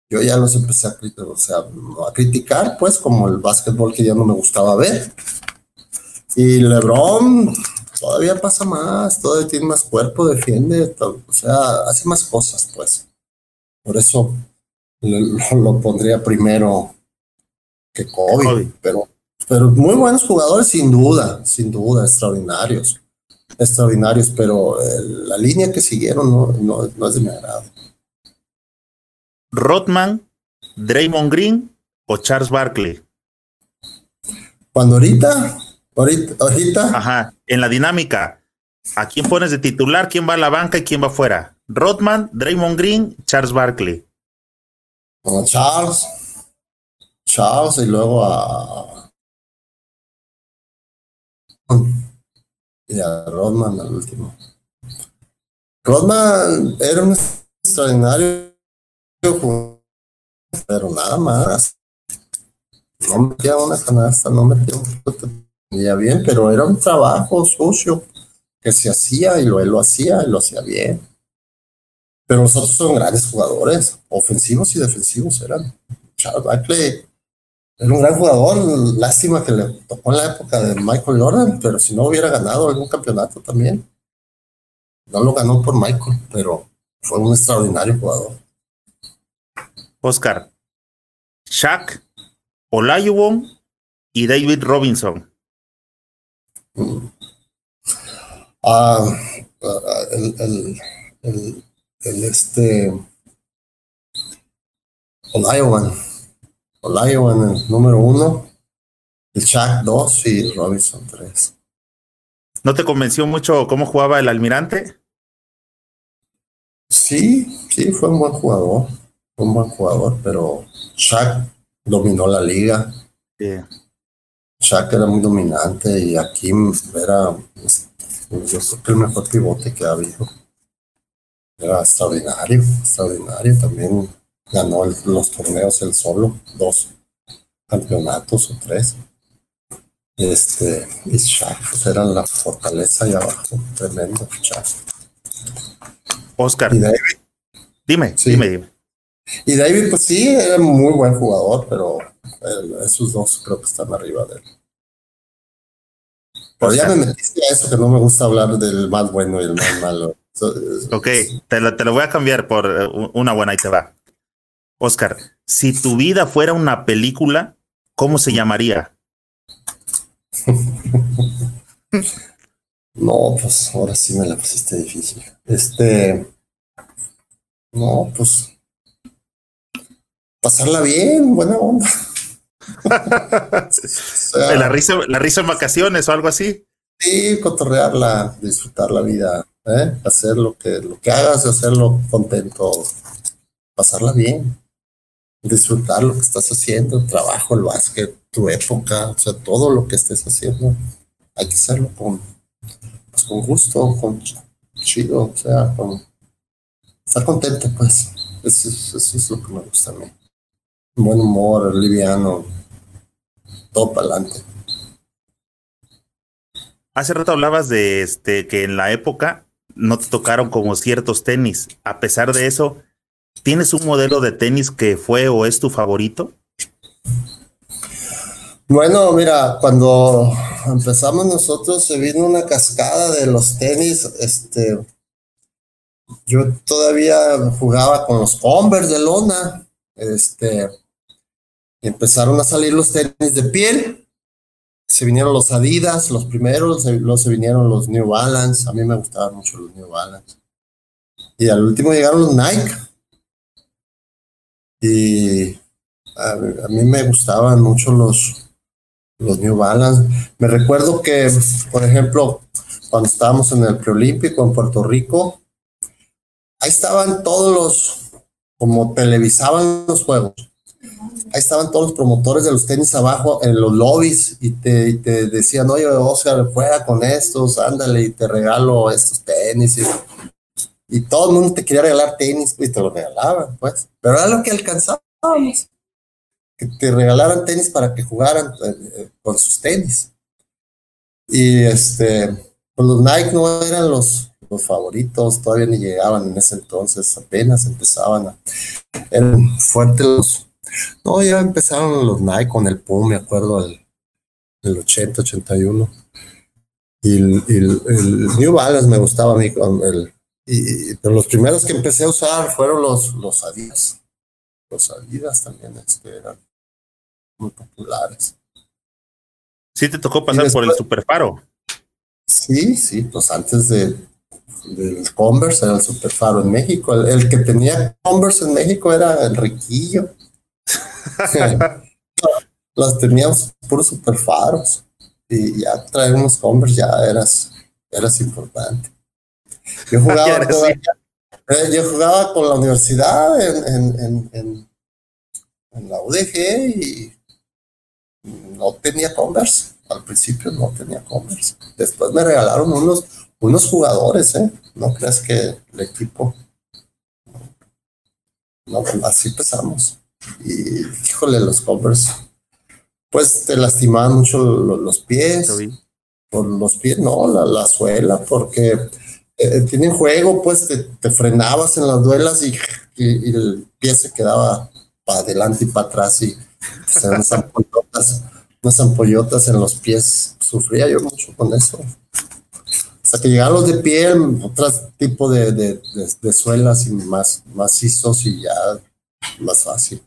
yo ya los empecé a, o sea, a criticar, pues, como el básquetbol que ya no me gustaba ver, y LeBron todavía pasa más, todavía tiene más cuerpo, defiende, o sea, hace más cosas, pues. Por eso lo, pondría primero que Kobe, Pero, pero muy buenos jugadores, sin duda, sin duda, extraordinarios, extraordinarios, pero la línea que siguieron no, no, no es de mi agrado. Rodman, Draymond Green o Charles Barkley. Cuando ahorita, ahorita, ahorita. Ajá, en la dinámica, ¿a quién pones de titular? ¿Quién va a la banca y quién va afuera? Rodman, Draymond Green, Charles Barkley. Charles. Charles y luego a. Y a Rodman al último. Rodman era un extraordinario pero nada más. No metía una canasta, no metía un bien, pero era un trabajo sucio que se hacía y lo, él lo hacía y lo hacía bien. Pero los otros son grandes jugadores, ofensivos y defensivos eran. Charles Barkley era un gran jugador, lástima que le tocó en la época de Michael Jordan, pero si no hubiera ganado algún campeonato también. No lo ganó por Michael, pero fue un extraordinario jugador. Oscar, Shaq, Olajuwon y David Robinson. Mm. Ah, ah, el, el, el, el este Olajuwon, Olajuwon el número uno, el Shaq dos y Robinson tres. ¿No te convenció mucho cómo jugaba el almirante? Sí, sí, fue un buen jugador, fue un buen jugador, pero Shaq dominó la liga. Sí. Shaq era muy dominante y Akim era, yo creo que el mejor pivote que ha habido era extraordinario, extraordinario. También ganó los torneos él solo, dos campeonatos o tres. Este, y Shaq, pues era la fortaleza ahí abajo, tremendo Shaq. Oscar. Dime, dime, dime. Y David, pues sí, era muy buen jugador, pero esos dos creo que están arriba de él. Pero ya me metiste a eso que no me gusta hablar del más bueno y el más malo. Ok, te lo, te lo voy a cambiar por eh, una buena y te va. Oscar, si tu vida fuera una película, ¿cómo se llamaría? no, pues ahora sí me la pusiste difícil. Este. No, pues. Pasarla bien, buena onda. la, risa, la risa en vacaciones o algo así. Sí, cotorrearla, disfrutar la vida, ¿eh? hacer lo que, lo que hagas, hacerlo contento, pasarla bien, disfrutar lo que estás haciendo, el trabajo, el básquet, tu época, o sea, todo lo que estés haciendo, hay que hacerlo con, pues, con gusto, con chido, o sea, con estar contento, pues. Eso, eso es lo que me gusta a mí. Buen humor, liviano, todo para adelante. Hace rato hablabas de este que en la época no te tocaron como ciertos tenis. A pesar de eso, ¿tienes un modelo de tenis que fue o es tu favorito? Bueno, mira, cuando empezamos nosotros se vino una cascada de los tenis, este, yo todavía jugaba con los Converse de lona, este, empezaron a salir los tenis de piel, se vinieron los Adidas, los primeros, luego se vinieron los New Balance, a mí me gustaban mucho los New Balance. Y al último llegaron los Nike. Y a, mí me gustaban mucho los, los New Balance. Me recuerdo que, por ejemplo, cuando estábamos en el preolímpico en Puerto Rico, ahí estaban todos los, como televisaban los juegos ahí estaban todos los promotores de los tenis abajo en los lobbies y te, te decían, oye, Oscar, fuera con estos, ándale y te regalo estos tenis. y todo el mundo te quería regalar tenis y te lo regalaban, pues. Pero era lo que alcanzábamos. Que te regalaran tenis para que jugaran eh, eh, con sus tenis. Y este, pues los Nike no eran los, los favoritos, todavía ni llegaban en ese entonces, apenas empezaban a. Eran fuertes los. No, ya empezaron los Nike con el PUM, me acuerdo, el, el 80, 81. Y el, el, New Balance me gustaba a mí, el, y, pero los primeros que empecé a usar fueron los, los Adidas. Los Adidas también este, eran muy populares. Sí, te tocó pasar por el Superfaro. Sí, sí, pues antes de, del Converse era el Superfaro en México. El, que tenía Converse en México era el riquillo. Las teníamos puros Superfaros. Y ya traer unos Converse ya eras, eras importante. Yo jugaba, eh, yo jugaba con la universidad en, en, en, en, la UDG y no tenía Converse. Al principio no tenía Converse. Después me regalaron unos, unos jugadores, ¿eh? No creas que el equipo. No, así empezamos. Y híjole, los Converse. Pues te lastimaban mucho los, pies. Por los pies, no, la, la suela, porque eh, tienen juego, pues te, frenabas en las duelas y, el pie se quedaba para adelante y para atrás y se unas ampollotas, unas ampollotas en los pies. Sufría yo mucho con eso. Hasta que llegaron los de piel, otro tipo de, de, suelas y más macizos y ya más fácil.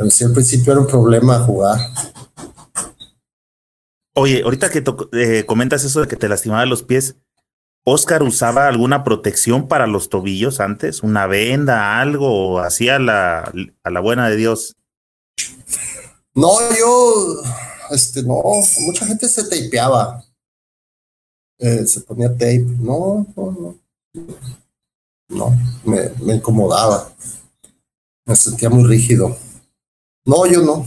Pero sí, al principio era un problema jugar. Oye, ahorita que eh, comentas eso de que te lastimaban los pies, Oscar usaba alguna protección para los tobillos antes, una venda, algo, hacía la, a la buena de Dios. No, yo, este, no, mucha gente se tapeaba, eh, se ponía tape, no, no, no, no, me, me incomodaba, me sentía muy rígido. No, yo no,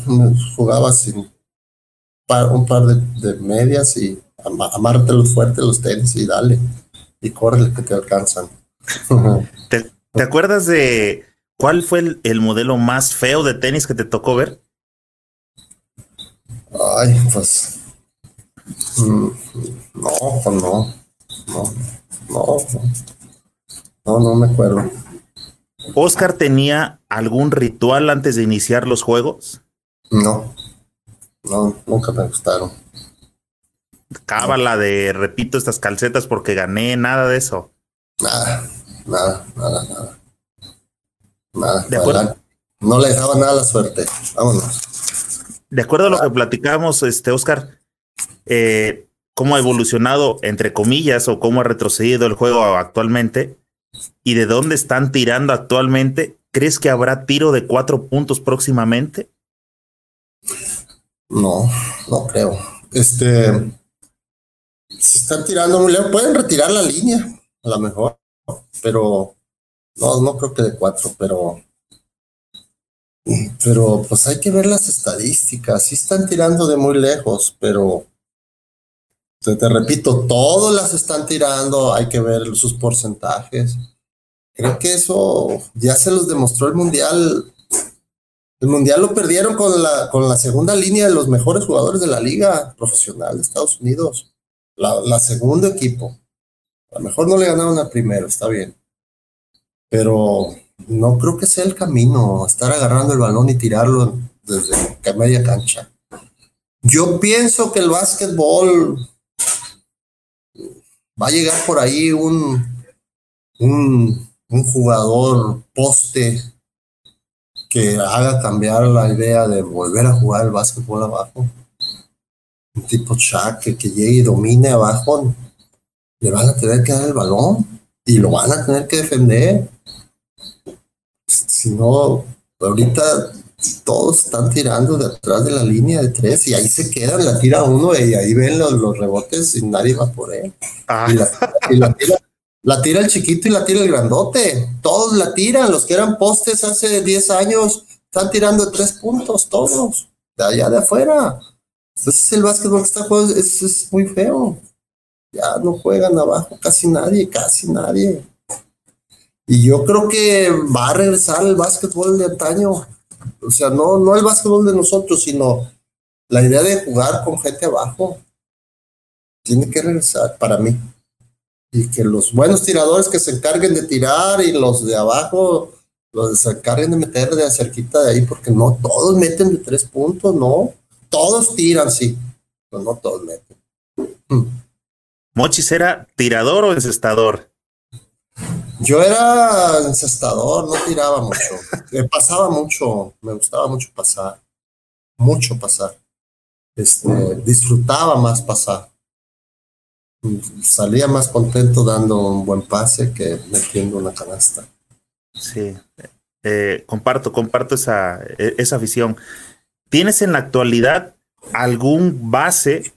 jugaba sin un par de, de medias y amártelos fuerte los tenis y dale y corre que te alcanzan. ¿Te, acuerdas de cuál fue el, modelo más feo de tenis que te tocó ver? Ay, pues. Mm, no, pues no. No, no. No, no me acuerdo. ¿Oscar tenía algún ritual antes de iniciar los juegos? No. No, nunca me gustaron cábala de repito estas calcetas porque gané, nada de eso. Nada, nada, nada, nada. Nada. ¿De acuerdo? No le dejaba nada la suerte. Vámonos. De acuerdo a lo que platicábamos, este Oscar, eh, cómo ha evolucionado, entre comillas, o cómo ha retrocedido el juego actualmente, y de dónde están tirando actualmente, ¿crees que habrá tiro de cuatro puntos próximamente? No, no creo. Este, se están tirando muy lejos. Pueden retirar la línea, a lo mejor, pero no, no creo que de cuatro, pero pero pues hay que ver las estadísticas. Sí están tirando de muy lejos, pero te, repito, todos las están tirando. Hay que ver sus porcentajes. Creo que eso ya se los demostró el mundial. El mundial lo perdieron con la, con la segunda línea de los mejores jugadores de la liga profesional de Estados Unidos la, la segundo equipo. A lo mejor no le ganaron al primero, está bien. Pero no creo que sea el camino, estar agarrando el balón y tirarlo desde media cancha. Yo pienso que el básquetbol va a llegar por ahí un, un, jugador poste que haga cambiar la idea de volver a jugar el básquetbol abajo un tipo Shaq que, llegue y domine abajo, le van a tener que dar el balón y lo van a tener que defender. Si no, ahorita todos están tirando de atrás de la línea de tres y ahí se quedan, la tira uno y ahí ven los, los rebotes y nadie va por él. Ah. Y, la, tira, la tira el chiquito y la tira el grandote. Todos la tiran, los que eran postes hace 10 años están tirando tres puntos, todos, de allá de afuera. Entonces el básquetbol que está jugando es, muy feo. Ya no juegan abajo casi nadie, casi nadie. Y yo creo que va a regresar el básquetbol de antaño. O sea, no, no el básquetbol de nosotros, sino la idea de jugar con gente abajo. Tiene que regresar para mí. Y que los buenos tiradores que se encarguen de tirar y los de abajo los se encarguen de meter de cerquita de ahí, porque no todos meten de tres puntos, no. Todos tiran, sí, pero no todos meten. ¿Mochis era tirador o encestador? Yo era encestador, no tiraba mucho. me pasaba mucho, me gustaba mucho pasar. Mucho pasar. Este, disfrutaba más pasar. Salía más contento dando un buen pase que metiendo una canasta. Sí, eh, comparto, comparto esa, e, esa visión. ¿Tienes en la actualidad algún base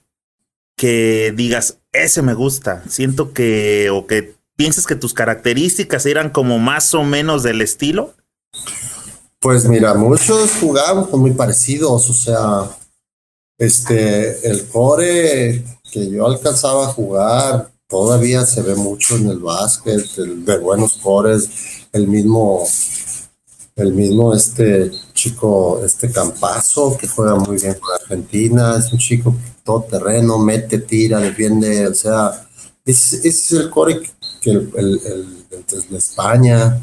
que digas, ese me gusta? Siento que, o que piensas que tus características eran como más o menos del estilo. Pues mira, muchos jugábamos muy parecidos, o sea, este, el core que yo alcanzaba a jugar todavía se ve mucho en el básquet, de buenos cores, el mismo, el mismo este chico, este Campazo, que juega muy bien con Argentina, es un chico todo terreno, mete, tira, defiende, o sea, ese es el core que el, el, de España,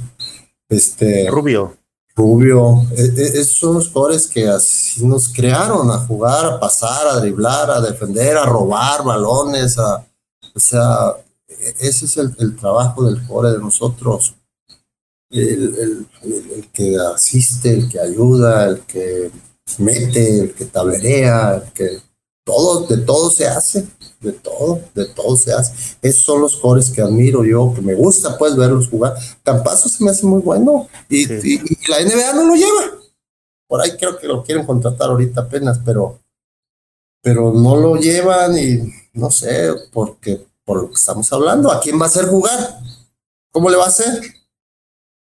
este Rubio. Rubio, e, e, esos son los cores que así nos crearon a jugar, a pasar, a driblar, a defender, a robar balones, a, o sea, ese es el, trabajo del core de nosotros. El, que asiste, el que ayuda, el que mete, el que tablerea, el que todo, de todo se hace, de todo, de todo se hace. Esos son los cores que admiro yo, que me gusta pues verlos jugar. Campazo se me hace muy bueno y, la NBA no lo lleva. Por ahí creo que lo quieren contratar ahorita apenas, pero, pero no lo llevan y no sé, porque por lo que estamos hablando, ¿a quién va a hacer jugar? ¿Cómo le va a hacer?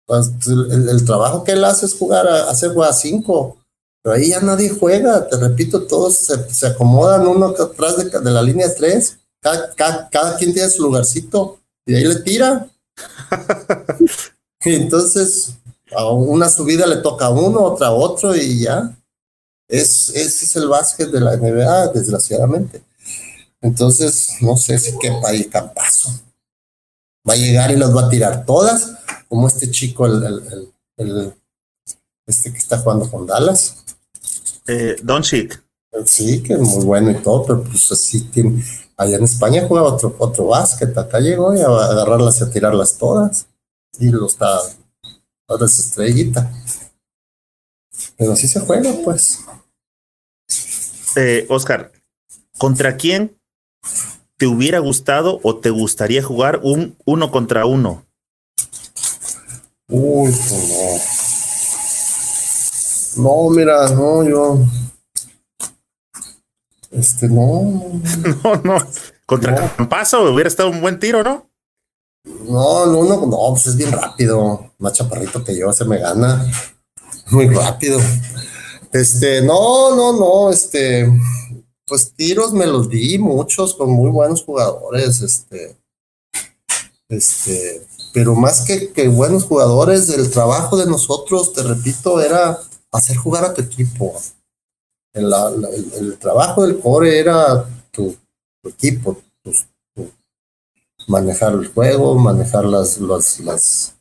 Pues, el, trabajo que él hace es jugar, a, hacer jugar a cinco, pero ahí ya nadie juega, te repito, todos se, acomodan uno atrás de, la línea de tres, cada, quien tiene su lugarcito y ahí le tira. y entonces, a una subida le toca a uno, otra a otro y ya. Es, ese es el básquet de la NBA, desgraciadamente. Entonces, no sé si quepa ahí Campazo. Va a llegar y las va a tirar todas, como este chico, el, este que está jugando con Dallas. Eh, Don Chic. Sí, que es muy bueno y todo, pero pues así tiene. Allá en España juega otro, otro básquet, acá llegó y a agarrarlas y a tirarlas todas. Y lo está, ahora es estrellita. Pero así se juega, pues. Eh, Oscar, ¿contra quién te hubiera gustado o te gustaría jugar un uno contra uno? Uy, pues no. No, mira, no, yo. Este, no. no, no. Contra Campazo hubiera estado un buen tiro, ¿no? No, no, no, no, pues es bien rápido. Más chaparrito que yo, se me gana. Muy rápido. Este, no, no, no, este pues tiros me los di muchos con muy buenos jugadores, este, este, pero más que, que buenos jugadores, el trabajo de nosotros, te repito, era hacer jugar a tu equipo. El, trabajo del core era tu, equipo, manejar el juego, manejar las, las, las,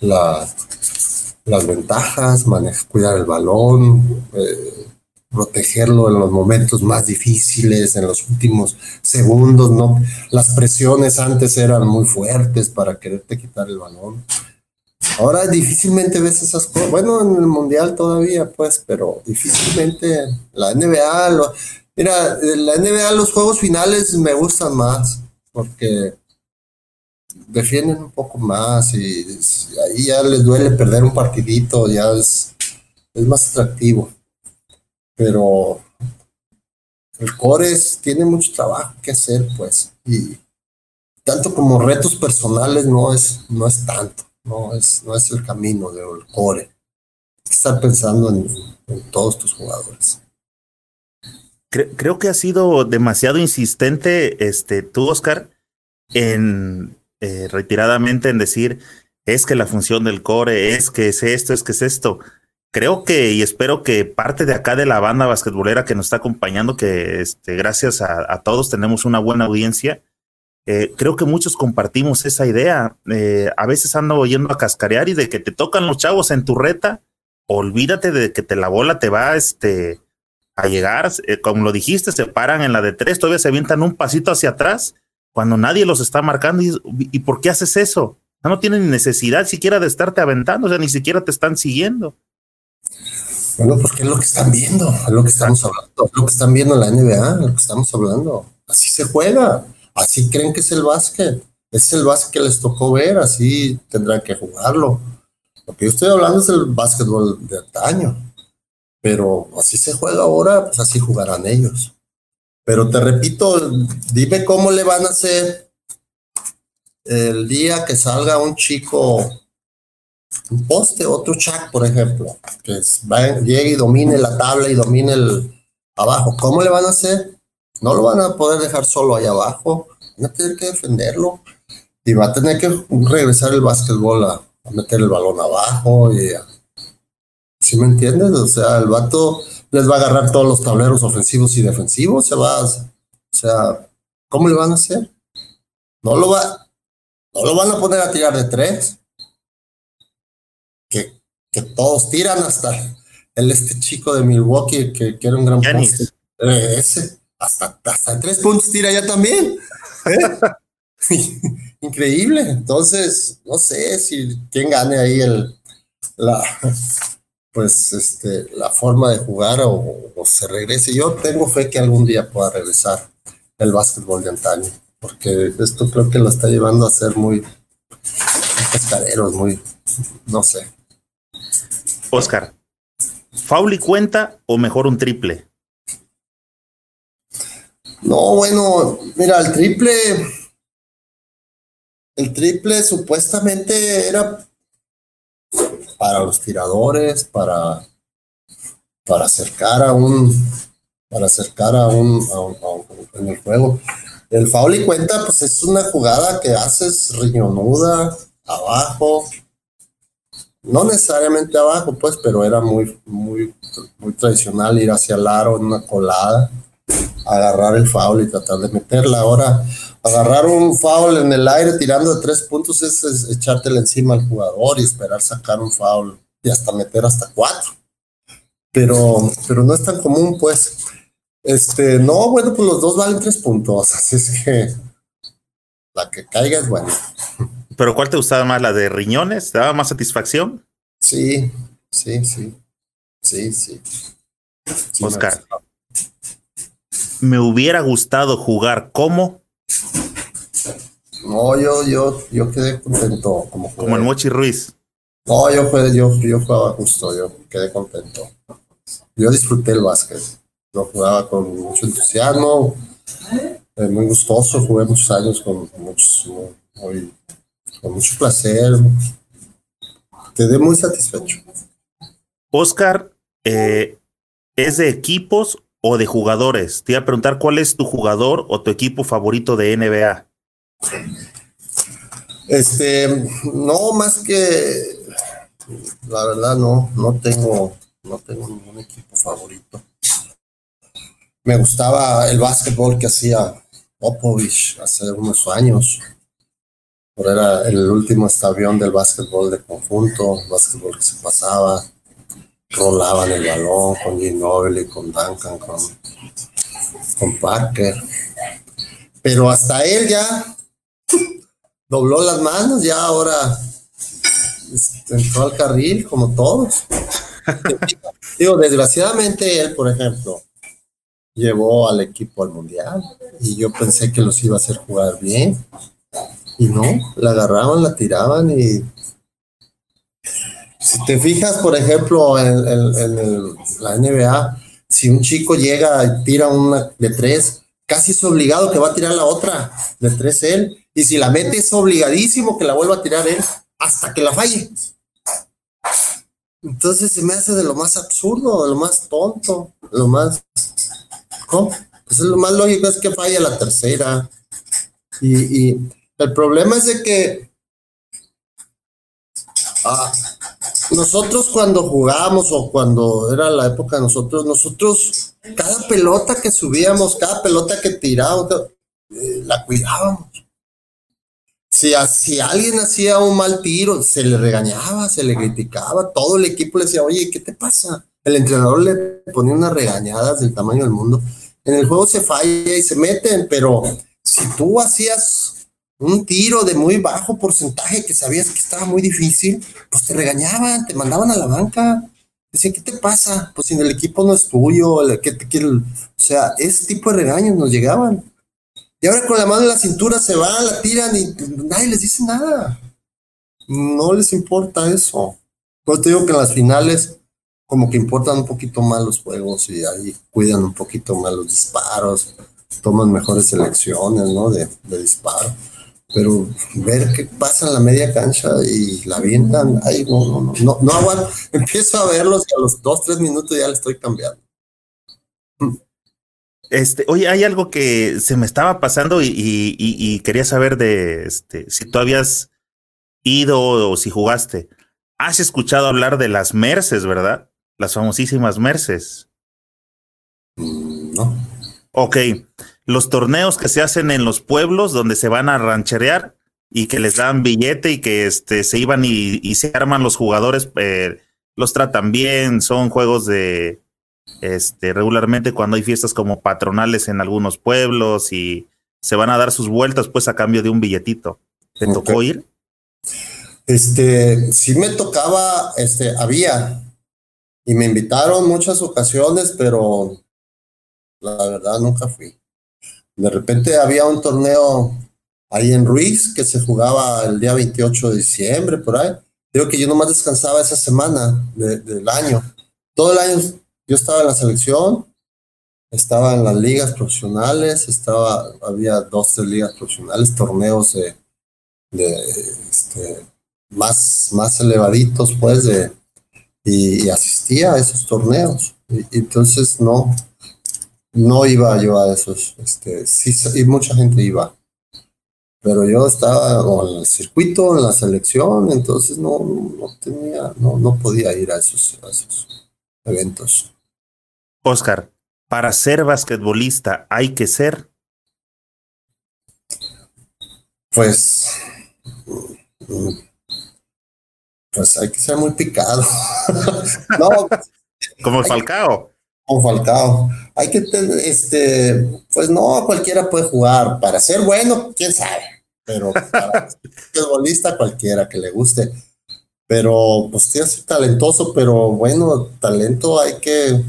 las, ventajas, manejar, cuidar el balón, eh, protegerlo en los momentos más difíciles, en los últimos segundos, ¿no? Las presiones antes eran muy fuertes para quererte quitar el balón. Ahora difícilmente ves esas cosas. Bueno, en el Mundial todavía, pues, pero difícilmente la NBA, lo, mira, la NBA, los juegos finales me gustan más porque defienden un poco más y, ahí ya les duele perder un partidito, ya es, más atractivo pero el Cores tiene mucho trabajo que hacer, pues, y tanto como retos personales no es, no es tanto, no es, no es el camino del Core. Hay que estar pensando en, todos tus jugadores. Creo, que ha sido demasiado insistente, este, tú, Oscar, en eh, retiradamente en decir es que la función del core, es que es esto, es que es esto. Creo que y espero que parte de acá de la banda basquetbolera que nos está acompañando, que este, gracias a, todos tenemos una buena audiencia, eh, creo que muchos compartimos esa idea. Eh, a veces ando oyendo a cascarear y de que te tocan los chavos en tu reta, olvídate de que te la bola te va este, a llegar. Eh, como lo dijiste, se paran en la de tres, todavía se avientan un pasito hacia atrás cuando nadie los está marcando. ¿Y, y por qué haces eso? No, tienen necesidad siquiera de estarte aventando, o sea, ni siquiera te están siguiendo. Bueno, porque es lo que están viendo, es lo que estamos hablando, es lo que están viendo en la NBA, lo que estamos hablando. Así se juega, así creen que es el básquet, es el básquet que les tocó ver, así tendrán que jugarlo. Lo que yo estoy hablando es el básquetbol de antaño, pero así se juega ahora, pues así jugarán ellos. Pero te repito, dime cómo le van a hacer el día que salga un chico, un poste, otro chac, por ejemplo, que llegue y domine la tabla y domine el abajo, ¿cómo le van a hacer? No lo van a poder dejar solo ahí abajo, van a tener que defenderlo y va a tener que regresar el básquetbol a, meter el balón abajo y ¿Sí me entiendes? O sea, el vato les va a agarrar todos los tableros ofensivos y defensivos, se va, o sea, ¿cómo le van a hacer? No lo va, no lo van a poner a tirar de tres. Que, que todos tiran hasta el este chico de Milwaukee que, que era un gran poste. Eh, ese, hasta, hasta tres puntos tira ya también. ¿eh? Increíble. Entonces, no sé si quién gane ahí el la pues este la forma de jugar o, o se regrese. Yo tengo fe que algún día pueda regresar el básquetbol de antaño porque esto creo que lo está llevando a ser muy pescaderos, muy, no sé. Oscar, ¿fauli cuenta o mejor un triple? No, bueno, mira, el triple, el triple supuestamente era para los tiradores, para, para acercar a un, para acercar a un, a un en el juego. El foul cuenta, pues es una jugada que haces riñonuda, abajo. No necesariamente abajo, pues, pero era muy, muy, muy tradicional ir hacia el aro en una colada, agarrar el foul y tratar de meterla. Ahora, agarrar un foul en el aire tirando de tres puntos es, es echártela encima al jugador y esperar sacar un foul y hasta meter hasta cuatro. Pero, pero no es tan común, pues. Este, no, bueno, pues los dos valen tres puntos, así es que la que caiga es buena. ¿Pero cuál te gustaba más? ¿La de riñones? ¿Te daba más satisfacción? Sí, sí, sí. Sí, sí. Oscar, me, hubiera gustado jugar como. No, yo, yo, yo quedé contento. Como, como el Mochi Ruiz. No, yo, yo, yo jugaba justo, yo quedé contento. Yo disfruté el básquet. Lo jugaba con mucho entusiasmo, eh, muy gustoso, jugué muchos años con, muchos, con mucho placer. Quedé muy satisfecho. Oscar, eh, ¿es de equipos o de jugadores? Te iba a preguntar cuál es tu jugador o tu equipo favorito de NBA. Este, no, más que la verdad no, no tengo, no tengo ningún equipo favorito me gustaba el básquetbol que hacía Popovich hace unos años. Era el último estabión del básquetbol de conjunto, básquetbol que se pasaba, rolaban el balón con Ginobili, con Duncan, con, con Parker. Pero hasta él ya dobló las manos, ya ahora este, entró al carril como todos. Digo, desgraciadamente él, por ejemplo, llevó al equipo al mundial y yo pensé que los iba a hacer jugar bien y no, la agarraban, la tiraban y si te fijas, por ejemplo, en, la NBA, si un chico llega y tira una de tres, casi es obligado que va a tirar la otra de tres él y si la mete es obligadísimo que la vuelva a tirar él hasta que la falle. Entonces se me hace de lo más absurdo, de lo más tonto, lo más pues lo más lógico es que falle la tercera. Y, el problema es de que Ah, nosotros cuando jugábamos o cuando era la época de nosotros, nosotros, cada pelota que subíamos, cada pelota que tirábamos, eh, la cuidábamos. Si, si alguien hacía un mal tiro, se le regañaba, se le criticaba, todo el equipo le decía, oye, ¿qué te pasa? El entrenador le ponía unas regañadas del tamaño del mundo. En el juego se falla y se meten, pero si tú hacías un tiro de muy bajo porcentaje que sabías que estaba muy difícil, pues te regañaban, te mandaban a la banca. Decían, ¿qué te pasa? Pues si el equipo no es tuyo, que te o sea, ese tipo de regaños nos llegaban. Y ahora con la mano en la cintura se van, la tiran y nadie les dice nada. No les importa eso. Pues te digo que en las finales como que importan un poquito más los juegos y ahí cuidan un poquito más los disparos, toman mejores selecciones, ¿no? De, de disparo pero ver qué pasa en la media cancha y la avientan, ay, no, no, no, no, no aguanto. Empiezo a verlos y a los dos, tres minutos ya le estoy cambiando. Este, oye, hay algo que se me estaba pasando y, quería saber de este, si tú habías ido o si jugaste. Has escuchado hablar de las Merces, ¿verdad? Las famosísimas Merces. Mm, no. Ok los torneos que se hacen en los pueblos donde se van a rancherear y que les dan billete y que este, se iban y, se arman los jugadores, eh, los tratan bien, son juegos de, este, regularmente cuando hay fiestas como patronales en algunos pueblos y se van a dar sus vueltas pues a cambio de un billetito. ¿Te tocó ir? Este, sí me tocaba, este, había, y me invitaron muchas ocasiones, pero la verdad nunca fui. De repente había un torneo ahí en Ruiz que se jugaba el día 28 de diciembre, por ahí. Digo que yo nomás descansaba esa semana del año. Todo el año yo estaba en la selección, estaba en las ligas profesionales, estaba, había dos, tres ligas profesionales, torneos este, más, más elevaditos, pues, y, asistía a esos torneos. entonces no, no iba yo a esos, este, sí, y mucha gente iba. Pero yo estaba en el circuito, en la selección, entonces no, no tenía, no, no podía ir a esos, eventos. Oscar, para ser basquetbolista hay que ser. Pues, pues hay que ser muy picado. no, como Falcao con Falcao. Hay que tener, este, pues no cualquiera puede jugar. Para ser bueno, quién sabe. Pero para ser futbolista, cualquiera que le guste. Pero pues tiene que ser talentoso, pero bueno, talento hay que,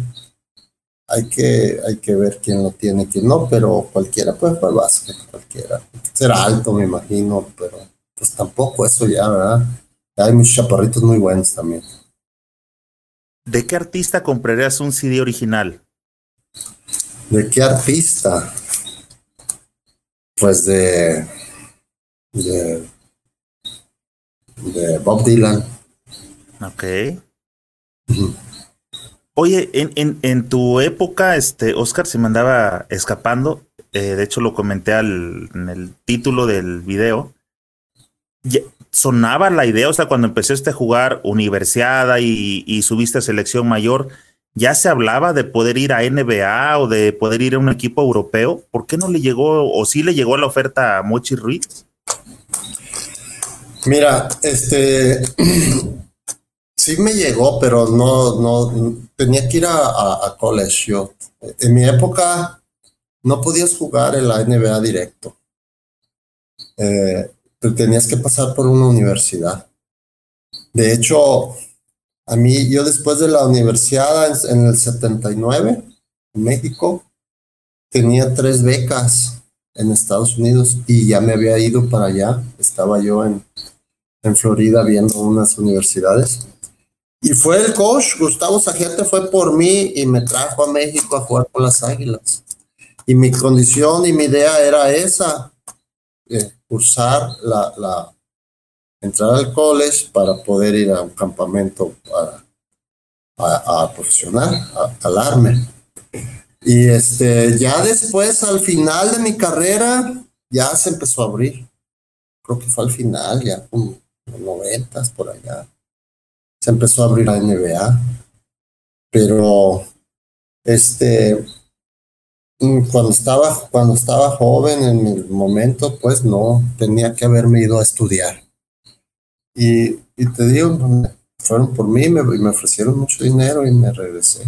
hay que, hay que ver quién lo tiene, quién no, pero cualquiera puede jugar básquet, cualquiera. Ser alto, me imagino, pero pues tampoco eso ya, ¿verdad? Hay muchos chaparritos muy buenos también. ¿De qué artista comprarías un CD original? ¿De qué artista? Pues de. de. de Bob Dylan. Ok. Oye, en, en, tu época, este, Oscar se me andaba escapando. Eh, de hecho, lo comenté al, en el título del video sonaba la idea, o sea, cuando empezaste a jugar universidad y, subiste a selección mayor, ya se hablaba de poder ir a NBA o de poder ir a un equipo europeo. ¿Por qué no le llegó o sí le llegó la oferta a Mochi Ruiz? Mira, este sí me llegó, pero no, no tenía que ir a, college. Yo en mi época no podías jugar en la NBA directo. Eh, tenías que pasar por una universidad. De hecho, a mí, yo después de la universidad en, el 79, en México, tenía tres becas en Estados Unidos y ya me había ido para allá. Estaba yo en, en Florida viendo unas universidades. Y fue el coach, Gustavo Sajete fue por mí y me trajo a México a jugar con las Águilas. Y mi condición y mi idea era esa, eh, cursar la, la, entrar al college para poder ir a un campamento a, a, profesional, a calarme. Y este, ya después, al final de mi carrera, ya se empezó a abrir. Creo que fue al final, ya como noventas por allá. se empezó a abrir la NBA, pero este, cuando estaba, cuando estaba joven en el momento, pues no, tenía que haberme ido a estudiar. Y, y te digo, fueron por mí, me, me ofrecieron mucho dinero y me regresé.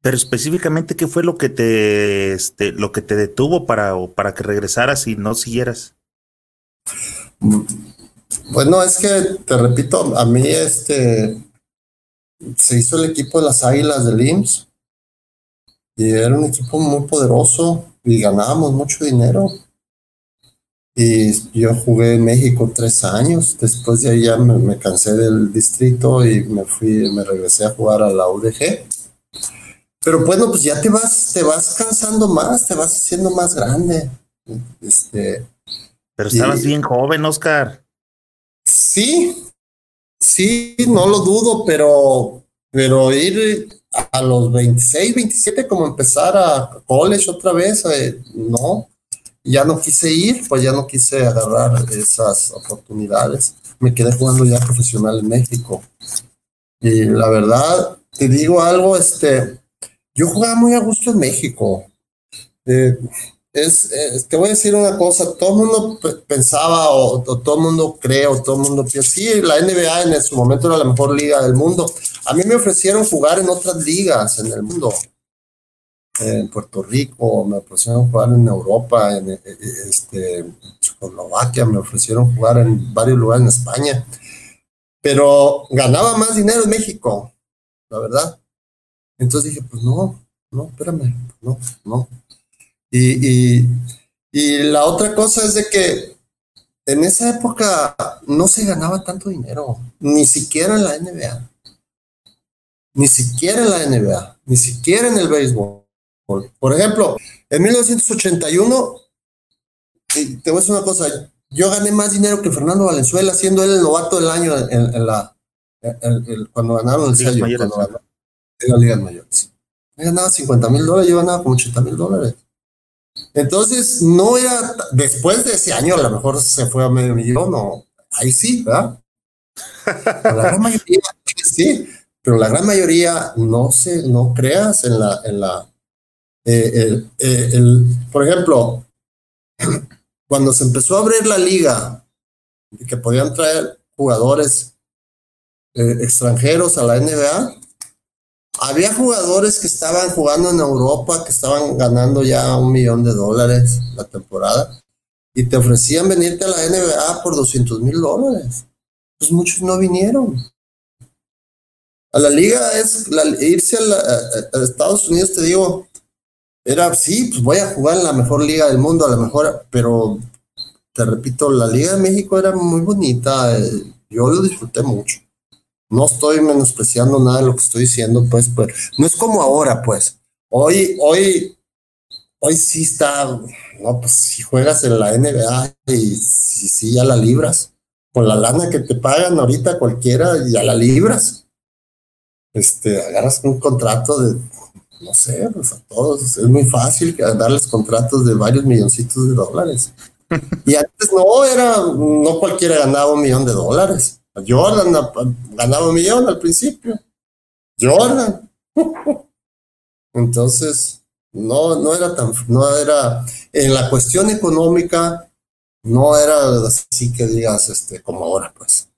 Pero específicamente, ¿qué fue lo que te, este, lo que te detuvo para, para que regresaras y no siguieras? Bueno, es que te repito, a mí este se hizo el equipo de las Águilas del IMSS y era un equipo muy poderoso y ganábamos mucho dinero. Y yo jugué en México tres años. Después de ahí ya me, cansé del distrito y me fui, me regresé a jugar a la UDG. Pero bueno, pues ya te vas, te vas cansando más, te vas haciendo más grande. Este. Pero estabas bien joven, Oscar. Sí, sí, no lo dudo, pero, pero ir a los 26, 27, como empezar a college otra vez, eh, no ya no quise ir, pues ya no quise agarrar esas oportunidades. Me quedé jugando ya profesional en México. Y la verdad, te digo algo, este, yo jugaba muy a gusto en México. Eh, es, te voy a decir una cosa, todo el mundo pensaba o, todo el mundo cree o todo el mundo piensa, sí, la NBA en su momento era la mejor liga del mundo. A mí me ofrecieron jugar en otras ligas en el mundo en Puerto Rico, me ofrecieron jugar en Europa, en, este, Checoslovaquia, me ofrecieron jugar en varios lugares en España, pero ganaba más dinero en México, la verdad. Entonces dije, pues no, no, espérame, no, no. Y, y, y la otra cosa es de que en esa época no se ganaba tanto dinero, ni siquiera en la NBA, ni siquiera en la NBA, ni siquiera en el béisbol. Por ejemplo, en 1981, te voy a decir una cosa, yo gané más dinero que Fernando Valenzuela, siendo él el novato del año en, la, cuando ganaron el sello, cuando ganó, en la Liga Mayores. Me ganaba 50 mil dólares, yo ganaba como 80 mil dólares. Entonces, no era, después de ese año, a lo mejor se fue a medio millón, o ahí sí, ¿verdad? la gran mayoría, sí, pero la gran mayoría no se, no creas en la, en la, eh, eh, el, por ejemplo, cuando se empezó a abrir la liga, que podían traer jugadores eh, extranjeros a la NBA, había jugadores que estaban jugando en Europa, que estaban ganando ya un millón de dólares la temporada, y te ofrecían venirte a la NBA por 200 mil dólares. Pues muchos no vinieron. A la liga es irse a, a Estados Unidos, te digo, era, sí, pues voy a jugar en la mejor liga del mundo, a lo mejor, pero te repito, la Liga de México era muy bonita, eh, yo lo disfruté mucho. No estoy menospreciando nada de lo que estoy diciendo, pues, pues, no es como ahora, pues. Hoy, hoy, hoy sí está, no, pues si juegas en la NBA y si, si ya la libras, con la lana que te pagan ahorita cualquiera, ya la libras. Este, agarras un contrato de no sé, pues a todos es muy fácil darles contratos de varios milloncitos de dólares. Y antes no era, no cualquiera ganaba un millón de dólares. Jordan ganaba un millón al principio. Jordan. Entonces, no, no era tan, no era, en la cuestión económica, no era así que digas, este, como ahora, pues.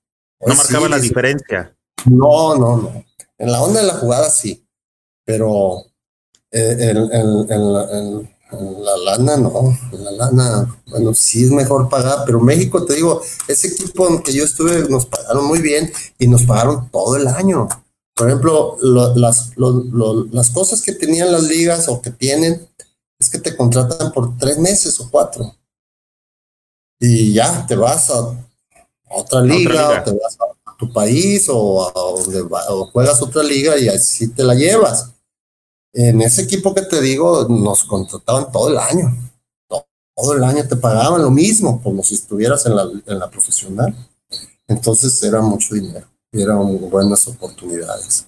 no marcaba la diferencia. No, no, no. En la onda de la jugada sí, pero en, la lana no, la lana, bueno, sí es mejor pagar, pero México, te digo, ese equipo en que yo estuve nos pagaron muy bien y nos pagaron todo el año. Por ejemplo, las, las cosas que tenían las ligas o que tienen es que te contratan por tres meses o cuatro. Y ya te vas a otra liga, o te vas a tu país o, o juegas otra liga y así te la llevas en ese equipo que te digo, nos contrataban todo el año. Todo el año te pagaban lo mismo, como si estuvieras en la, en la profesional. Entonces era mucho dinero y eran buenas oportunidades.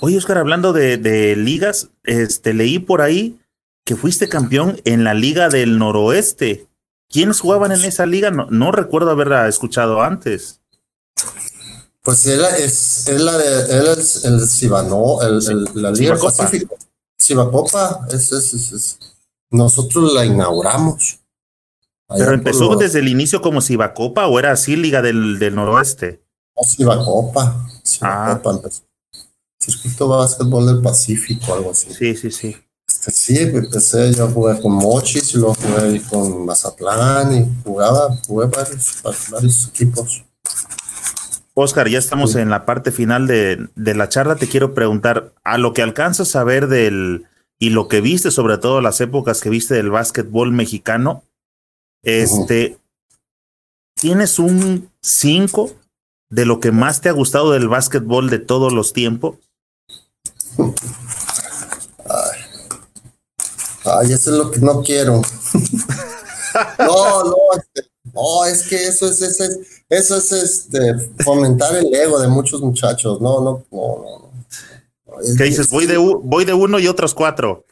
Oye, Oscar, hablando de, de, ligas, este, leí por ahí que fuiste campeón en la Liga del Noroeste. ¿Quiénes jugaban en esa liga? No, no recuerdo haberla escuchado antes. Pues él es, es la de él es el Cibano, el, el, la Liga. Pacífico. Cibacopa, es, es, es, es- nosotros la inauguramos. Allá Pero empezó desde el inicio como Cibacopa o era así Liga del, del Noroeste. no, Cibacopa. Cibacopa empezó. Circuito Básquetbol del Pacífico, algo así. Sí, sí, sí. Este, sí, empecé yo a jugar con Mochis y luego jugué con Mazatlán y jugaba, jugué varios, varios equipos. Oscar, ya estamos en la parte final de, de la charla. Te quiero preguntar, a lo que alcanzas a ver del y lo que viste, sobre todo las épocas que viste del básquetbol mexicano, este, ¿tienes un 5 de lo que más te ha gustado del básquetbol de todos los tiempos? Ay, eso es lo que no quiero. no, no, este, no, es que eso es, eso es, eso es este, fomentar el ego de muchos muchachos. No, no, no, no. no. ¿Qué dices? Voy de, voy de uno y otros cuatro.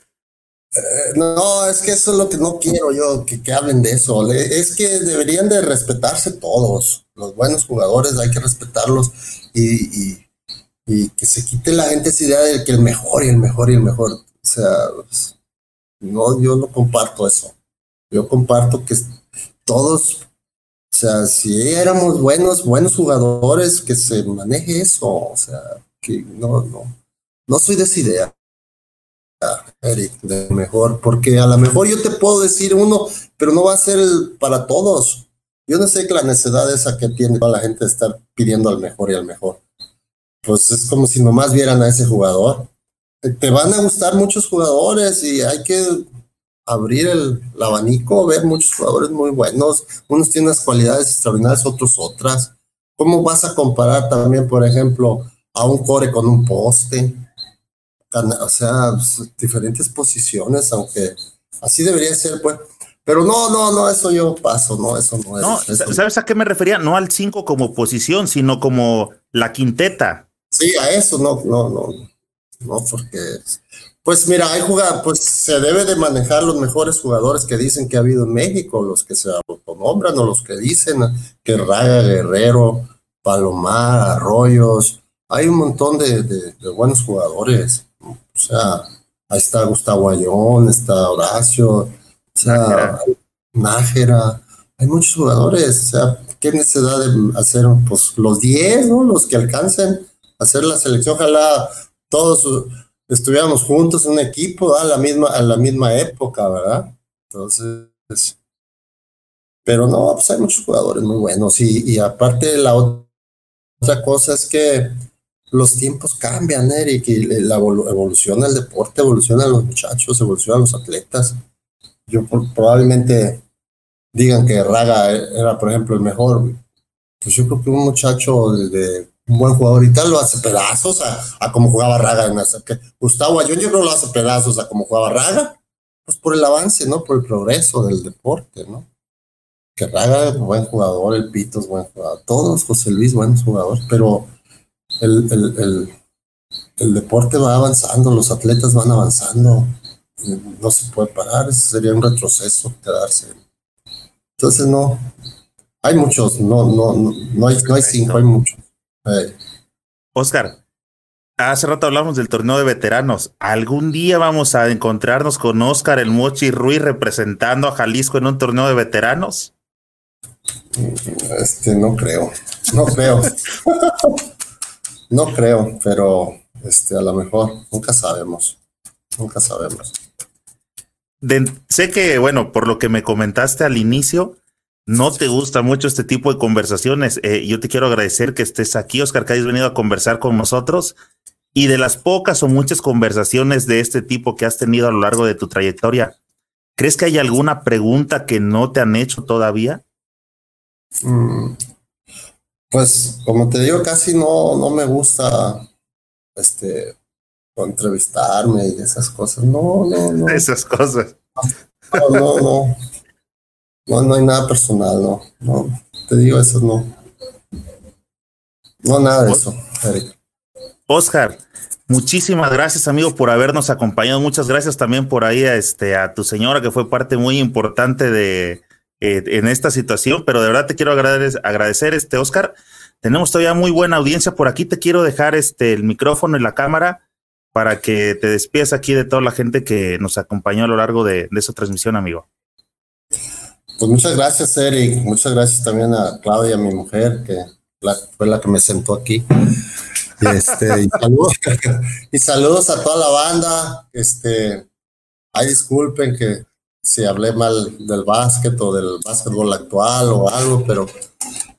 No, es que eso es lo que no quiero yo, que, que hablen de eso. Es que deberían de respetarse todos. Los buenos jugadores hay que respetarlos y, y, y que se quite la gente esa idea de que el mejor y el mejor y el mejor. O sea, pues, no, yo no comparto eso. Yo comparto que todos, o sea, si éramos buenos, buenos jugadores, que se maneje eso. O sea, que no, no, no soy de esa idea. Eric, de mejor, porque a lo mejor yo te puedo decir uno, pero no va a ser para todos. Yo no sé que la necesidad esa que tiene toda la gente de estar pidiendo al mejor y al mejor. Pues es como si nomás vieran a ese jugador. Te van a gustar muchos jugadores y hay que abrir el, el abanico, ver muchos jugadores muy buenos. Unos tienen unas cualidades extraordinarias, otros otras. ¿Cómo vas a comparar también, por ejemplo, a un core con un poste? O sea, pues, diferentes posiciones, aunque así debería ser, pues. Pero no, no, no, eso yo paso, no, eso no es. No, eso- ¿sabes a qué me refería? No al 5 como posición, sino como la quinteta. Sí, a eso no, no, no, no, porque, pues mira, hay jugar, pues se debe de manejar los mejores jugadores que dicen que ha habido en México, los que se autonombran o los que dicen que Raga, Guerrero, Palomar, Arroyos, hay un montón de, de- buenos jugadores, o sea, ahí está Gustavo Ayón, está Horacio, o sea, Nájera. Hay muchos jugadores, o sea, qué necesidad de hacer, pues los 10, ¿no? Los que alcancen hacer la selección, ojalá todos estuviéramos juntos en un equipo a la misma, a la misma época, ¿verdad? Entonces, pero no, pues hay muchos jugadores muy buenos y, y aparte la ot- otra cosa es que los tiempos cambian, Eric, y la evolu- evoluciona el deporte, evolucionan los muchachos, evolucionan los atletas. Yo por- probablemente digan que Raga era, por ejemplo, el mejor. Pues yo creo que un muchacho de un buen jugador y tal lo hace pedazos a, a como jugaba Raga en esa- que Gustavo Ayón yo creo lo hace pedazos a como jugaba Raga, pues por el avance, ¿no? Por el progreso del deporte, ¿no? Que Raga es buen jugador, el Pito es buen jugador, todos, José Luis, buenos jugadores, pero el, el, el, el deporte va avanzando, los atletas van avanzando, no se puede parar, ese sería un retroceso quedarse. Entonces no, hay muchos, no, no, no, no hay, no hay cinco, hay muchos. Oscar, hace rato hablamos del torneo de veteranos. ¿Algún día vamos a encontrarnos con Oscar el Mochi Ruiz representando a Jalisco en un torneo de veteranos? Este, no creo, no creo. no creo, pero este, a lo mejor, nunca sabemos, nunca sabemos. De- sé que, bueno, por lo que me comentaste al inicio, no te gusta mucho este tipo de conversaciones. Eh, yo te quiero agradecer que estés aquí, Oscar, que hayas venido a conversar con nosotros. Y de las pocas o muchas conversaciones de este tipo que has tenido a lo largo de tu trayectoria, ¿crees que hay alguna pregunta que no te han hecho todavía? Mm, Pues, como te digo, casi no, no me gusta este entrevistarme y esas cosas. No, no, no. Esas cosas. No, no, no. No, no hay nada personal, no. No, te digo eso, no. No, nada de eso, Eric. Oscar, muchísimas gracias, amigo, por habernos acompañado. Muchas gracias también por ahí a, este, a tu señora, que fue parte muy importante de, eh, en esta situación. Pero de verdad te quiero agradecer, agradecer este, Oscar. tenemos todavía muy buena audiencia. Por aquí te quiero dejar este el micrófono y la cámara para que te despides aquí de toda la gente que nos acompañó a lo largo de, esa transmisión, amigo. Pues muchas gracias, Eric. Muchas gracias también a Claudia, mi mujer, que fue la que me sentó aquí. Este, y, saludos, y, saludos, a toda la banda. Este, ay, disculpen que si hablé mal del básquet o del básquetbol actual o algo, pero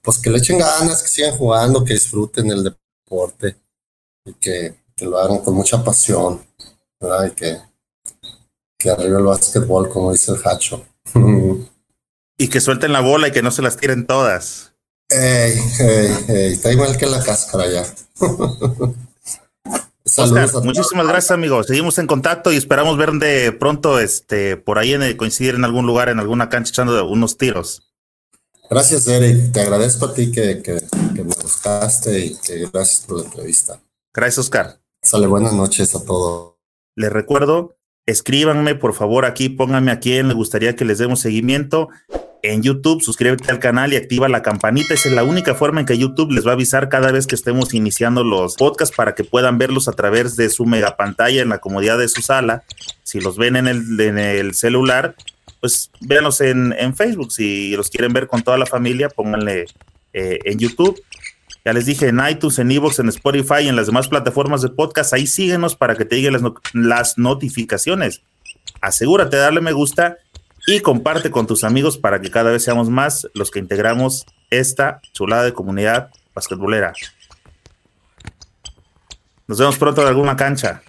pues que le echen ganas, que sigan jugando, que disfruten el deporte y que que lo hagan con mucha pasión, ¿verdad? Y que, que arriba el básquetbol, como dice el Hacho. y que suelten la bola y que no se las tiren todas. Ey, ey, ey, está igual que la cáscara ya. Oscar, muchísimas gracias, amigos. Seguimos en contacto y esperamos ver de pronto este, por ahí en, coincidir en algún lugar, en alguna cancha, echando unos tiros. Gracias, Eric. Te agradezco a ti que, que, que me buscaste y que gracias por la entrevista. Gracias, Oscar. Sale buenas noches a todos. Les recuerdo, escríbanme por favor aquí, pónganme a quién les gustaría que les demos seguimiento. En YouTube, suscríbete al canal y activa la campanita. Esa es la única forma en que YouTube les va a avisar cada vez que estemos iniciando los podcasts para que puedan verlos a través de su mega pantalla en la comodidad de su sala. Si los ven en el, celular, pues véanlos en, Facebook. Si los quieren ver con toda la familia, pónganle eh, en YouTube. Ya les dije en iTunes, en Evox, en Spotify y en las demás plataformas de podcast. Ahí síguenos para que te lleguen las, notificaciones. Asegúrate de darle me gusta y comparte con tus amigos para que cada vez seamos más los que integramos esta chulada de comunidad basquetbolera. Nos vemos pronto en alguna cancha.